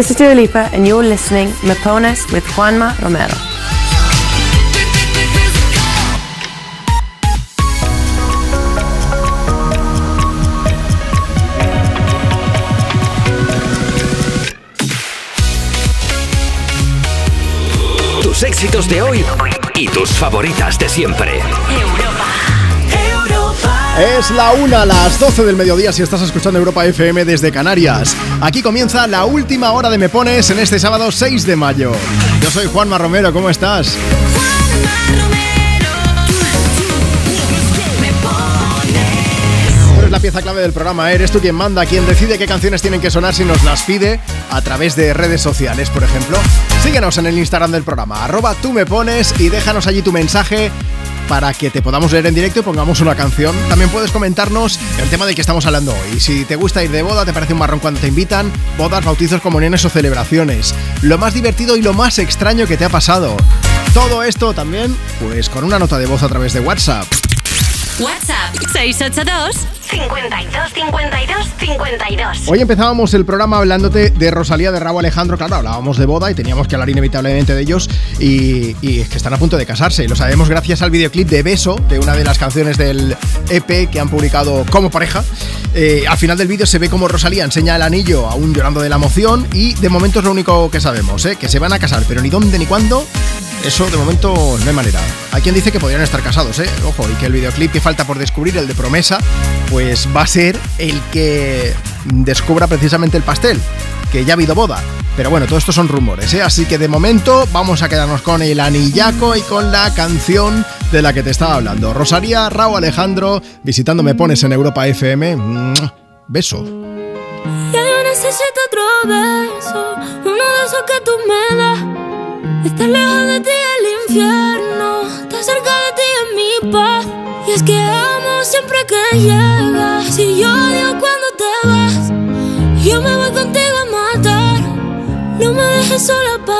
This is Dua Lipa, and you're listening Me Pones with Juanma Romero. Tus éxitos de hoy y tus favoritas de siempre. Es la una las 12 del mediodía si estás escuchando Europa FM desde Canarias. Aquí comienza la última hora de Me Pones en este sábado 6 de mayo. Yo soy Juanma Romero, ¿cómo estás? La pieza clave del programa, ¿eh? eres tú quien manda, quien decide qué canciones tienen que sonar si nos las pide a través de redes sociales, por ejemplo. Síguenos en el Instagram del programa, arroba tú me pones y déjanos allí tu mensaje para que te podamos leer en directo y pongamos una canción. También puedes comentarnos el tema del que estamos hablando hoy. Si te gusta ir de boda, te parece un marrón cuando te invitan, bodas, bautizos, comuniones o celebraciones. Lo más divertido y lo más extraño que te ha pasado. Todo esto también, pues con una nota de voz a través de WhatsApp. WhatsApp 682 52 52 52. Hoy empezábamos el programa hablándote de Rosalía, de Raúl Alejandro. Claro, hablábamos de boda y teníamos que hablar inevitablemente de ellos. Y, y es que están a punto de casarse. Y lo sabemos gracias al videoclip de Beso, de una de las canciones del EP que han publicado como pareja. Eh, al final del vídeo se ve como Rosalía enseña el anillo, aún llorando de la emoción. Y de momento es lo único que sabemos, ¿eh? que se van a casar, pero ni dónde ni cuándo. Eso de momento no hay manera. Hay quien dice que podrían estar casados, ¿eh? Ojo, y que el videoclip que falta por descubrir, el de promesa, pues va a ser el que descubra precisamente el pastel. que ya ha habido boda. Pero bueno, todo esto son rumores, ¿eh? Así que de momento vamos a quedarnos con el anillaco y con la canción de la que te estaba hablando. Rosaría, Raúl Alejandro, visitando Me Pones en Europa FM. Beso. Yo necesito otro beso, que tú me das. Estar lejos de ti el infierno, estar cerca de ti es mi paz. Y es que amo siempre que llegas, si yo odio cuando te vas, yo me voy contigo a matar. No me dejes sola, ¿pa'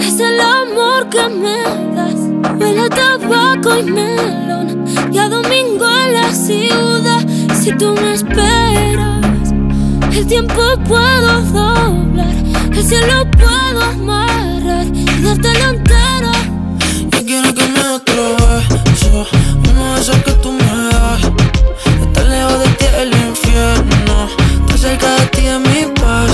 es el amor que me das. Huele tabaco y melón y a domingo en la ciudad. Si tú me esperas, el tiempo puedo doblar, el cielo puedo amarrar y dártelo entero. Yo quiero que me otro beso, uno de esos que tú me das. Estar lejos de ti el infierno, estar cerca de ti es mi paz.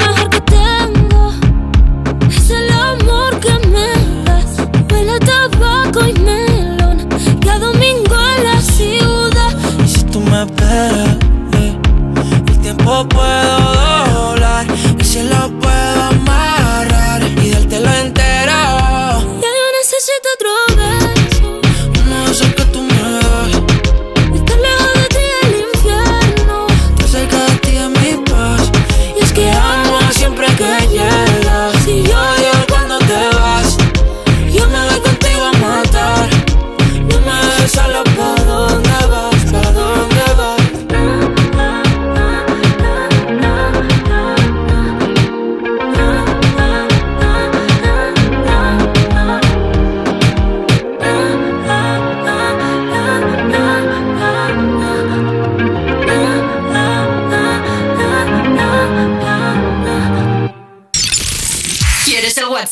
tabaco y melón y a domingo en la ciudad. Y si tú me esperas, eh, el tiempo puedo doblar, el cielo puedo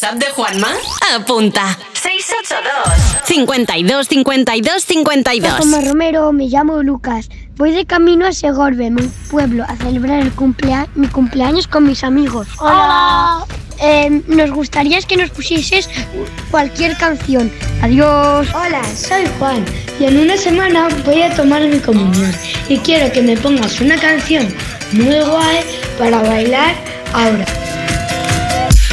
WhatsApp de Juanma? Apunta. 682 52 52 52. Juanma Romero, me llamo Lucas. Voy de camino a Segorbe, mi pueblo, a celebrar el cumplea- mi cumpleaños con mis amigos. Hola. Eh, nos gustaría que nos pusieses cualquier canción. Adiós. Hola, soy Juan y en una semana voy a tomar mi comunión y quiero que me pongas una canción muy guay para bailar ahora.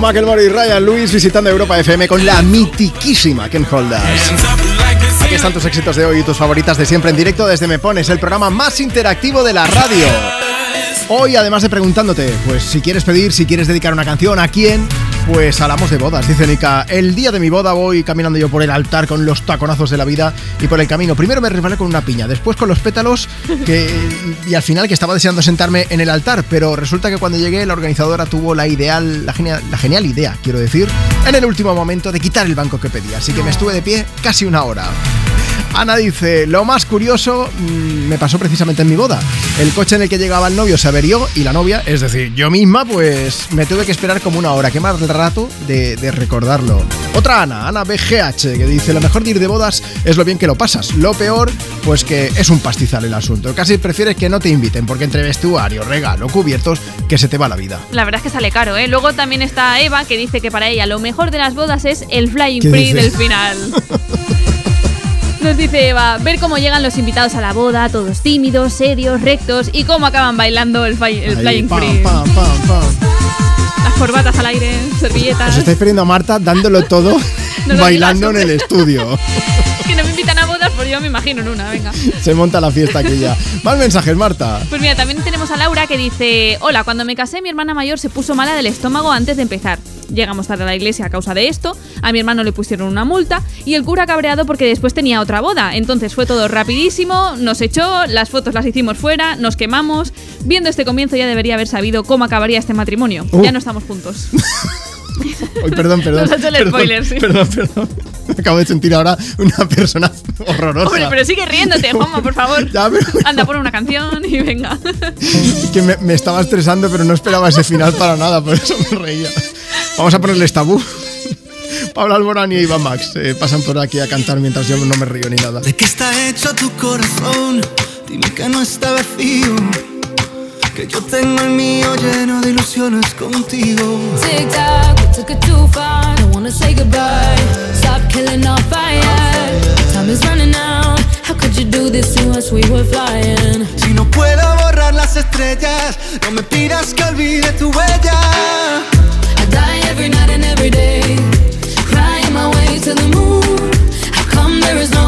Son y Ryan Lewis visitando Europa FM con la mitiquísima Ken Holders. Aquí están tus éxitos de hoy y tus favoritas de siempre en directo desde Me Pones, el programa más interactivo de la radio. Hoy, además de preguntándote, pues si quieres pedir, si quieres dedicar una canción, ¿a quién? Pues hablamos de bodas, dice Nika. El día de mi boda voy caminando yo por el altar con los taconazos de la vida y por el camino. Primero me resbalé con una piña, después con los pétalos y al final que estaba deseando sentarme en el altar, pero resulta que cuando llegué la organizadora tuvo la ideal, la genial, la genial idea, quiero decir, en el último momento de quitar el banco que pedía. Así que me estuve de pie casi una hora. Ana dice, lo más curioso mm, me pasó precisamente en mi boda. El coche en el que llegaba el novio se averió y la novia, es decir, yo misma, pues me tuve que esperar como una hora. Qué mal rato de, de recordarlo. Otra Ana, Ana BGH, que dice, lo mejor de ir de bodas es lo bien que lo pasas. Lo peor, pues que es un pastizal el asunto. Casi prefieres que no te inviten, porque entre vestuario, regalo, cubiertos, que se te va la vida. La verdad es que sale caro, ¿eh? Luego también está Eva, que dice que para ella lo mejor de las bodas es el flying ¿Qué free dice? del final. Nos dice Eva, ver cómo llegan los invitados a la boda, todos tímidos, serios, rectos, y cómo acaban bailando el, el Ahí, flying pam, free. pam, pam. Las corbatas al aire, servilletas. Os estáis perdiendo a Marta dándolo todo bailando en el estudio. Es que no me invitan a yo me imagino en una, venga. Se monta la fiesta aquí ya. Más mensajes, Marta. Pues mira, también tenemos a Laura que dice, hola, cuando me casé mi hermana mayor se puso mala del estómago antes de empezar. Llegamos tarde a la iglesia a causa de esto, a mi hermano le pusieron una multa y el cura cabreado porque después tenía otra boda. Entonces fue todo rapidísimo, nos echó, las fotos las hicimos fuera, nos quemamos. Viendo este comienzo ya debería haber sabido cómo acabaría este matrimonio. Uh. Ya no estamos juntos. Perdón, perdón. Nos ha hecho el perdón, spoiler, sí. Perdón, perdón. Me acabo de sentir ahora una persona horrorosa. Hombre, pero sigue riéndote, Juanma, por favor. Ya, pero- Anda, pon una canción y venga. que me, me estaba estresando, pero no esperaba ese final para nada, por eso me reía. Vamos a ponerles tabú. Pablo Alborán y Iván Max eh, pasan por aquí a cantar mientras yo no me río ni nada. ¿De qué está hecho tu corazón? Dime que no está vacío. Que yo tengo el mío lleno de ilusiones contigo. Tic tac, we took it too far. Don't wanna say goodbye. Stop killing our fire. Time is running out. How could you do this to us? We were flying. Si no puedo borrar las estrellas, no me pidas que olvide tu huella. I die every night and every day. Crying my way to the moon. How come there is no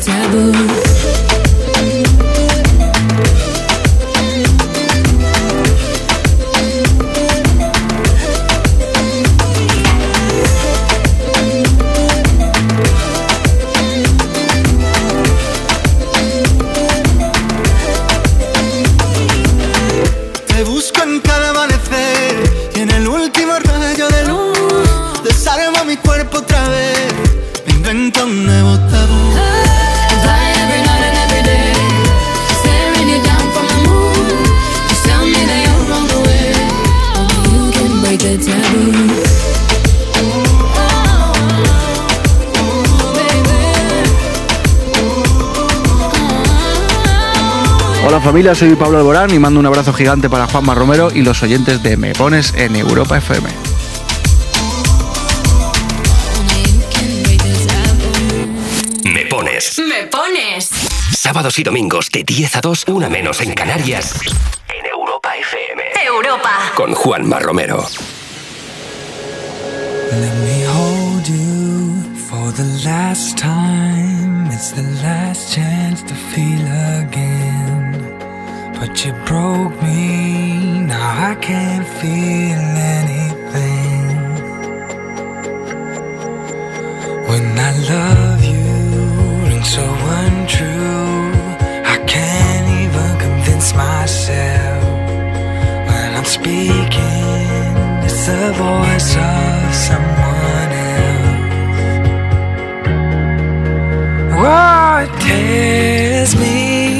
taboo. Familia, soy Pablo Alborán y mando un abrazo gigante para Juanma Romero y los oyentes de Me Pones en Europa FM. Me pones. Me pones. Sábados y domingos de 10 a 2, una menos en Canarias. En Europa FM. Europa. Con Juanma Romero. Let me hold you for the last time. It's the last chance to feel again. But you broke me, now I can't feel anything. When I love you, rings so untrue. I can't even convince myself when I'm speaking. It's the voice of someone else. It tears me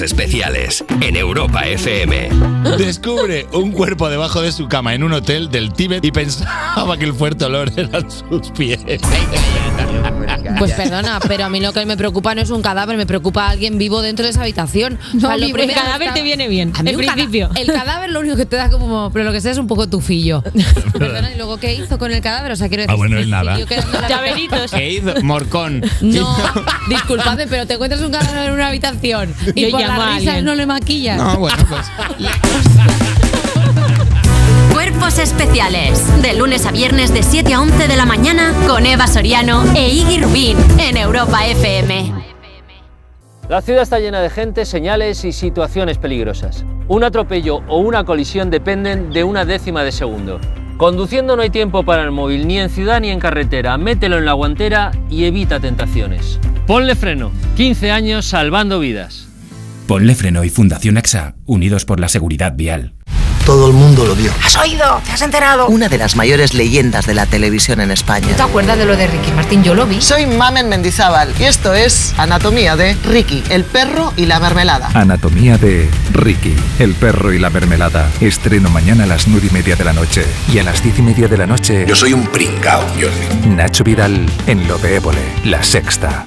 Especiales en Europa FM. Descubre un cuerpo debajo de su cama en un hotel del Tíbet y pensaba que el fuerte olor eran sus pies. Pues perdona, pero a mí lo que me preocupa no es un cadáver, me preocupa alguien vivo dentro de esa habitación. No, primero el cadáver te viene bien, A mí cada- principio. el cadáver lo único que te da como. Pero lo que sea es un poco tufillo. Perdona, ¿y luego qué hizo con el cadáver? O sea, quiero decir. Ah, bueno, él nada. la- Llaveritos. ¿Qué hizo? Morcón. No, disculpadme, pero te encuentras un cadáver en una habitación y Yo por llamo a las risas alguien. no le maquillas. No, bueno, pues. Cuerpos especiales. De lunes a viernes de 7 a 11 de la mañana con Eva Soriano e Iggy Rubín en Europa FM. La ciudad está llena de gente, señales y situaciones peligrosas. Un atropello o una colisión dependen de una décima de segundo. Conduciendo no hay tiempo para el móvil, ni en ciudad ni en carretera. Mételo en la guantera y evita tentaciones. Ponle freno. 15 años salvando vidas. Ponle Freno y Fundación AXA, unidos por la seguridad vial. Todo el mundo lo vio. ¿Has oído? ¿Te has enterado? Una de las mayores leyendas de la televisión en España. ¿Tú te acuerdas de lo de Ricky Martín? Yo lo vi. Soy Mamen Mendizábal y esto es Anatomía de Ricky, el perro y la mermelada. Anatomía de Ricky, el perro y la mermelada. Estreno mañana a las nueve y media de la noche. Y a las diez y media de la noche. Yo soy un pringao, Jordi. Nacho Vidal en Lo de Évole, La Sexta.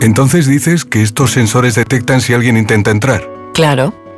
Entonces dices que estos sensores detectan si alguien intenta entrar. Claro,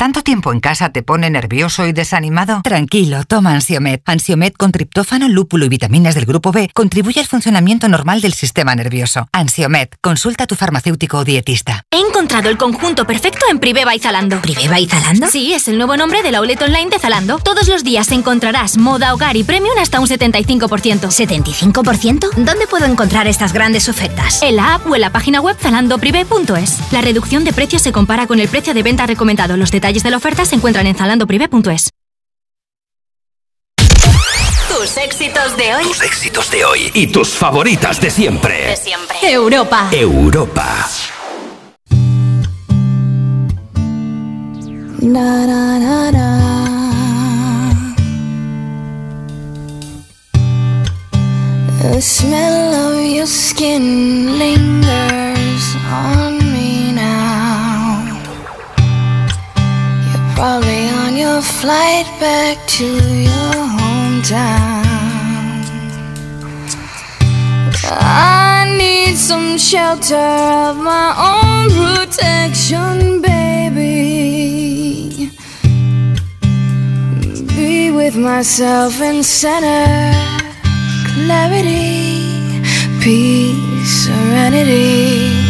¿Tanto tiempo en casa te pone nervioso y desanimado? Tranquilo, toma Ansiomed. Ansiomed con triptófano, lúpulo y vitaminas del grupo B contribuye al funcionamiento normal del sistema nervioso. Ansiomed, consulta a tu farmacéutico o dietista. He encontrado el conjunto perfecto en Priveva y Zalando. ¿Priveva y Zalando? Sí, es el nuevo nombre del outlet online de Zalando. Todos los días encontrarás moda, hogar y premium hasta un 75%. ¿75%? ¿Dónde puedo encontrar estas grandes ofertas? En la app o en la página web zalandoprivé.es. La reducción de precios se compara con el precio de venta recomendado. Los detalles de la oferta se encuentran en zalandoprivé.es. Tus éxitos de hoy. Tus éxitos de hoy y tus favoritas de siempre. De siempre. Europa. Europa. The smell of your skin lingers on probably on your flight back to your hometown. I need some shelter of my own protection, baby. Be with myself and center clarity, peace, serenity.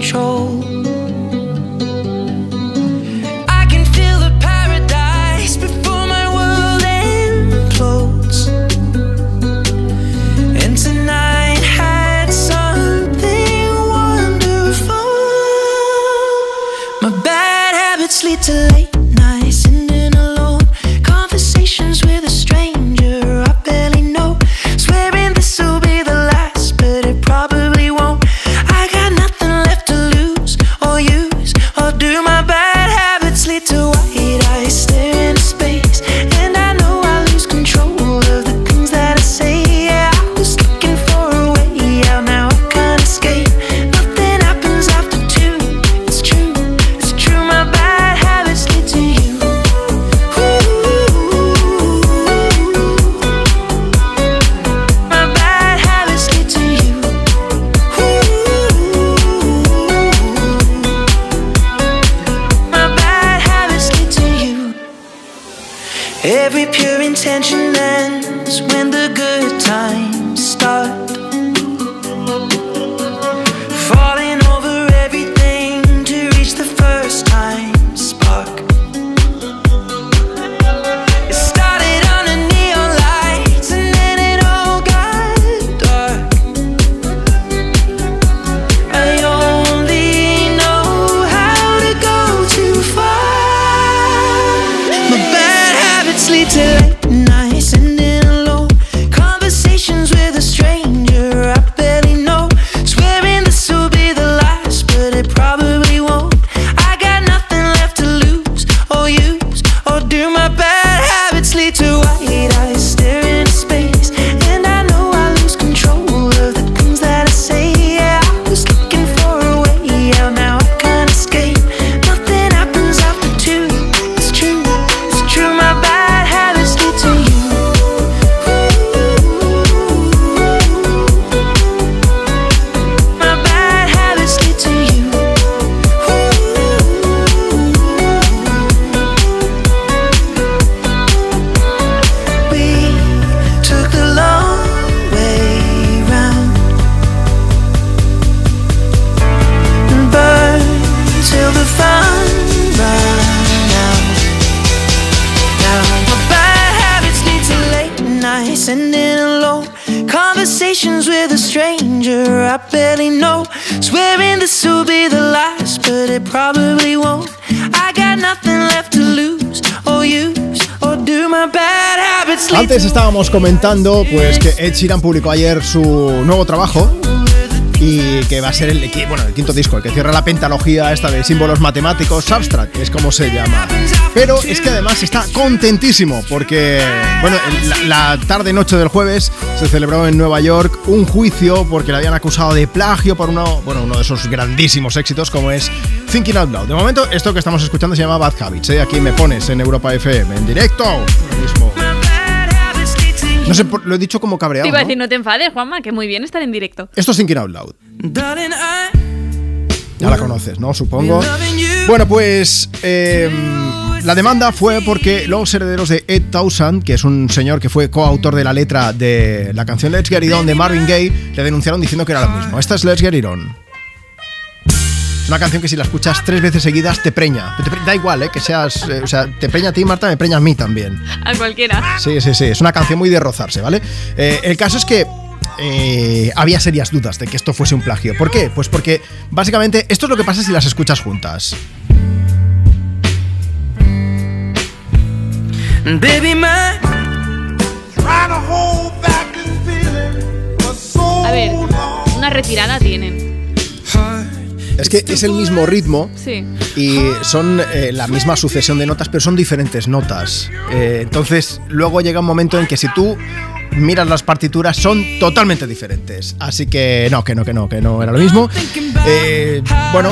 Comentando pues que Ed Sheeran publicó ayer su nuevo trabajo y que va a ser el, bueno, el quinto disco, el que cierra la pentalogía esta de símbolos matemáticos, Substract, que es como se llama. Pero es que además está contentísimo porque, bueno, la tarde-noche del jueves se celebró en Nueva York un juicio porque le habían acusado de plagio por uno, bueno, uno de esos grandísimos éxitos como es Thinking Out Loud. De momento, esto que estamos escuchando se llama Bad Habits. ¿eh? Aquí me pones en Europa FM, en directo. No sé, por- lo he dicho como cabreado. Te iba a decir, no te enfades, Juanma, que muy bien estar en directo. Esto es Thinking Out Loud. Ya la conoces, ¿no? Supongo. Bueno, pues eh, la demanda fue porque los herederos de Ed Townsend, que es un señor que fue coautor de la letra de la canción Let's Get It On de Marvin Gaye, le denunciaron diciendo que era lo mismo. Esta es Let's Get It On. Es una canción que si la escuchas tres veces seguidas te preña. Te pre- da igual, ¿eh? Que seas... eh, o sea, te preña a ti, Marta, me preña a mí también. A cualquiera. Sí, sí, sí. Es una canción muy de rozarse, ¿vale? Eh, el caso es que eh, había serias dudas de que esto fuese un plagio. ¿Por qué? Pues porque básicamente esto es lo que pasa si las escuchas juntas. Baby, A ver, una retirada tienen. Es que es el mismo ritmo Sí. y son eh, la misma sucesión de notas, pero son diferentes notas. Eh, entonces, luego llega un momento en que si tú miras las partituras son totalmente diferentes. Así que no, que no, que no, que no era lo mismo. Eh, bueno,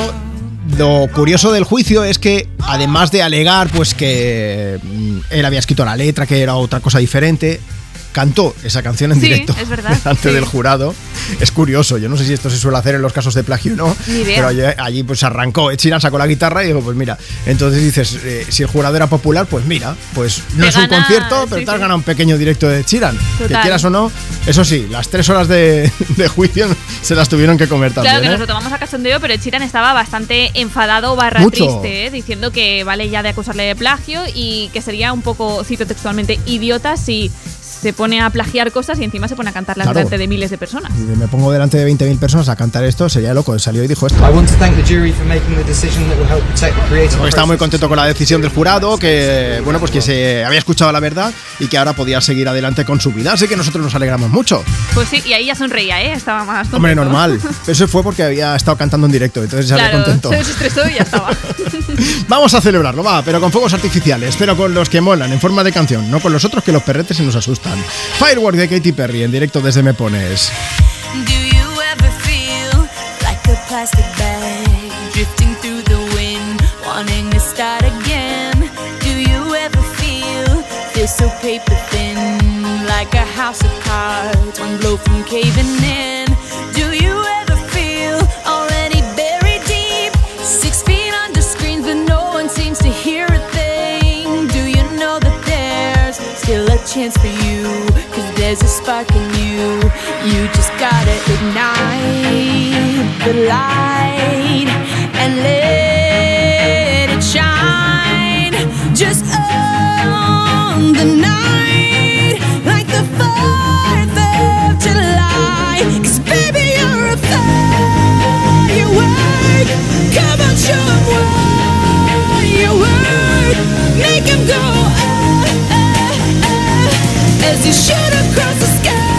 lo curioso del juicio es que además de alegar pues que mm, él había escrito la letra, que era otra cosa diferente, cantó esa canción en Sí, directo es verdad, delante sí. del jurado. Es curioso, yo no sé si esto se suele hacer en los casos de plagio o no, pero allí, allí, pues arrancó, Sheeran sacó la guitarra y digo, pues mira, entonces dices, eh, si el jurado era popular, pues mira, pues no Te es un concierto, pero sí, te has ganado un pequeño directo de Sheeran. Que quieras o no, eso sí, las tres horas de, de juicio se las tuvieron que comer también. Claro que ¿eh? nos lo tomamos a cachondeo, pero Chiran estaba bastante enfadado barra Mucho. triste, ¿eh? diciendo que vale ya de acusarle de plagio y que sería un poco, cito textualmente, idiota si se pone a plagiar cosas y encima se pone a cantarlas Claro. delante de miles de personas. Y me pongo delante de 20.000 personas a cantar esto, sería loco. Salió y dijo esto. I want to thank the jury for making the decision that will help protect the creative Porque estaba muy contento con la decisión del jurado, que bueno, pues que se había escuchado la verdad y que ahora podía seguir adelante con su vida. Así que nosotros nos alegramos mucho. Pues sí, y ahí ya sonreía, ¿eh? Estaba más Hombre, contento. normal. Pero eso fue porque había estado cantando en directo, entonces se había Claro, contento. se desestresó y ya estaba. Vamos a celebrarlo, va, pero con fuegos artificiales, pero con los que molan, en forma de canción, no con los otros que los perretes se nos asustan. Firework de Katy Perry en directo desde Me Pones. Do you ever feel like a plastic bag drifting through the wind, wanting to start again? Do you ever feel feel so paper thin, like a house of cards, one blow from caving in? Chance for you? Cause there's a spark in you. You just gotta ignite the light and let it shine. Just on the night, like the 4th of July. Cause baby, you're a firework. Come on, show 'em what you work. Make 'em go, as you shoot across the sky.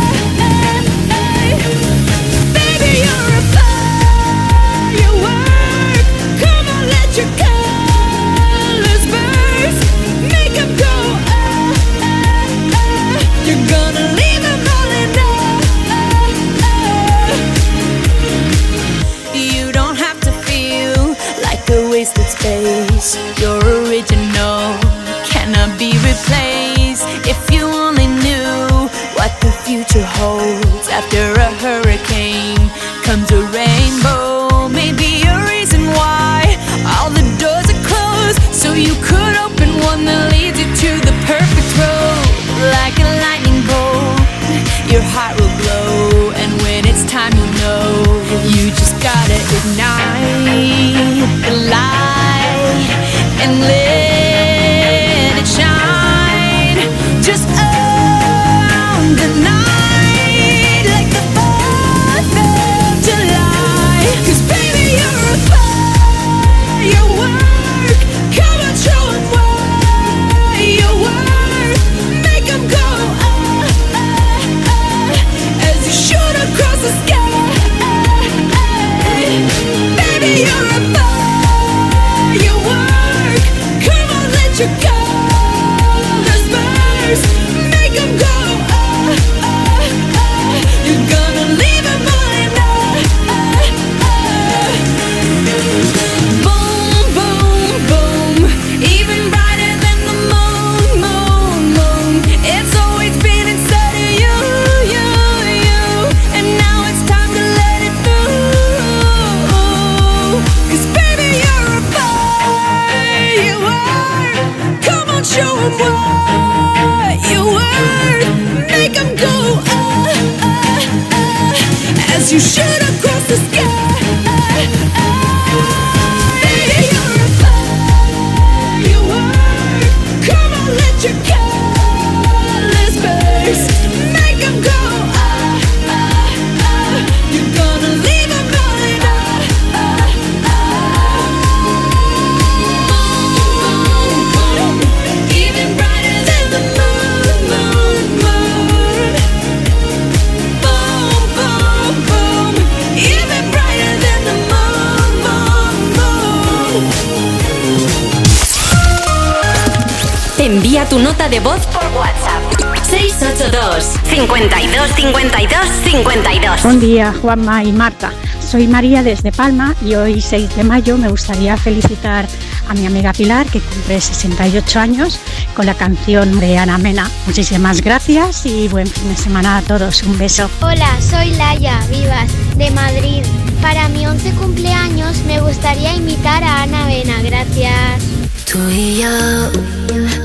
Juanma y Marta. Soy María desde Palma y hoy 6 de mayo me gustaría felicitar a mi amiga Pilar, que cumple 68 años, con la canción de Ana Mena. Muchísimas gracias y buen fin de semana a todos. Un beso. Hola, soy Laia Vivas, de Madrid. Para mi 11 cumpleaños me gustaría invitar a Ana Mena. Gracias. Tú y yo,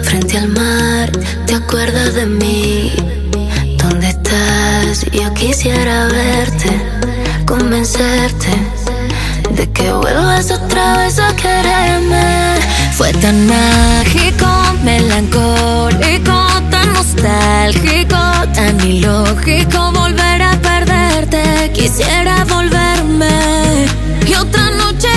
frente al mar, ¿te acuerdas de mí? ¿Dónde estás? Yo quisiera verte, convencerte de que vuelvas otra vez a quererme. Fue tan mágico, melancólico, tan nostálgico, tan ilógico volver a perderte. Quisiera volverme y otra noche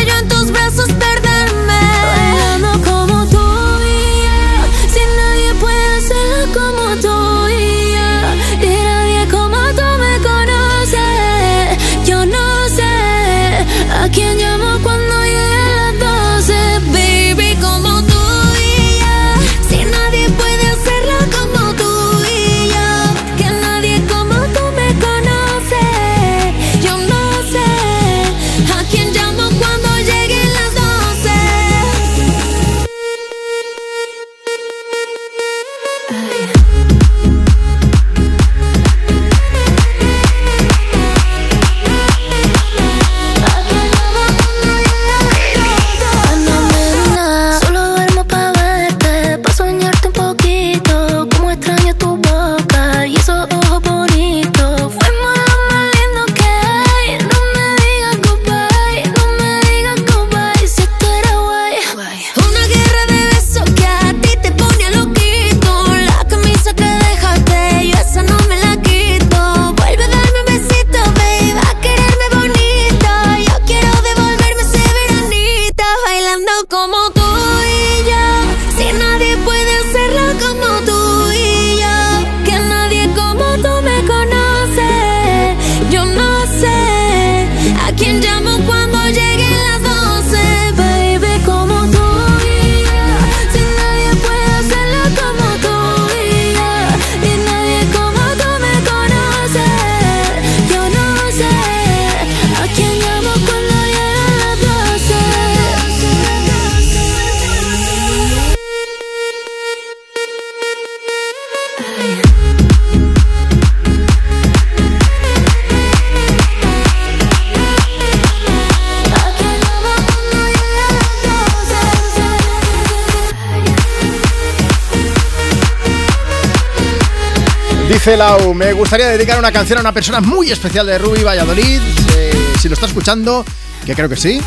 Me gustaría dedicar una canción a una persona muy especial de Ruby Valladolid. Eh, si lo está escuchando, que creo que sí,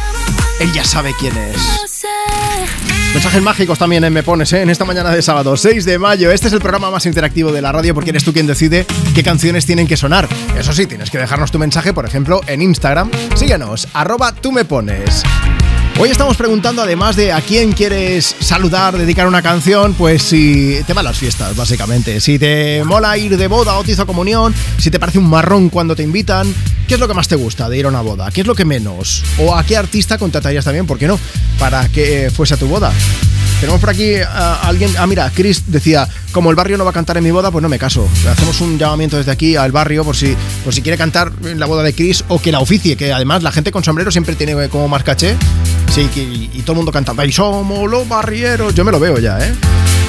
él ya sabe quién es. Mensajes mágicos también eh, me pones eh, en esta mañana de sábado, 6 de mayo. Este es el programa más interactivo de la radio porque eres tú quien decide qué canciones tienen que sonar. Eso sí, tienes que dejarnos tu mensaje, por ejemplo, en Instagram. Síguenos, arroba tú me pones. Hoy estamos preguntando, además de a quién quieres saludar, dedicar una canción, pues si te van las fiestas, básicamente. Si te mola ir de boda, bautizo, comunión, si te parece un marrón cuando te invitan, ¿qué es lo que más te gusta de ir a una boda? ¿Qué es lo que menos? ¿O a qué artista contratarías también, por qué no, para que fuese a tu boda? Tenemos por aquí a alguien. Ah, mira, Chris decía: Como el barrio no va a cantar en mi boda, pues no me caso. Hacemos un llamamiento desde aquí al barrio por si, por si quiere cantar en la boda de Chris o que la oficie, que además la gente con sombrero siempre tiene como más caché. Sí, y, y todo el mundo cantando. ¡Ay, somos los barrieros! Yo me lo veo ya, ¿eh?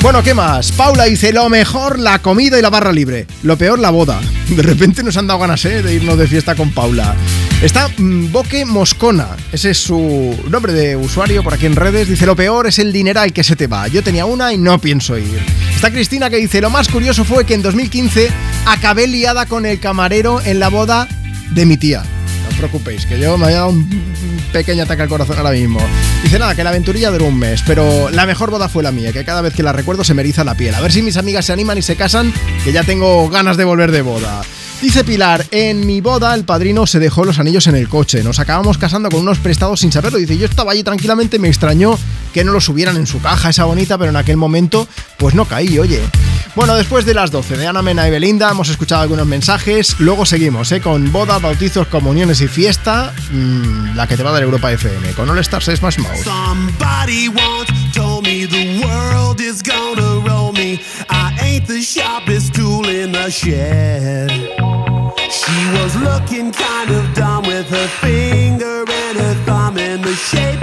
Bueno, ¿qué más? Paula dice: Lo mejor, la comida y la barra libre. Lo peor, la boda. De repente nos han dado ganas, ¿eh? De irnos de fiesta con Paula. Está mm, Boque Moscona, ese es su nombre de usuario por aquí en redes. Dice: Lo peor es el dineral que se te va. Yo tenía una y no pienso ir. Está Cristina que dice: Lo más curioso fue que en 2015 acabé liada con el camarero en la boda de mi tía. No os preocupéis, que yo me había dado un pequeño ataque al corazón ahora mismo. Dice nada, que la aventurilla duró un mes, pero la mejor boda fue la mía, que cada vez que la recuerdo se me eriza la piel. A ver si mis amigas se animan y se casan, que ya tengo ganas de volver de boda. Dice Pilar, en mi boda el padrino se dejó los anillos en el coche. Nos acabamos casando con unos prestados sin saberlo. Dice, yo estaba allí tranquilamente, me extrañó que no los subieran en su caja, esa bonita, pero en aquel momento pues no caí, oye. Bueno, después de las 12 de Ana Mena y Belinda hemos escuchado algunos mensajes. Luego seguimos ¿eh? con bodas, bautizos, comuniones y fiesta. Mm, la que te va a dar Europa FM con All Stars Smash Mouth. She was looking kind of dumb with her finger and her thumb in the shape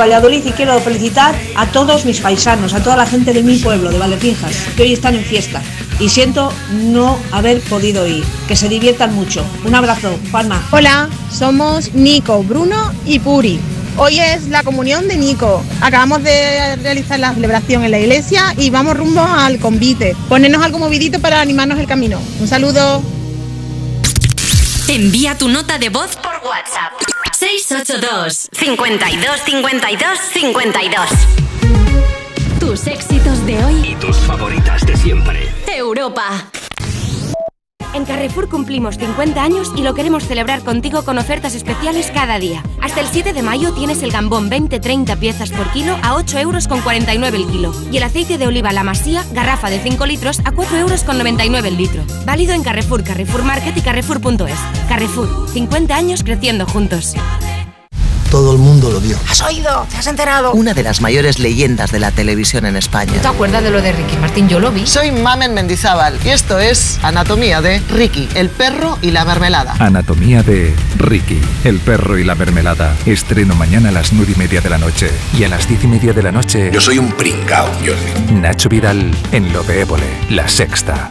Valladolid y quiero felicitar a todos mis paisanos, a toda la gente de mi pueblo, de Valdepinjas, que hoy están en fiesta. Y siento no haber podido ir. Que se diviertan mucho. Un abrazo, Juanma. Hola, somos Nico, Bruno y Puri. Hoy es la comunión de Nico. Acabamos de realizar la celebración en la iglesia y vamos rumbo al convite. Ponernos algo movidito para animarnos el camino. Un saludo. Envía tu nota de voz. 682 52 52 52. Tus éxitos de hoy. Y tus favoritas de siempre. Europa. En Carrefour cumplimos 50 años y lo queremos celebrar contigo con ofertas especiales cada día. Hasta el 7 de mayo tienes el gambón 20-30 piezas por kilo a 8 euros con 49 el kilo y el aceite de oliva La Masía, garrafa de 5 litros a 4 euros con 99 el litro. Válido en Carrefour, Carrefour Market y Carrefour.es. Carrefour, 50 años creciendo juntos. Todo el mundo lo vio. ¿Has oído? ¿Te has enterado? Una de las mayores leyendas de la televisión en España. ¿Te acuerdas de lo de Ricky Martín? Yo lo vi. Soy Mamen Mendizábal y esto es Anatomía de Ricky, el perro y la mermelada. Anatomía de Ricky, el perro y la mermelada. Estreno mañana a las nueve y media de la noche. Y a las diez y media de la noche. Yo soy un pringao, Jordi. Nacho Vidal en Lo de Évole, La Sexta.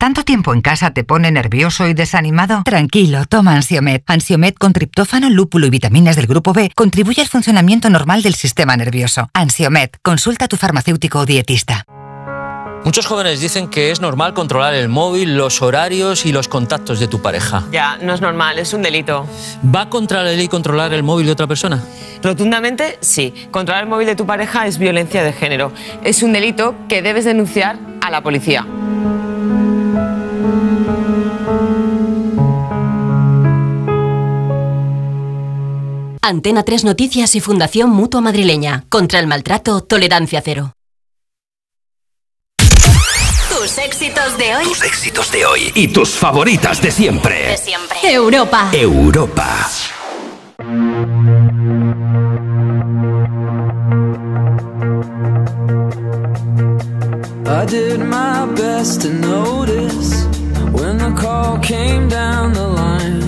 ¿Tanto tiempo en casa te pone nervioso y desanimado? Tranquilo, toma Ansiomet. Ansiomet con triptófano, lúpulo y vitaminas del grupo B contribuye al funcionamiento normal del sistema nervioso. Ansiomet, consulta a tu farmacéutico o dietista. Muchos jóvenes dicen que es normal controlar el móvil, los horarios y los contactos de tu pareja. Ya, no es normal, es un delito. ¿Va contra la ley controlar el móvil de otra persona? Rotundamente, sí. Controlar el móvil de tu pareja es violencia de género. Es un delito que debes denunciar a la policía. Antena 3 Noticias y Fundación Mutua Madrileña. Contra el maltrato, tolerancia cero. Tus éxitos de hoy. Tus éxitos de hoy y tus favoritas de siempre. De siempre. Europa. Europa. I did my best to notice when the call came down the line.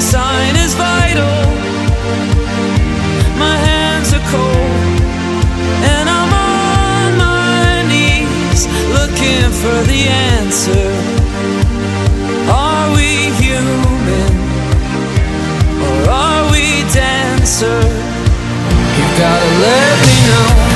My sign is vital. My hands are cold. And I'm on my knees looking for the answer. Are we human? Or are we dancer? You gotta let me know.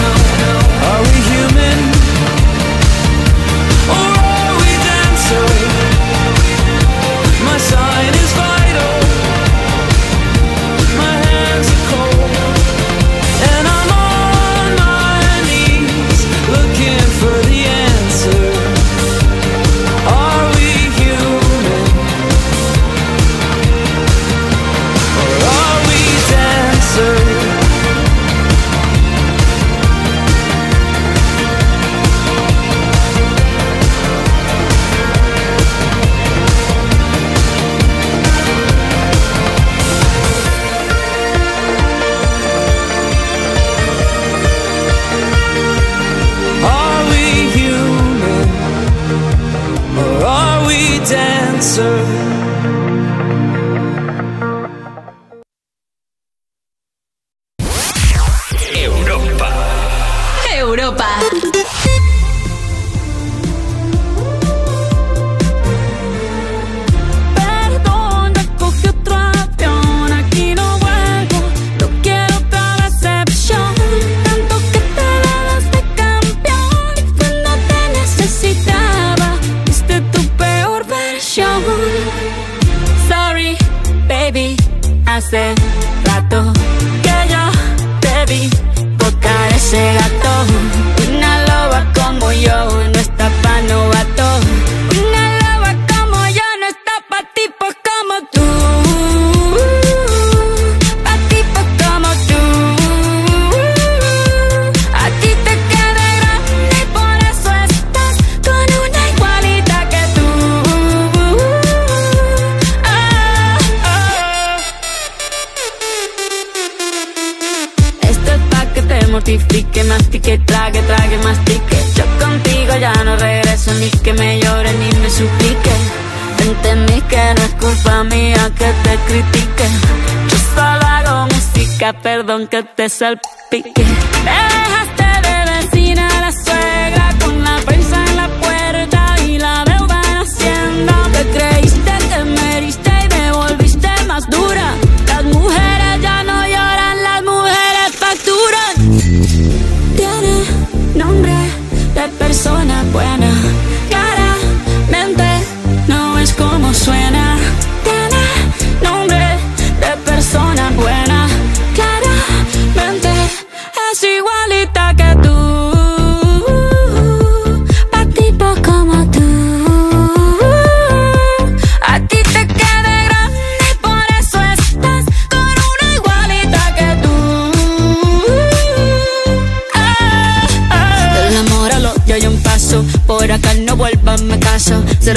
Que te salpique.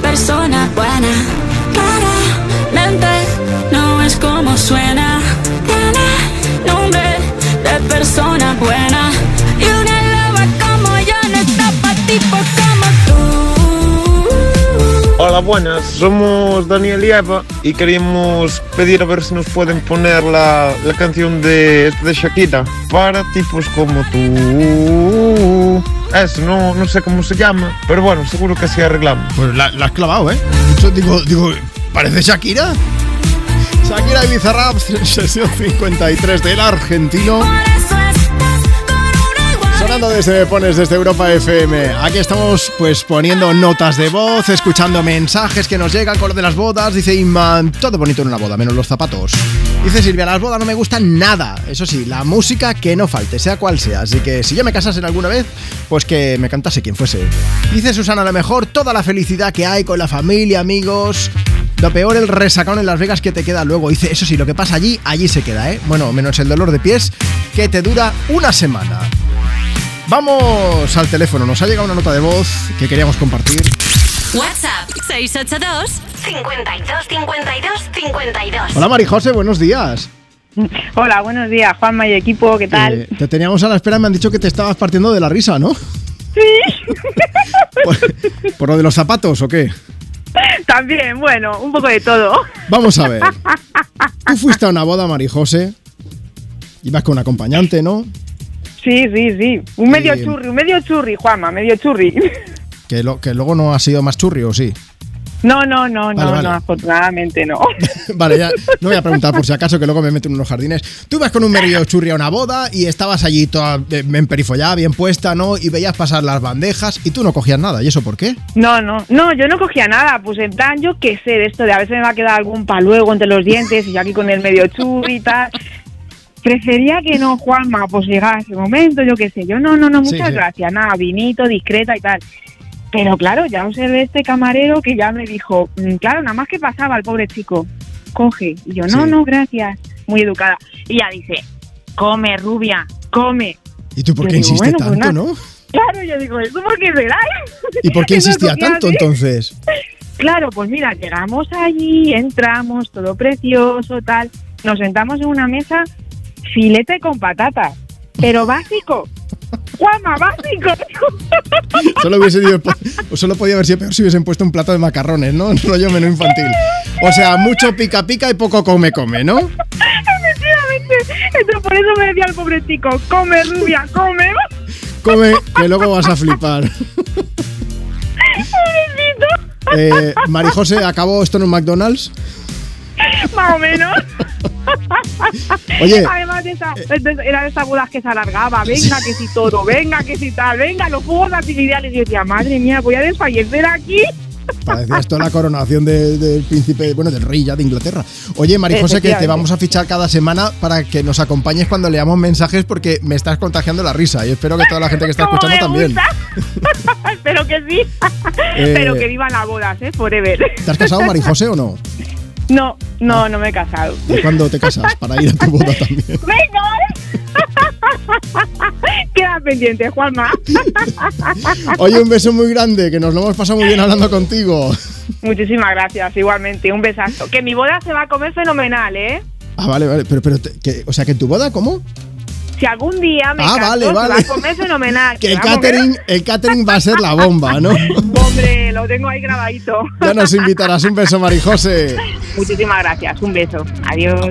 persona buena. Claramente no es como suena. Tiene nombre de persona buena. Y una loba como yo no está pa' tipos como tú. Buenas. Somos Daniel y Eva y queríamos pedir a ver si nos pueden poner la, la canción de, de Shakira para tipos como tú. Eso, no, no sé cómo se llama, pero bueno, seguro que así arreglamos. Pues la, la has clavado, ¿eh? Digo, digo, ¿parece Shakira? Shakira y Bizarrap, sesión 53 del argentino. Sonando desde Pones desde Europa FM. Aquí estamos pues poniendo notas de voz, escuchando mensajes que nos llegan con lo de las bodas. Dice Inma, todo bonito en una boda, menos los zapatos. Dice Silvia, las bodas no me gustan nada. Eso sí, la música que no falte, sea cual sea. Así que si yo me casase alguna vez, pues que me cantase quien fuese. Dice Susana, a lo mejor toda la felicidad que hay con la familia, amigos. Lo peor, el resacón en Las Vegas que te queda luego. Dice, eso sí, lo que pasa allí, allí se queda, ¿eh? Bueno, menos el dolor de pies que te dura una semana. Vamos al teléfono, nos ha llegado una nota de voz que queríamos compartir. WhatsApp 682 52 52 52. Hola Marijose, buenos días. Hola, buenos días, Juanma y equipo, ¿qué tal? Eh, te teníamos a la espera, me han dicho que te estabas partiendo de la risa, ¿no? Sí. ¿Por, por lo de los zapatos o qué? También, bueno, un poco de todo. Vamos a ver. Tú fuiste a una boda, Marijose. Ibas con un acompañante, ¿no? Sí, sí, sí. Un medio churri, un medio churri, Juanma, medio churri. Que, lo, que luego no ha sido más churri, ¿o sí? No, no, no, Vale, no, vale. no, afortunadamente no. Vale, ya no voy a preguntar por si acaso que luego me meto en unos jardines. Tú ibas con un medio churri a una boda y estabas allí toda eh, emperifollada, bien puesta, ¿no? Y veías pasar las bandejas y tú no cogías nada. ¿Y eso por qué? No, no, no, yo no cogía nada, pues en plan, yo qué sé de esto, de a veces me va a quedar algún paluego entre los dientes y yo aquí con el medio churri y tal. Prefería que no, Juanma, pues llegaba ese momento, yo qué sé. Yo no, no, no, muchas sí. gracias, nada, vinito, discreta y tal. Pero claro, ya observé este camarero que ya me dijo, mm, claro, nada más que pasaba el pobre chico, coge. Y yo, no, Sí. no, gracias, muy educada. Y ya dice, come, rubia, come. ¿Y tú por qué digo, insiste bueno, pues tanto, no? Claro, yo digo, ¿esto por qué será? ¿Y por qué insistía tanto así. entonces? Claro, pues mira, llegamos allí, entramos, todo precioso, tal. Nos sentamos en una mesa, filete con patatas, pero básico. Juanma, básico. Solo hubiese sido, o solo podía haber sido peor si hubiesen puesto un plato de macarrones, ¿no? Rollo menú infantil. O sea, mucho pica pica y poco come come, ¿no? Efectivamente. Entonces, por eso me decía el pobre chico, come, rubia, come. Come, que luego vas a flipar. Eh, Marijose, ¿acabó esto en un McDonald's? Más o menos. Oye. Además, de esa, de- era de esas bodas que se alargaba. Venga, que si todo, venga, que si tal, venga, los fuegos artificiales. Y yo decía, madre mía, voy a desfallecer aquí. Parecía esto la coronación de- del príncipe, bueno, del rey ya de Inglaterra. Oye, Marijose, que te vamos a fichar cada semana para que nos acompañes cuando leamos mensajes porque me estás contagiando la risa y espero que toda la gente que está ¿Cómo escuchando también. Espero que sí. Eh, Pero que vivan las bodas, ¿eh? Forever. ¿Te has casado, Marijose, o no? No, no, no me he casado. ¿Y cuándo te casas? Para ir a tu boda también. ¡Venga! Queda pendiente, Juanma. Oye, un beso muy grande, que nos lo hemos pasado muy bien hablando contigo. Muchísimas gracias, igualmente. Un besazo. Que mi boda se va a comer fenomenal, ¿eh? Ah, vale, vale, pero, pero te- que- o sea, que en tu boda, ¿cómo? Si algún día me Ah, caso, vale, se vale. va a comer fenomenal. Que el catering, el catering va a ser la bomba, ¿no? Hombre, lo tengo ahí grabadito. Ya nos invitarás. Un beso, Marijose. Muchísimas gracias. Un beso. Adiós.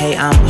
Okay, I'm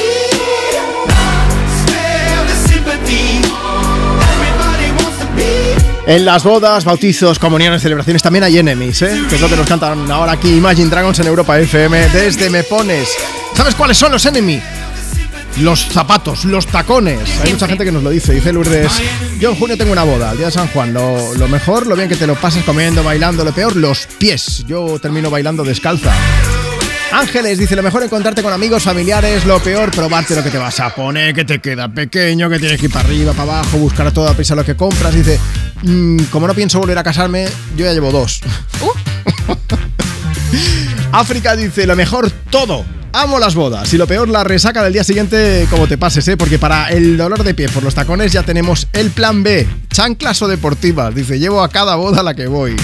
En las bodas, bautizos, comuniones, celebraciones también hay enemies, ¿eh? Que es lo que nos cantan ahora aquí Imagine Dragons en Europa FM desde Me Pones. ¿Sabes cuáles son los enemies? Los zapatos, los tacones. Hay mucha gente que nos lo dice. Dice Lourdes, yo en junio tengo una boda, el día de San Juan. Lo, lo mejor, lo bien que te lo pases comiendo, bailando. Lo peor, los pies. Yo termino bailando descalza. Ángeles dice, lo mejor encontrarte con amigos, familiares, lo peor, probarte lo que te vas a poner, que te queda pequeño, que tienes que ir para arriba, para abajo, buscar a toda prisa lo que compras. Dice, "Mm, como no pienso volver a casarme, yo ya llevo dos. África dice, lo mejor todo. Amo las bodas y lo peor la resaca del día siguiente como te pases, ¿eh? Porque para el dolor de pie por los tacones ya tenemos el plan B, chanclas o deportivas. Dice, llevo a cada boda a la que voy.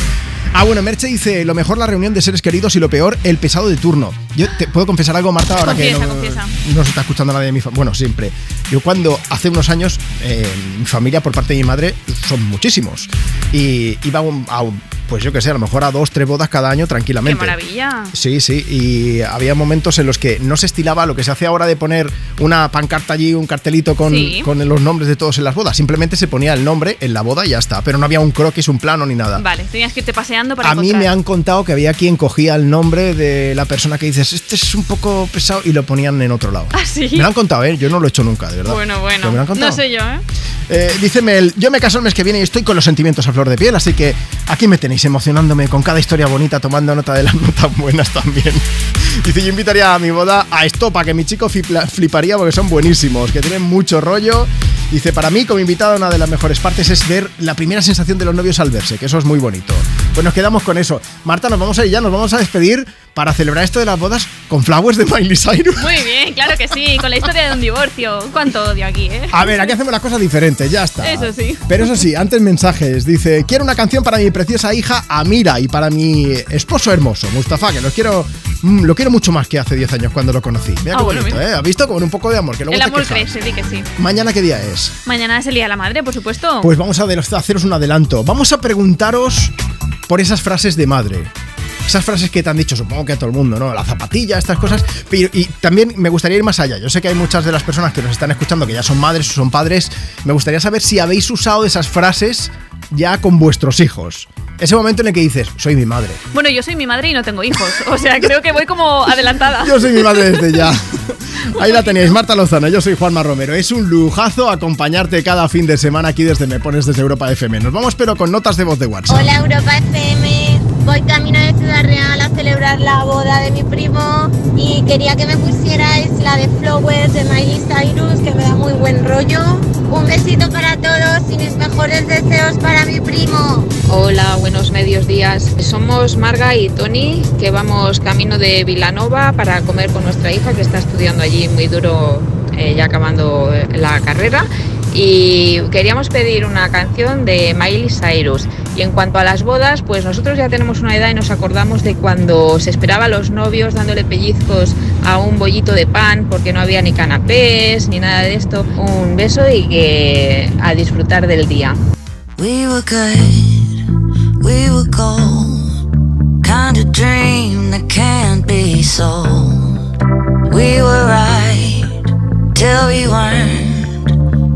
Ah, bueno, Merche dice, lo mejor la reunión de seres queridos y lo peor el pesado de turno. Yo te puedo confesar algo, Marta, ahora Confiesa, que no, confiesa. no se está escuchando nadie de mi familia. Bueno, siempre. Yo cuando hace unos años, eh, mi familia por parte de mi madre son muchísimos. Y iba a, un- a un- pues yo que sé, a lo mejor a dos, tres bodas cada año ¡Qué tranquilamente. maravilla! Sí, sí, y había momentos en los que no se estilaba lo que se hace ahora de poner una pancarta allí, un cartelito con, Sí. con los nombres de todos en las bodas. Simplemente se ponía el nombre en la boda y ya está, pero no había un croquis, un plano ni nada. Vale, tenías que irte paseando para A mí me han contado que había quien cogía el nombre de la persona que dices, este es un poco pesado, y lo ponían en otro lado. ¿Ah, sí? Me lo han contado, ¿eh? Yo no lo he hecho nunca, de verdad. Bueno, bueno. me lo han contado. No sé yo, ¿eh? Eh, dice Mel, yo me caso el mes que viene y estoy con los sentimientos a flor de piel, así que aquí me tenéis emocionándome con cada historia bonita, tomando nota de las notas buenas también. Dice, yo invitaría a mi boda a Estopa, que mi chico fliparía porque son buenísimos, que tienen mucho rollo. Dice, para mí como invitada una de las mejores partes es ver la primera sensación de los novios al verse, que eso es muy bonito. Pues nos quedamos con eso. Marta, nos vamos a ir ya, nos vamos a despedir para celebrar esto de las bodas con flowers de Miley Cyrus. Muy bien, claro que sí, con la historia de un divorcio. ¿Cuánto odio aquí, eh? A ver, aquí hacemos las cosas diferentes, ya está. Eso sí. Pero eso sí, antes mensajes. Dice, quiero una canción para mi preciosa hija Amira y para mi esposo hermoso, Mustafa, que lo quiero, mm, lo quiero mucho más que hace 10 años cuando lo conocí. Mira Ah, qué bueno, bonito, mira. ¿eh? ¿Has visto? Con un poco de amor, que luego El amor crece, di que sí. Mañana, ¿qué día es? Mañana es el Día de la Madre, por supuesto. Pues vamos a haceros un adelanto. Vamos a preguntaros por esas frases de madre. Esas frases que te han dicho, supongo que a todo el mundo, ¿no? La zapatilla, estas cosas. Pero, y también me gustaría ir más allá. Yo sé que hay muchas de las personas que nos están escuchando que ya son madres o son padres. Me gustaría saber si habéis usado esas frases ya con vuestros hijos. Ese momento en el que dices, soy mi madre. Bueno, yo soy mi madre y no tengo hijos. O sea, creo que voy como adelantada. Yo soy mi madre desde ya. Ahí la tenéis, Marta Lozano, yo soy Juanma Romero. Es un lujazo acompañarte cada fin de semana aquí desde Me Pones desde Europa FM. Nos vamos pero con notas de voz de WhatsApp. Hola Europa FM, voy camino de Ciudad Real a celebrar la boda de mi primo y quería que me pusierais la de Flowers de Miley Cyrus que me da muy buen rollo. Un besito para todos y mis mejores deseos para mi primo. Hola, buenos medios días. Somos Marga y Tony, que vamos camino de Vilanova para comer con nuestra hija, que está estudiando allí muy duro, eh, ya acabando la carrera. Y queríamos pedir una canción de Miley Cyrus. Y en cuanto a las bodas, pues nosotros ya tenemos una edad y nos acordamos de cuando se esperaba a los novios dándole pellizcos a un bollito de pan porque no había ni canapés ni nada de esto. Un beso y que a disfrutar del día. We were good, we were gold. Kind of dream that can't be sold. We were right till we weren't.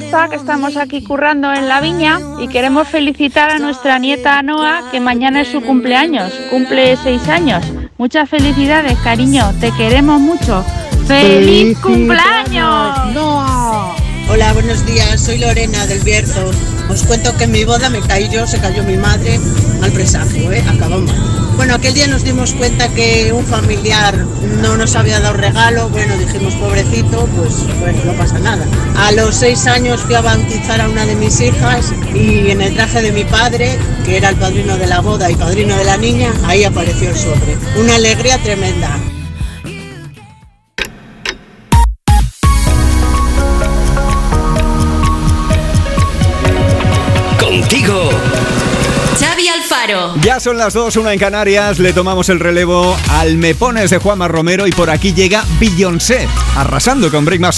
Que estamos aquí currando en la viña y queremos felicitar a nuestra nieta Noa, que mañana es su cumpleaños. Cumple seis años. Muchas felicidades, cariño. Te queremos mucho. ¡Feliz cumpleaños! ¡Noa! Hola, buenos días. Soy Lorena del Bierzo. Os cuento que en mi boda me caí yo, se cayó mi madre. Mal presagio, ¿eh? Acabó mal. Bueno, aquel día nos dimos cuenta que un familiar no nos había dado regalo. Bueno, dijimos, pobrecito, pues bueno, no pasa nada. A los seis años fui a bautizar a una de mis hijas y en el traje de mi padre, que era el padrino de la boda y padrino de la niña, ahí apareció el sobre. Una alegría tremenda. Ya son las dos, una en Canarias, le tomamos el relevo al Me Pones de Juanma Romero y por aquí llega Beyoncé, arrasando con Break Más